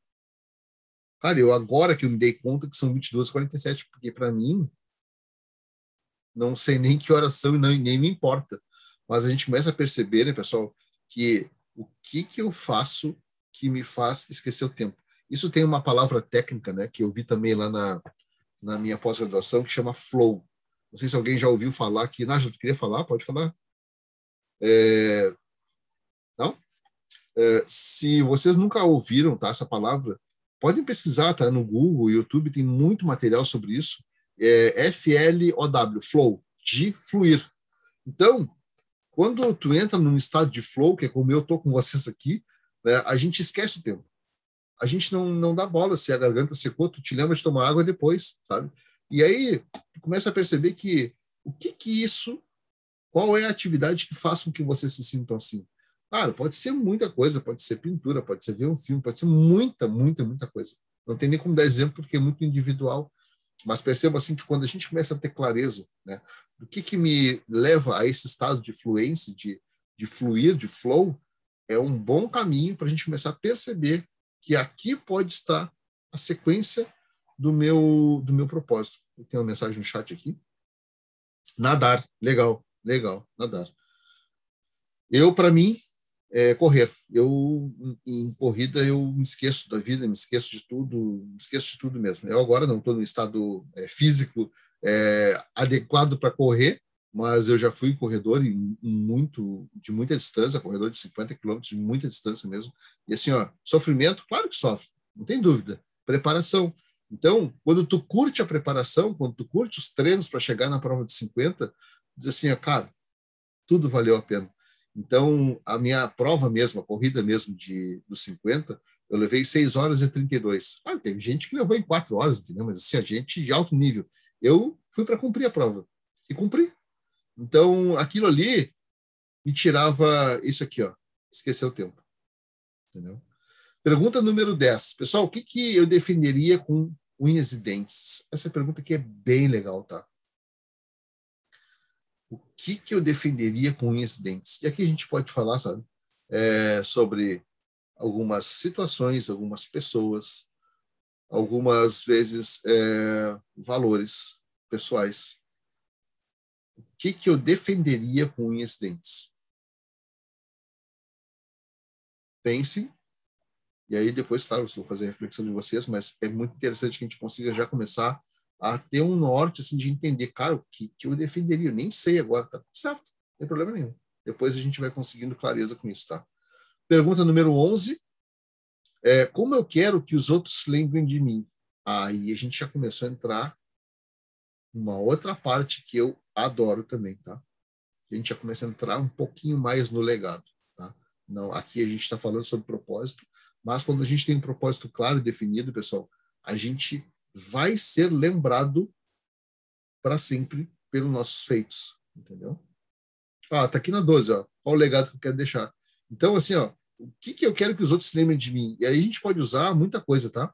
Cara, eu agora que eu me dei conta que são 22h47, porque para mim, não sei nem que horas são e nem, me importa. Mas a gente começa a perceber, né, pessoal, que o que que eu faço que me faz esquecer o tempo? Isso tem uma palavra técnica, né, que eu vi também lá na, na minha pós-graduação, que chama flow. Não sei se alguém já ouviu falar aqui. Nádia, tu queria falar? Pode falar. É... Não? É, se vocês nunca ouviram tá, essa palavra, podem pesquisar tá, no Google, YouTube, tem muito material sobre isso. É F-L-O-W, flow, de fluir. Então, quando tu entra num estado de flow, que é como eu estou com vocês aqui, né, a gente esquece o tempo. A gente não, não dá bola se a garganta secou, tu te lembra de tomar água depois, sabe? E aí, tu começa a perceber que o que que isso, qual é a atividade que faz com que você se sinta assim? Claro, pode ser muita coisa, pode ser pintura, pode ser ver um filme, pode ser muita, muita, muita coisa. Não tem nem como dar exemplo porque é muito individual. Mas perceba assim que quando a gente começa a ter clareza, né, do que que me leva a esse estado de fluência, de, de fluir, de flow, é um bom caminho para a gente começar a perceber que aqui pode estar a sequência do meu do meu propósito. Tem uma mensagem no chat aqui. Nadar, legal, legal, nadar. Eu para mim é correr. Eu em corrida eu me esqueço da vida, me esqueço de tudo, me esqueço de tudo mesmo. Eu agora não estou no estado é, físico é, adequado para correr, mas eu já fui corredor em, muito de muita distância, corredor de 50 quilômetros de muita distância mesmo. E assim, ó, sofrimento, claro que sofre, não tem dúvida. Preparação. Então, quando tu curte a preparação, quando tu curte os treinos para chegar na prova de 50, diz assim, ó, cara, tudo valeu a pena. Então, a minha prova mesmo, a corrida mesmo de dos 50, eu levei 6 horas e 32. Ah, teve gente que levou em 4 horas, entendeu? Mas assim, a gente de alto nível. Eu fui para cumprir a prova e cumpri. Então, aquilo ali me tirava isso aqui, ó, esquecer o tempo. Entendeu? Pergunta número 10. Pessoal, o que, que eu defenderia com unhas e dentes? Essa pergunta aqui é bem legal, tá? O que, que eu defenderia com unhas e aqui a gente pode falar, sabe, é, sobre algumas situações, algumas pessoas, algumas vezes é, valores pessoais o que, que eu defenderia com e dentes? Pensem, e aí depois, claro, vou fazer a reflexão de vocês, mas é muito interessante que a gente consiga já começar a ter um norte assim, de entender, cara, o que, que eu defenderia? Eu nem sei agora, tá certo, não tem problema nenhum. Depois a gente vai conseguindo clareza com isso, tá? Pergunta número 11. É, como eu quero que os outros lembrem de mim? Aí a gente já começou a entrar uma outra parte que eu adoro também, tá? A gente já começa a entrar um pouquinho mais no legado, tá? Não, aqui a gente está falando sobre propósito, mas quando a gente tem um propósito claro e definido, pessoal, a gente vai ser lembrado para sempre pelos nossos feitos, entendeu? Ah, tá aqui na 12, ó. Qual o legado que eu quero deixar? Então, assim, ó, o que, que eu quero que os outros se lembrem de mim? E aí a gente pode usar muita coisa, tá?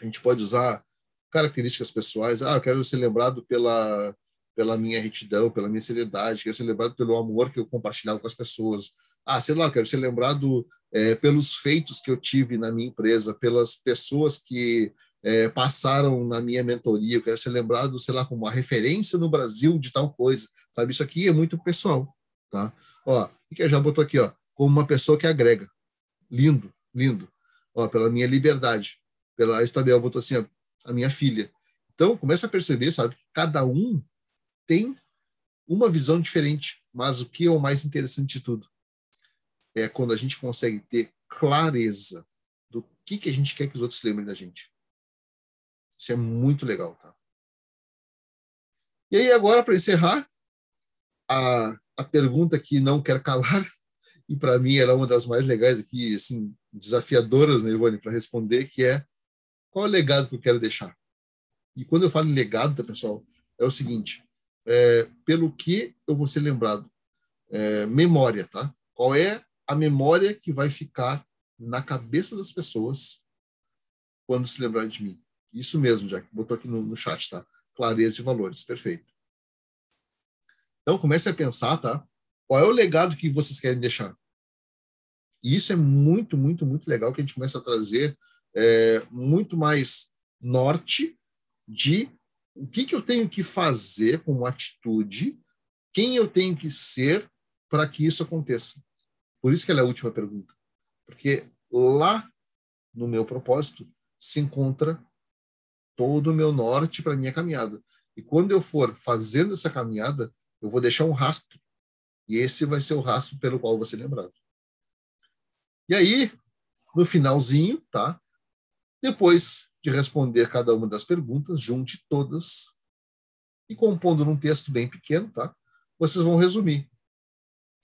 A gente pode usar características pessoais. Ah, eu quero ser lembrado pela, pela minha retidão, pela minha seriedade, quero ser lembrado pelo amor que eu compartilhava com as pessoas. Ah, sei lá, quero ser lembrado é, pelos feitos que eu tive na minha empresa, pelas pessoas que é, passaram na minha mentoria, eu quero ser lembrado, sei lá, como uma referência no Brasil de tal coisa, sabe? Isso aqui é muito pessoal, tá? Ó, o que já botou aqui, ó, como uma pessoa que agrega. Lindo, lindo. Ó, pela minha liberdade. Pela a botou assim, ó, a minha filha. Então, começa a perceber, sabe, que cada um tem uma visão diferente, mas o que é o mais interessante de tudo é quando a gente consegue ter clareza do que, que a gente quer que os outros lembrem da gente. Isso é muito legal, tá? E aí, agora, para encerrar, a, a pergunta que não quer calar, e para mim era uma das mais legais aqui, assim, desafiadoras, né, Ivone, para responder, que é qual é o legado que eu quero deixar? E quando eu falo em legado, tá, pessoal, é o seguinte, é, pelo que eu vou ser lembrado? É, memória, tá? Qual é a memória que vai ficar na cabeça das pessoas quando se lembrarem de mim? Isso mesmo, já botou aqui no, no chat, tá? Clareza e valores, perfeito. Então comece a pensar, tá? Qual é o legado que vocês querem deixar? E isso é muito, muito, muito legal que a gente começa a trazer é, muito mais norte de o que, que eu tenho que fazer como atitude, quem eu tenho que ser para que isso aconteça. Por isso que ela é a última pergunta. Porque lá no meu propósito se encontra todo o meu norte para minha caminhada. E quando eu for fazendo essa caminhada, eu vou deixar um rastro. E esse vai ser o rastro pelo qual você lembrado. E aí, no finalzinho, tá? Depois de responder cada uma das perguntas, junte todas e compondo num texto bem pequeno, tá? Vocês vão resumir,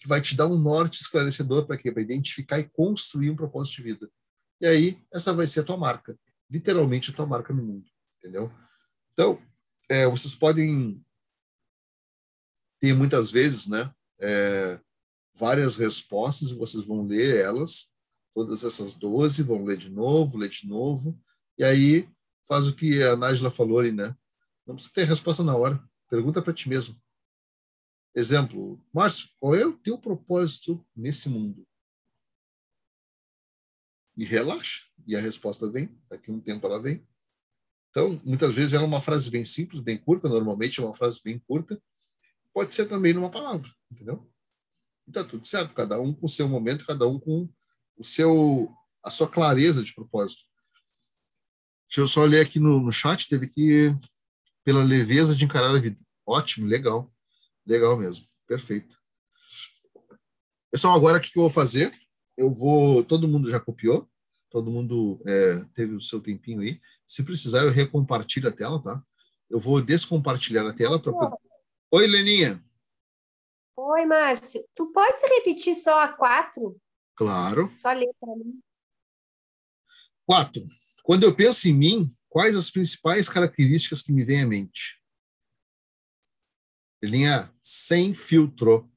que vai te dar um norte esclarecedor para quê? Para identificar e construir um propósito de vida. E aí, essa vai ser a tua marca, literalmente a tua marca no mundo, entendeu? Então, é, vocês podem ter muitas vezes, né, é, várias respostas vocês vão ler elas, todas essas 12, vão ler de novo, ler de novo, e aí faz o que a Nájila falou ali, né? Não precisa ter resposta na hora, pergunta para ti mesmo. Exemplo, Márcio, qual é o teu propósito nesse mundo? E relaxa, e a resposta vem, daqui a um tempo ela vem. Então, muitas vezes ela é uma frase bem simples, bem curta, normalmente é uma frase bem curta, pode ser também numa palavra, entendeu? E tá tudo certo, cada um com o seu momento, cada um com o seu a sua clareza de propósito. Deixa eu só ler aqui no, no chat, teve que pela leveza de encarar a vida. Ótimo, legal. Legal mesmo. Perfeito. Pessoal, agora o que eu vou fazer? Eu vou. Todo mundo já copiou? Todo mundo é, teve o seu tempinho aí. Se precisar, eu recompartilho a tela, tá? Eu vou descompartilhar a tela para Oi, Leninha. Oi, Márcio. Tu pode repetir só a quatro? Claro. Só ler para mim. Quatro. Quando eu penso em mim, quais as principais características que me vêm à mente? Linha sem filtro.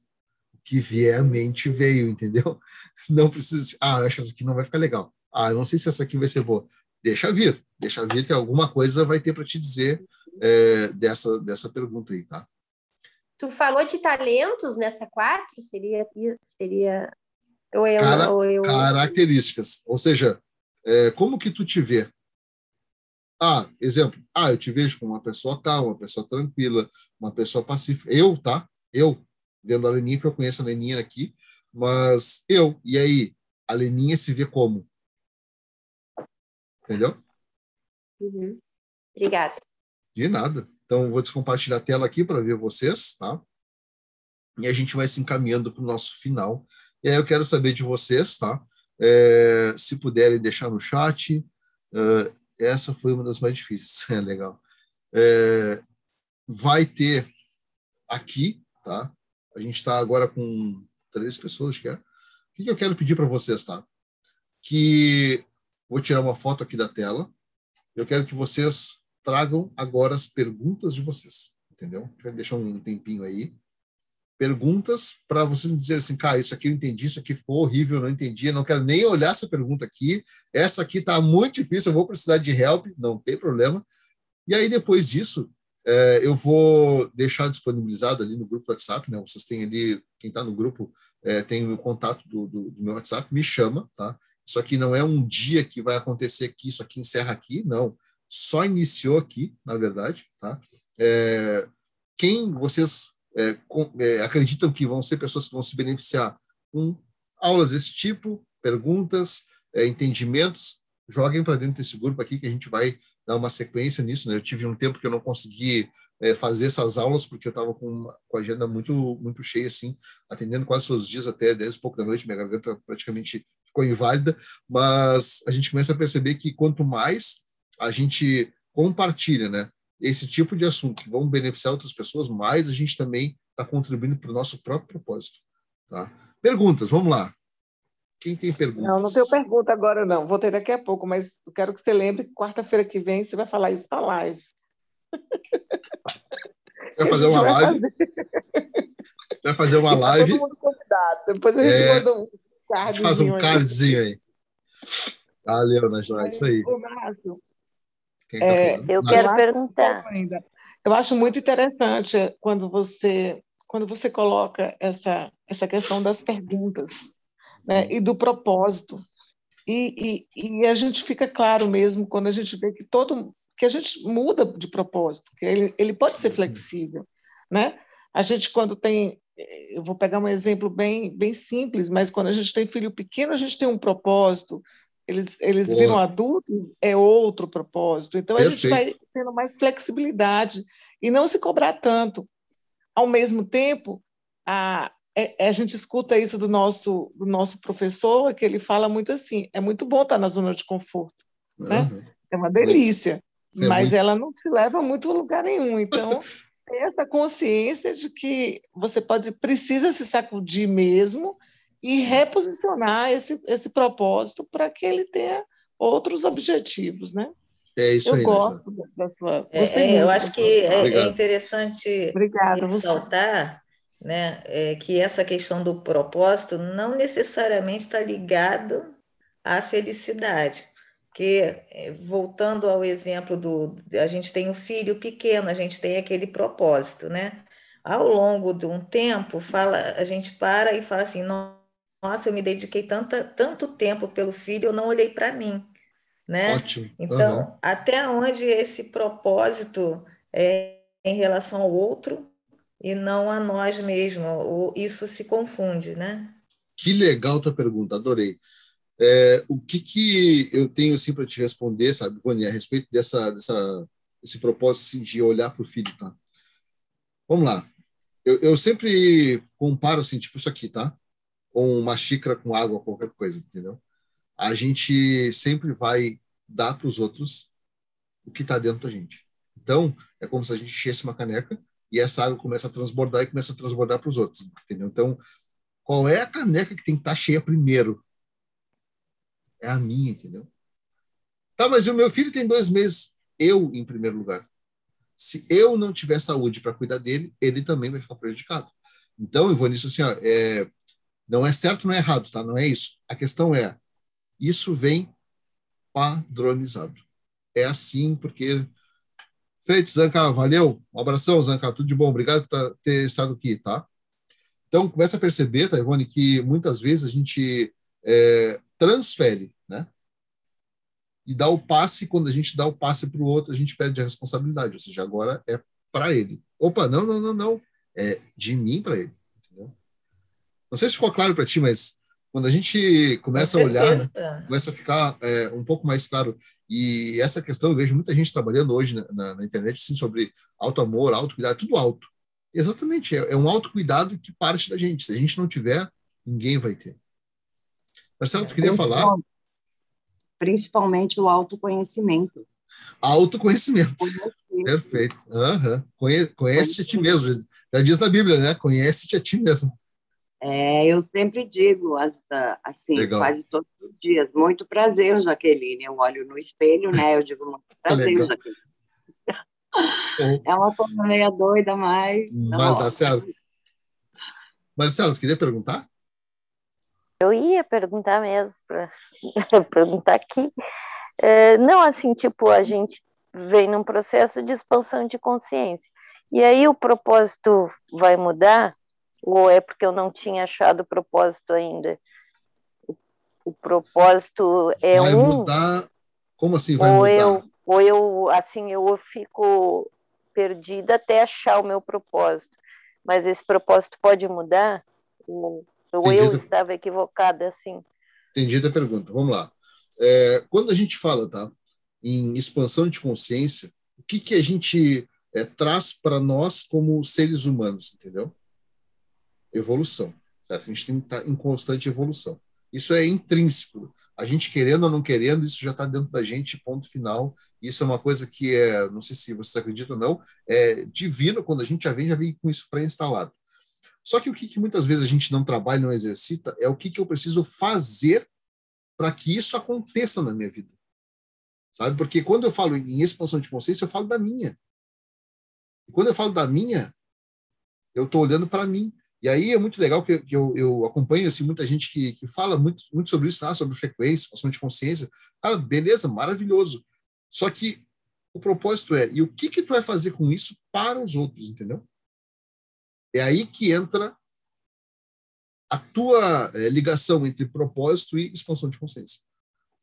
O que vier à mente veio, entendeu? [LAUGHS] Não precisa. Ah, acho que essa aqui não vai ficar legal. Ah, não sei se essa aqui vai ser boa. Deixa vir, deixa vir que alguma coisa vai ter para te dizer é, dessa, dessa pergunta aí, tá? Tu falou de talentos nessa quatro? Seria. seria ou eu, Cara, ou eu... Características. Ou seja, é, como que tu te vê? Ah, exemplo. Ah, eu te vejo como uma pessoa calma, uma pessoa tranquila, uma pessoa pacífica. Eu, tá? Eu, vendo a Leninha, que eu conheço a Leninha aqui, mas eu. E aí, a Leninha se vê como? Entendeu? Uhum. Obrigada. De nada. Então, vou descompartilhar a tela aqui para ver vocês, tá? E a gente vai se encaminhando para o nosso final. E aí eu quero saber de vocês, tá? É, se puderem deixar no chat. Uh, essa foi uma das mais difíceis. [LAUGHS] É legal. É, vai ter aqui, tá? A gente está agora com três pessoas, que é. O que, que eu quero pedir para vocês, tá? Que vou tirar uma foto aqui da tela. Eu quero que vocês tragam agora as perguntas de vocês, entendeu? Vou deixar um tempinho aí. Perguntas para vocês dizer assim, cara, isso aqui eu entendi, isso aqui ficou horrível, não entendi, não quero nem olhar essa pergunta aqui. Essa aqui está muito difícil, eu vou precisar de help, não tem problema. E aí, depois disso, é, eu vou deixar disponibilizado ali no grupo do WhatsApp, né? Vocês têm ali, quem está no grupo é, tem o contato do, do, do meu WhatsApp, me chama, tá? Isso aqui não é um dia que vai acontecer aqui, isso aqui encerra aqui, não só iniciou aqui, na verdade, tá? É, quem vocês é, com, é, acreditam que vão ser pessoas que vão se beneficiar com aulas desse tipo, perguntas, é, entendimentos, joguem para dentro desse grupo aqui que a gente vai dar uma sequência nisso. Né? Eu tive um tempo que eu não consegui é, fazer essas aulas porque eu estava com, com a agenda muito muito cheia, assim, atendendo quase todos os dias até 10 e pouco da noite, minha garganta praticamente ficou inválida, mas a gente começa a perceber que quanto mais a gente compartilha, né, esse tipo de assunto que vão beneficiar outras pessoas, mais a gente também está contribuindo para o nosso próprio propósito. Tá? Perguntas, vamos lá. Quem tem perguntas? Não, não tenho pergunta agora, não. Vou ter daqui a pouco, mas eu quero que você lembre que quarta-feira que vem você vai falar isso na live. [LAUGHS] Vai fazer uma vai live. Vai fazer uma live. Todo mundo convidado. Depois a gente É, manda um A gente faz um cardzinho aí. Valeu, Najla, isso aí. Tá É? Eu Najla. quero acho perguntar. Eu acho muito interessante quando você quando você coloca essa essa questão das perguntas, né, e do propósito. E, e, e a gente fica claro mesmo quando a gente vê que todo que a gente muda de propósito, que ele, ele pode ser flexível, né? A gente quando tem eu vou pegar um exemplo bem bem simples, mas quando a gente tem filho pequeno, a gente tem um propósito. Eles, eles Boa. viram adultos, é outro propósito. Então, a gente vai tendo mais flexibilidade e não se cobrar tanto. Ao mesmo tempo, a, é- a gente escuta isso do nosso, do nosso professor, que ele fala muito assim: é muito bom estar na zona de conforto, né? Uhum. é uma delícia, É mas muito. ela não te leva a muito lugar nenhum. Então, [LAUGHS] ter essa consciência de que você pode precisa se sacudir mesmo e reposicionar esse, esse propósito para que ele tenha outros objetivos, né? É isso eu aí, gosto da da sua. É, é, eu acho que é, é Obrigado. interessante Obrigada. você. ressaltar né, é, que essa questão do propósito não necessariamente está ligado à felicidade. Porque, é, voltando ao exemplo do. A gente tem um filho pequeno, a gente tem aquele propósito, né? Ao longo de um tempo, fala, a gente para e fala assim: nossa, eu me dediquei tanta, tanto tempo pelo filho, eu não olhei para mim, né? Ótimo. Então, Aham. até onde esse propósito é em relação ao outro e não a nós mesmos, isso se confunde, né? Que legal tua pergunta, adorei. É, o que que eu tenho assim para te responder, sabe, Vani, a respeito dessa, dessa esse propósito assim, de olhar para o filho, tá? Vamos lá. Eu, eu sempre comparo assim, tipo isso aqui, tá? Com uma xícara com água, qualquer coisa, entendeu? A gente sempre vai dar para os outros o que está dentro da gente. Então, é como se a gente enchesse uma caneca e essa água começa a transbordar e começa a transbordar para os outros, entendeu? Então, qual é a caneca que tem que estar cheia primeiro? É a minha, entendeu? Tá, mas o meu filho tem dois meses. Eu, em primeiro lugar. Se eu não tiver saúde para cuidar dele, ele também vai ficar prejudicado. Então, eu vou nisso assim, ó, é, não é certo, não é errado, tá? Não é isso. A questão é, isso vem padronizado. É assim, porque. Feito, Zanca, valeu. Um abração, Zanca, tudo de bom. Obrigado por tá- ter estado aqui, tá? Então, começa a perceber, tá, Ivone, que muitas vezes a gente é, transfere, né? E dá o passe, quando a gente dá o passe para o outro, a gente perde a responsabilidade, ou seja, agora é para ele. Opa, não, não, não, não. É de mim para ele. Entendeu? Não sei se ficou claro para ti, mas quando a gente começa a olhar, né, começa a ficar é, um pouco mais claro. E essa questão, eu vejo muita gente trabalhando hoje na, na- na internet assim, sobre auto-amor, autocuidado, tudo alto. Exatamente, é, é um autocuidado que parte da gente. Se a gente não tiver, ninguém vai ter. Marcelo, tu queria falar? Principalmente o autoconhecimento. Autoconhecimento. Perfeito. Aham. Conhe, conhece a ti mesmo. Já diz na Bíblia, né? Conhece-te a ti mesmo. É, eu sempre digo, ah, assim, Legal. quase todos os dias, muito prazer, Jaqueline. Eu olho no espelho, né? Eu digo, muito [LAUGHS] prazer, Legal. Jaqueline. É uma coisa meia doida, mas. Mas dá certo. Marcelo, tu queria perguntar? Eu ia perguntar mesmo, para [LAUGHS] perguntar aqui. É, não, assim, tipo, a gente vem num processo de expansão de consciência. E aí o propósito vai mudar? Ou é porque eu não tinha achado o propósito ainda? O, o propósito é vai um, mudar. Como assim vai ou mudar? eu, ou eu, assim, eu fico perdida até achar o meu propósito. Mas esse propósito pode mudar? Ou, eu estava equivocada, assim? Entendi a pergunta. Vamos lá. É, quando a gente fala, tá, em expansão de consciência, o que que a gente é, traz para nós como seres humanos, entendeu? Evolução, certo? A gente tem que estar em constante evolução. Isso é intrínseco. A gente querendo ou não querendo, isso já está dentro da gente, ponto final. Isso é uma coisa que é, não sei se vocês acreditam ou não, é divino quando a gente já vem, já vem com isso pré-instalado. Só que o que, que muitas vezes a gente não trabalha, não exercita, é o que, que eu preciso fazer para que isso aconteça na minha vida. Sabe? Porque quando eu falo em expansão de consciência, eu falo da minha. E quando eu falo da minha, eu estou olhando para mim. E aí é muito legal que, que eu, eu, acompanho assim, muita gente que, que fala muito, muito sobre isso, ah, sobre frequência, expansão de consciência. Cara, beleza, maravilhoso. Só que o propósito é, e o que que tu vai fazer com isso para os outros, entendeu? É aí que entra a tua é, ligação entre propósito e expansão de consciência.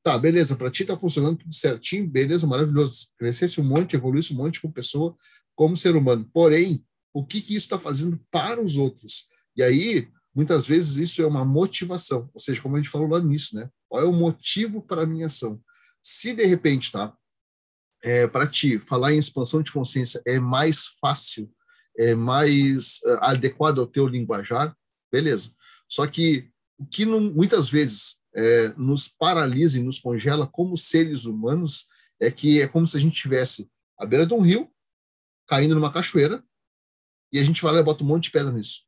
Tá, beleza, para ti tá funcionando tudo certinho, beleza, maravilhoso. Crescesse um monte, evoluísse um monte como pessoa, como ser humano. Porém, o que que isso está fazendo para os outros? E aí, muitas vezes, isso é uma motivação. Ou seja, como a gente falou lá nisso, né? Qual é o motivo para a minha ação? Se, de repente, tá? É, para ti, falar em expansão de consciência é mais fácil, é mais uh, adequado ao teu linguajar, beleza. Só que o que não, muitas vezes é, nos paralisa e nos congela como seres humanos é que é como se a gente estivesse à beira de um rio, caindo numa cachoeira, e a gente vai lá e bota um monte de pedra nisso.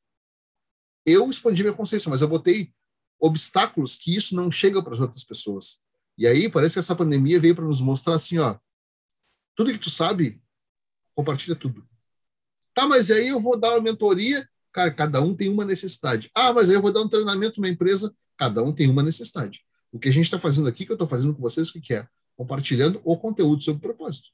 Eu expandi minha consciência, mas eu botei obstáculos que isso não chega para as outras pessoas. E aí parece que essa pandemia veio para nos mostrar assim, ó, tudo que tu sabe, compartilha tudo. Tá, mas aí eu vou dar uma mentoria, cara, cada um tem uma necessidade. Ah, mas aí eu vou dar um treinamento numa empresa, Cada um tem uma necessidade. O que a gente está fazendo aqui, que eu estou fazendo com vocês, o que é? Compartilhando o conteúdo sobre propósito.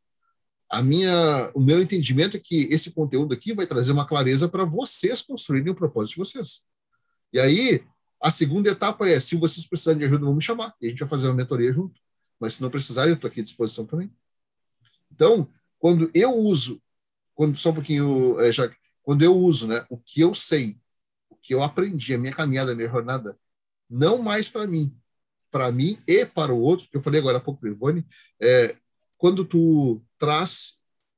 A minha, o meu entendimento é que esse conteúdo aqui vai trazer uma clareza para vocês construírem o propósito de vocês. E aí, a segunda etapa é, se vocês precisarem de ajuda, vamos me chamar. E a gente vai fazer uma mentoria junto. Mas se não precisarem, eu estou aqui à disposição também. Então, quando eu uso, quando só um pouquinho, é, já, quando eu uso, né, o que eu sei, o que eu aprendi, a minha caminhada, a minha jornada, não mais para mim, para mim e para o outro, que eu falei agora há pouco Ivone, é, quando tu traz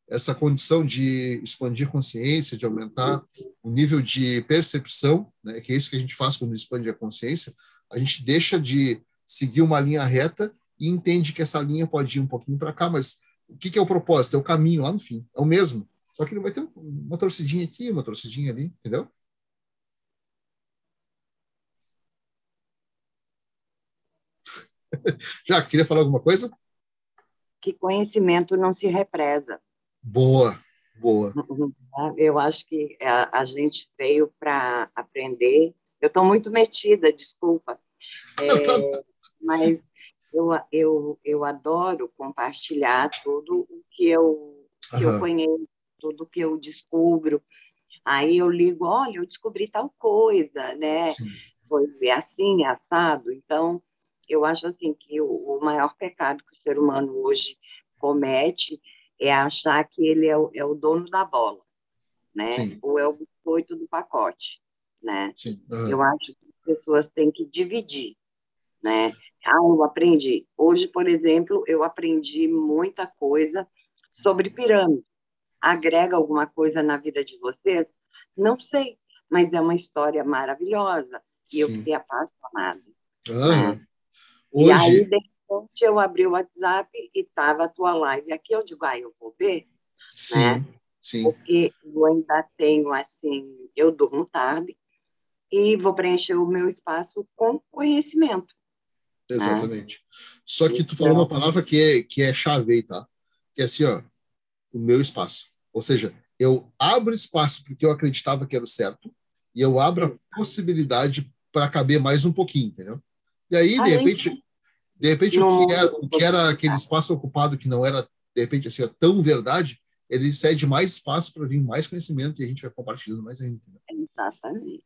essa condição de expandir consciência, de aumentar o nível de percepção, né, que é isso que a gente faz quando expande a consciência, a gente deixa de seguir uma linha reta e entende que essa linha pode ir um pouquinho para cá, mas o que, que, é o propósito? É o caminho lá no fim, é o mesmo, só que não vai ter uma torcidinha aqui, uma torcidinha ali, entendeu? [LAUGHS] Já queria falar alguma coisa? Que conhecimento não se represa. Boa, boa. Eu acho que a, a gente veio para aprender. Eu estou muito metida, desculpa. [LAUGHS] É, mas eu, eu, eu adoro compartilhar tudo o que eu, que eu conheço, tudo que eu descubro. Aí eu ligo, olha, eu descobri tal coisa, né? Sim. Foi assim, assado. Então, eu acho assim que o, maior pecado que o ser humano hoje comete é achar que ele é o, é o dono da bola, né? Sim. Ou é o biscoito do pacote, né? Uhum. Eu acho que as pessoas têm que dividir, né? Ah, eu aprendi. Hoje, por exemplo, eu aprendi muita coisa sobre pirâmide. Agrega alguma coisa na vida de vocês? Não sei, mas é uma história maravilhosa e Sim. eu fiquei apaixonada. Uhum. Né? Hoje... E aí, de repente, eu abri o WhatsApp e estava a tua live aqui. Eu digo, ah, eu vou ver. Sim, né? sim. Porque eu ainda tenho, assim, eu durmo tarde e vou preencher o meu espaço com conhecimento. Né? Exatamente. Né? Só que tu falou uma então palavra que é, que é chave tá? Que é assim, ó, o meu espaço. Ou seja, eu abro espaço porque eu acreditava que era o certo e eu abro a possibilidade para caber mais um pouquinho, entendeu? E aí, de repente, de repente, o que, era, o que era aquele espaço ocupado que não era, de repente, assim, tão verdade, ele cede mais espaço para vir mais conhecimento e a gente vai compartilhando mais ainda. Exatamente.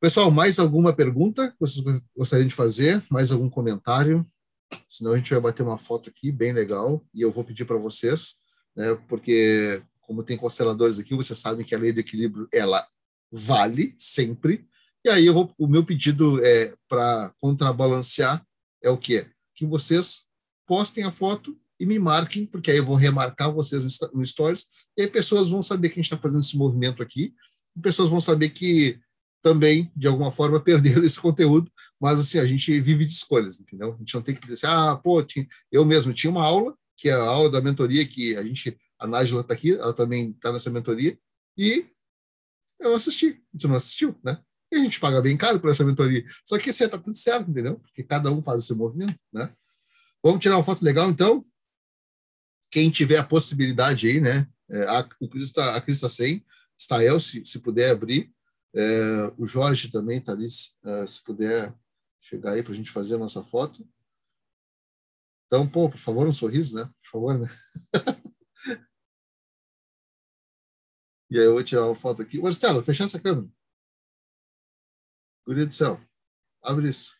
Pessoal, mais alguma pergunta que vocês gostariam de fazer? Mais algum comentário? Senão a gente vai bater uma foto aqui, bem legal, e eu vou pedir para vocês, né, porque como tem consteladores aqui, vocês sabem que a lei do equilíbrio, ela vale sempre, e aí eu vou, o meu pedido é para contrabalancear é o quê? Que vocês postem a foto e me marquem, porque aí eu vou remarcar vocês no Stories, e aí pessoas vão saber que a gente está fazendo esse movimento aqui, pessoas vão saber que também, de alguma forma, [LAUGHS] perderam esse conteúdo, mas assim, a gente vive de escolhas, entendeu? A gente não tem que dizer assim, ah, pô, eu mesmo tinha uma aula, que é a aula da mentoria, que a gente, a Nájila está aqui, ela também está nessa mentoria, e Eu assisti, tu não assistiu, né? E a gente paga bem caro por essa mentoria. Só que isso aí tá tudo certo, entendeu? Porque cada um faz o seu movimento, né? Vamos tirar uma foto legal, então? Quem tiver a possibilidade aí, né? É, a, o Cris está, a Cris está sem, Stael, se, se puder abrir. É, o Jorge também está ali, é, se puder chegar aí para a gente fazer a nossa foto. Então, pô, por favor, um sorriso, né? Por favor, né? [LAUGHS] e aí eu vou tirar uma foto aqui. Marcelo, fechar essa câmera. Guria do céu. Abre isso.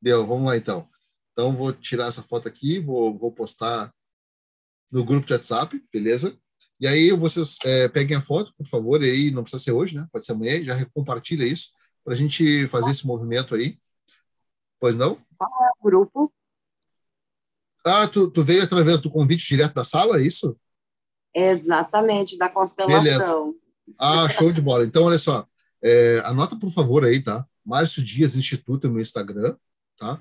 Deu, vamos lá então. Então, vou tirar essa foto aqui, vou, vou postar no grupo de WhatsApp, beleza? E aí vocês é, peguem a foto, por favor, e aí não precisa ser hoje, né? Pode ser amanhã, já compartilha isso para a gente fazer esse movimento aí. Pois não? Qual é o grupo? Ah, tu, tu veio através do convite direto da sala, é isso? Exatamente, da constelação. Beleza. Ah, [LAUGHS] show de bola. Então, olha só, é, anota por favor aí, tá? Márcio Dias Instituto é o meu Instagram, tá?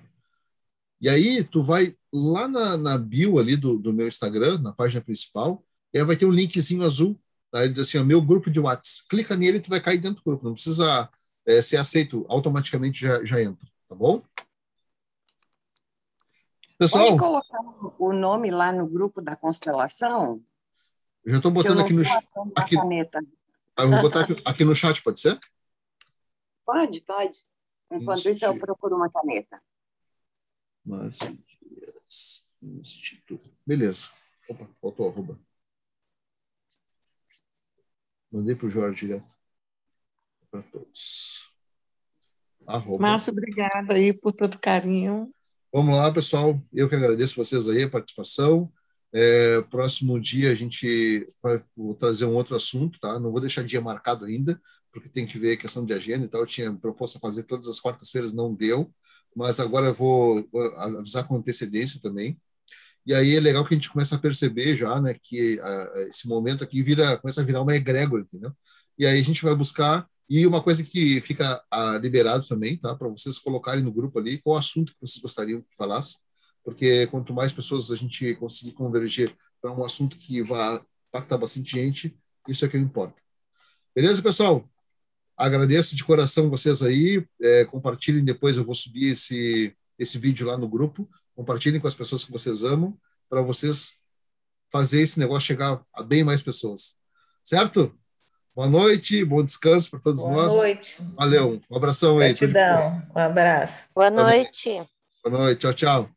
E aí tu vai lá na, na bio ali do, do meu Instagram, na página principal, e aí vai ter um linkzinho azul, tá? Ele diz assim, ó, meu grupo de WhatsApp. Clica nele e tu vai cair dentro do grupo, não precisa é, ser aceito, automaticamente já, já entra, tá bom? Pessoal, Pode colocar o nome lá no grupo da constelação? Eu já estou botando aqui no aqui, caneta. Ah, eu vou botar aqui, aqui, no chat, pode ser? Pode, pode. Enquanto isso, isso eu procuro uma caneta. Instituto. Beleza. Opa, faltou arroba. Mandei para o Jorge direto. Para todos. Arroba. Márcio, obrigada aí por todo carinho. Vamos lá, pessoal. Eu que agradeço vocês aí a participação. É, próximo dia a gente vai trazer um outro assunto, tá? Não vou deixar dia marcado ainda, porque tem que ver a questão de agenda e tal. Eu tinha proposto fazer todas as quartas-feiras, não deu, mas agora eu vou avisar com antecedência também. E aí é legal que a gente começa a perceber já, né, que a, esse momento aqui vira, começa a virar uma egrégora, entendeu? E aí a gente vai buscar e uma coisa que fica ah, liberado também, tá, para vocês colocarem no grupo ali qual assunto que vocês gostariam que falasse porque quanto mais pessoas a gente conseguir converger para um assunto que vai impactar bastante gente, isso é que importa. Beleza, pessoal? Agradeço de coração vocês aí. É, compartilhem depois, eu vou subir esse, esse vídeo lá no grupo. Compartilhem com as pessoas que vocês amam, para vocês fazer esse negócio chegar a bem mais pessoas. Certo? Boa noite, bom descanso para todos Boa nós. Boa noite. Valeu, um abração aí. Gratidão, um abraço. Boa noite. Boa noite, tchau, tchau.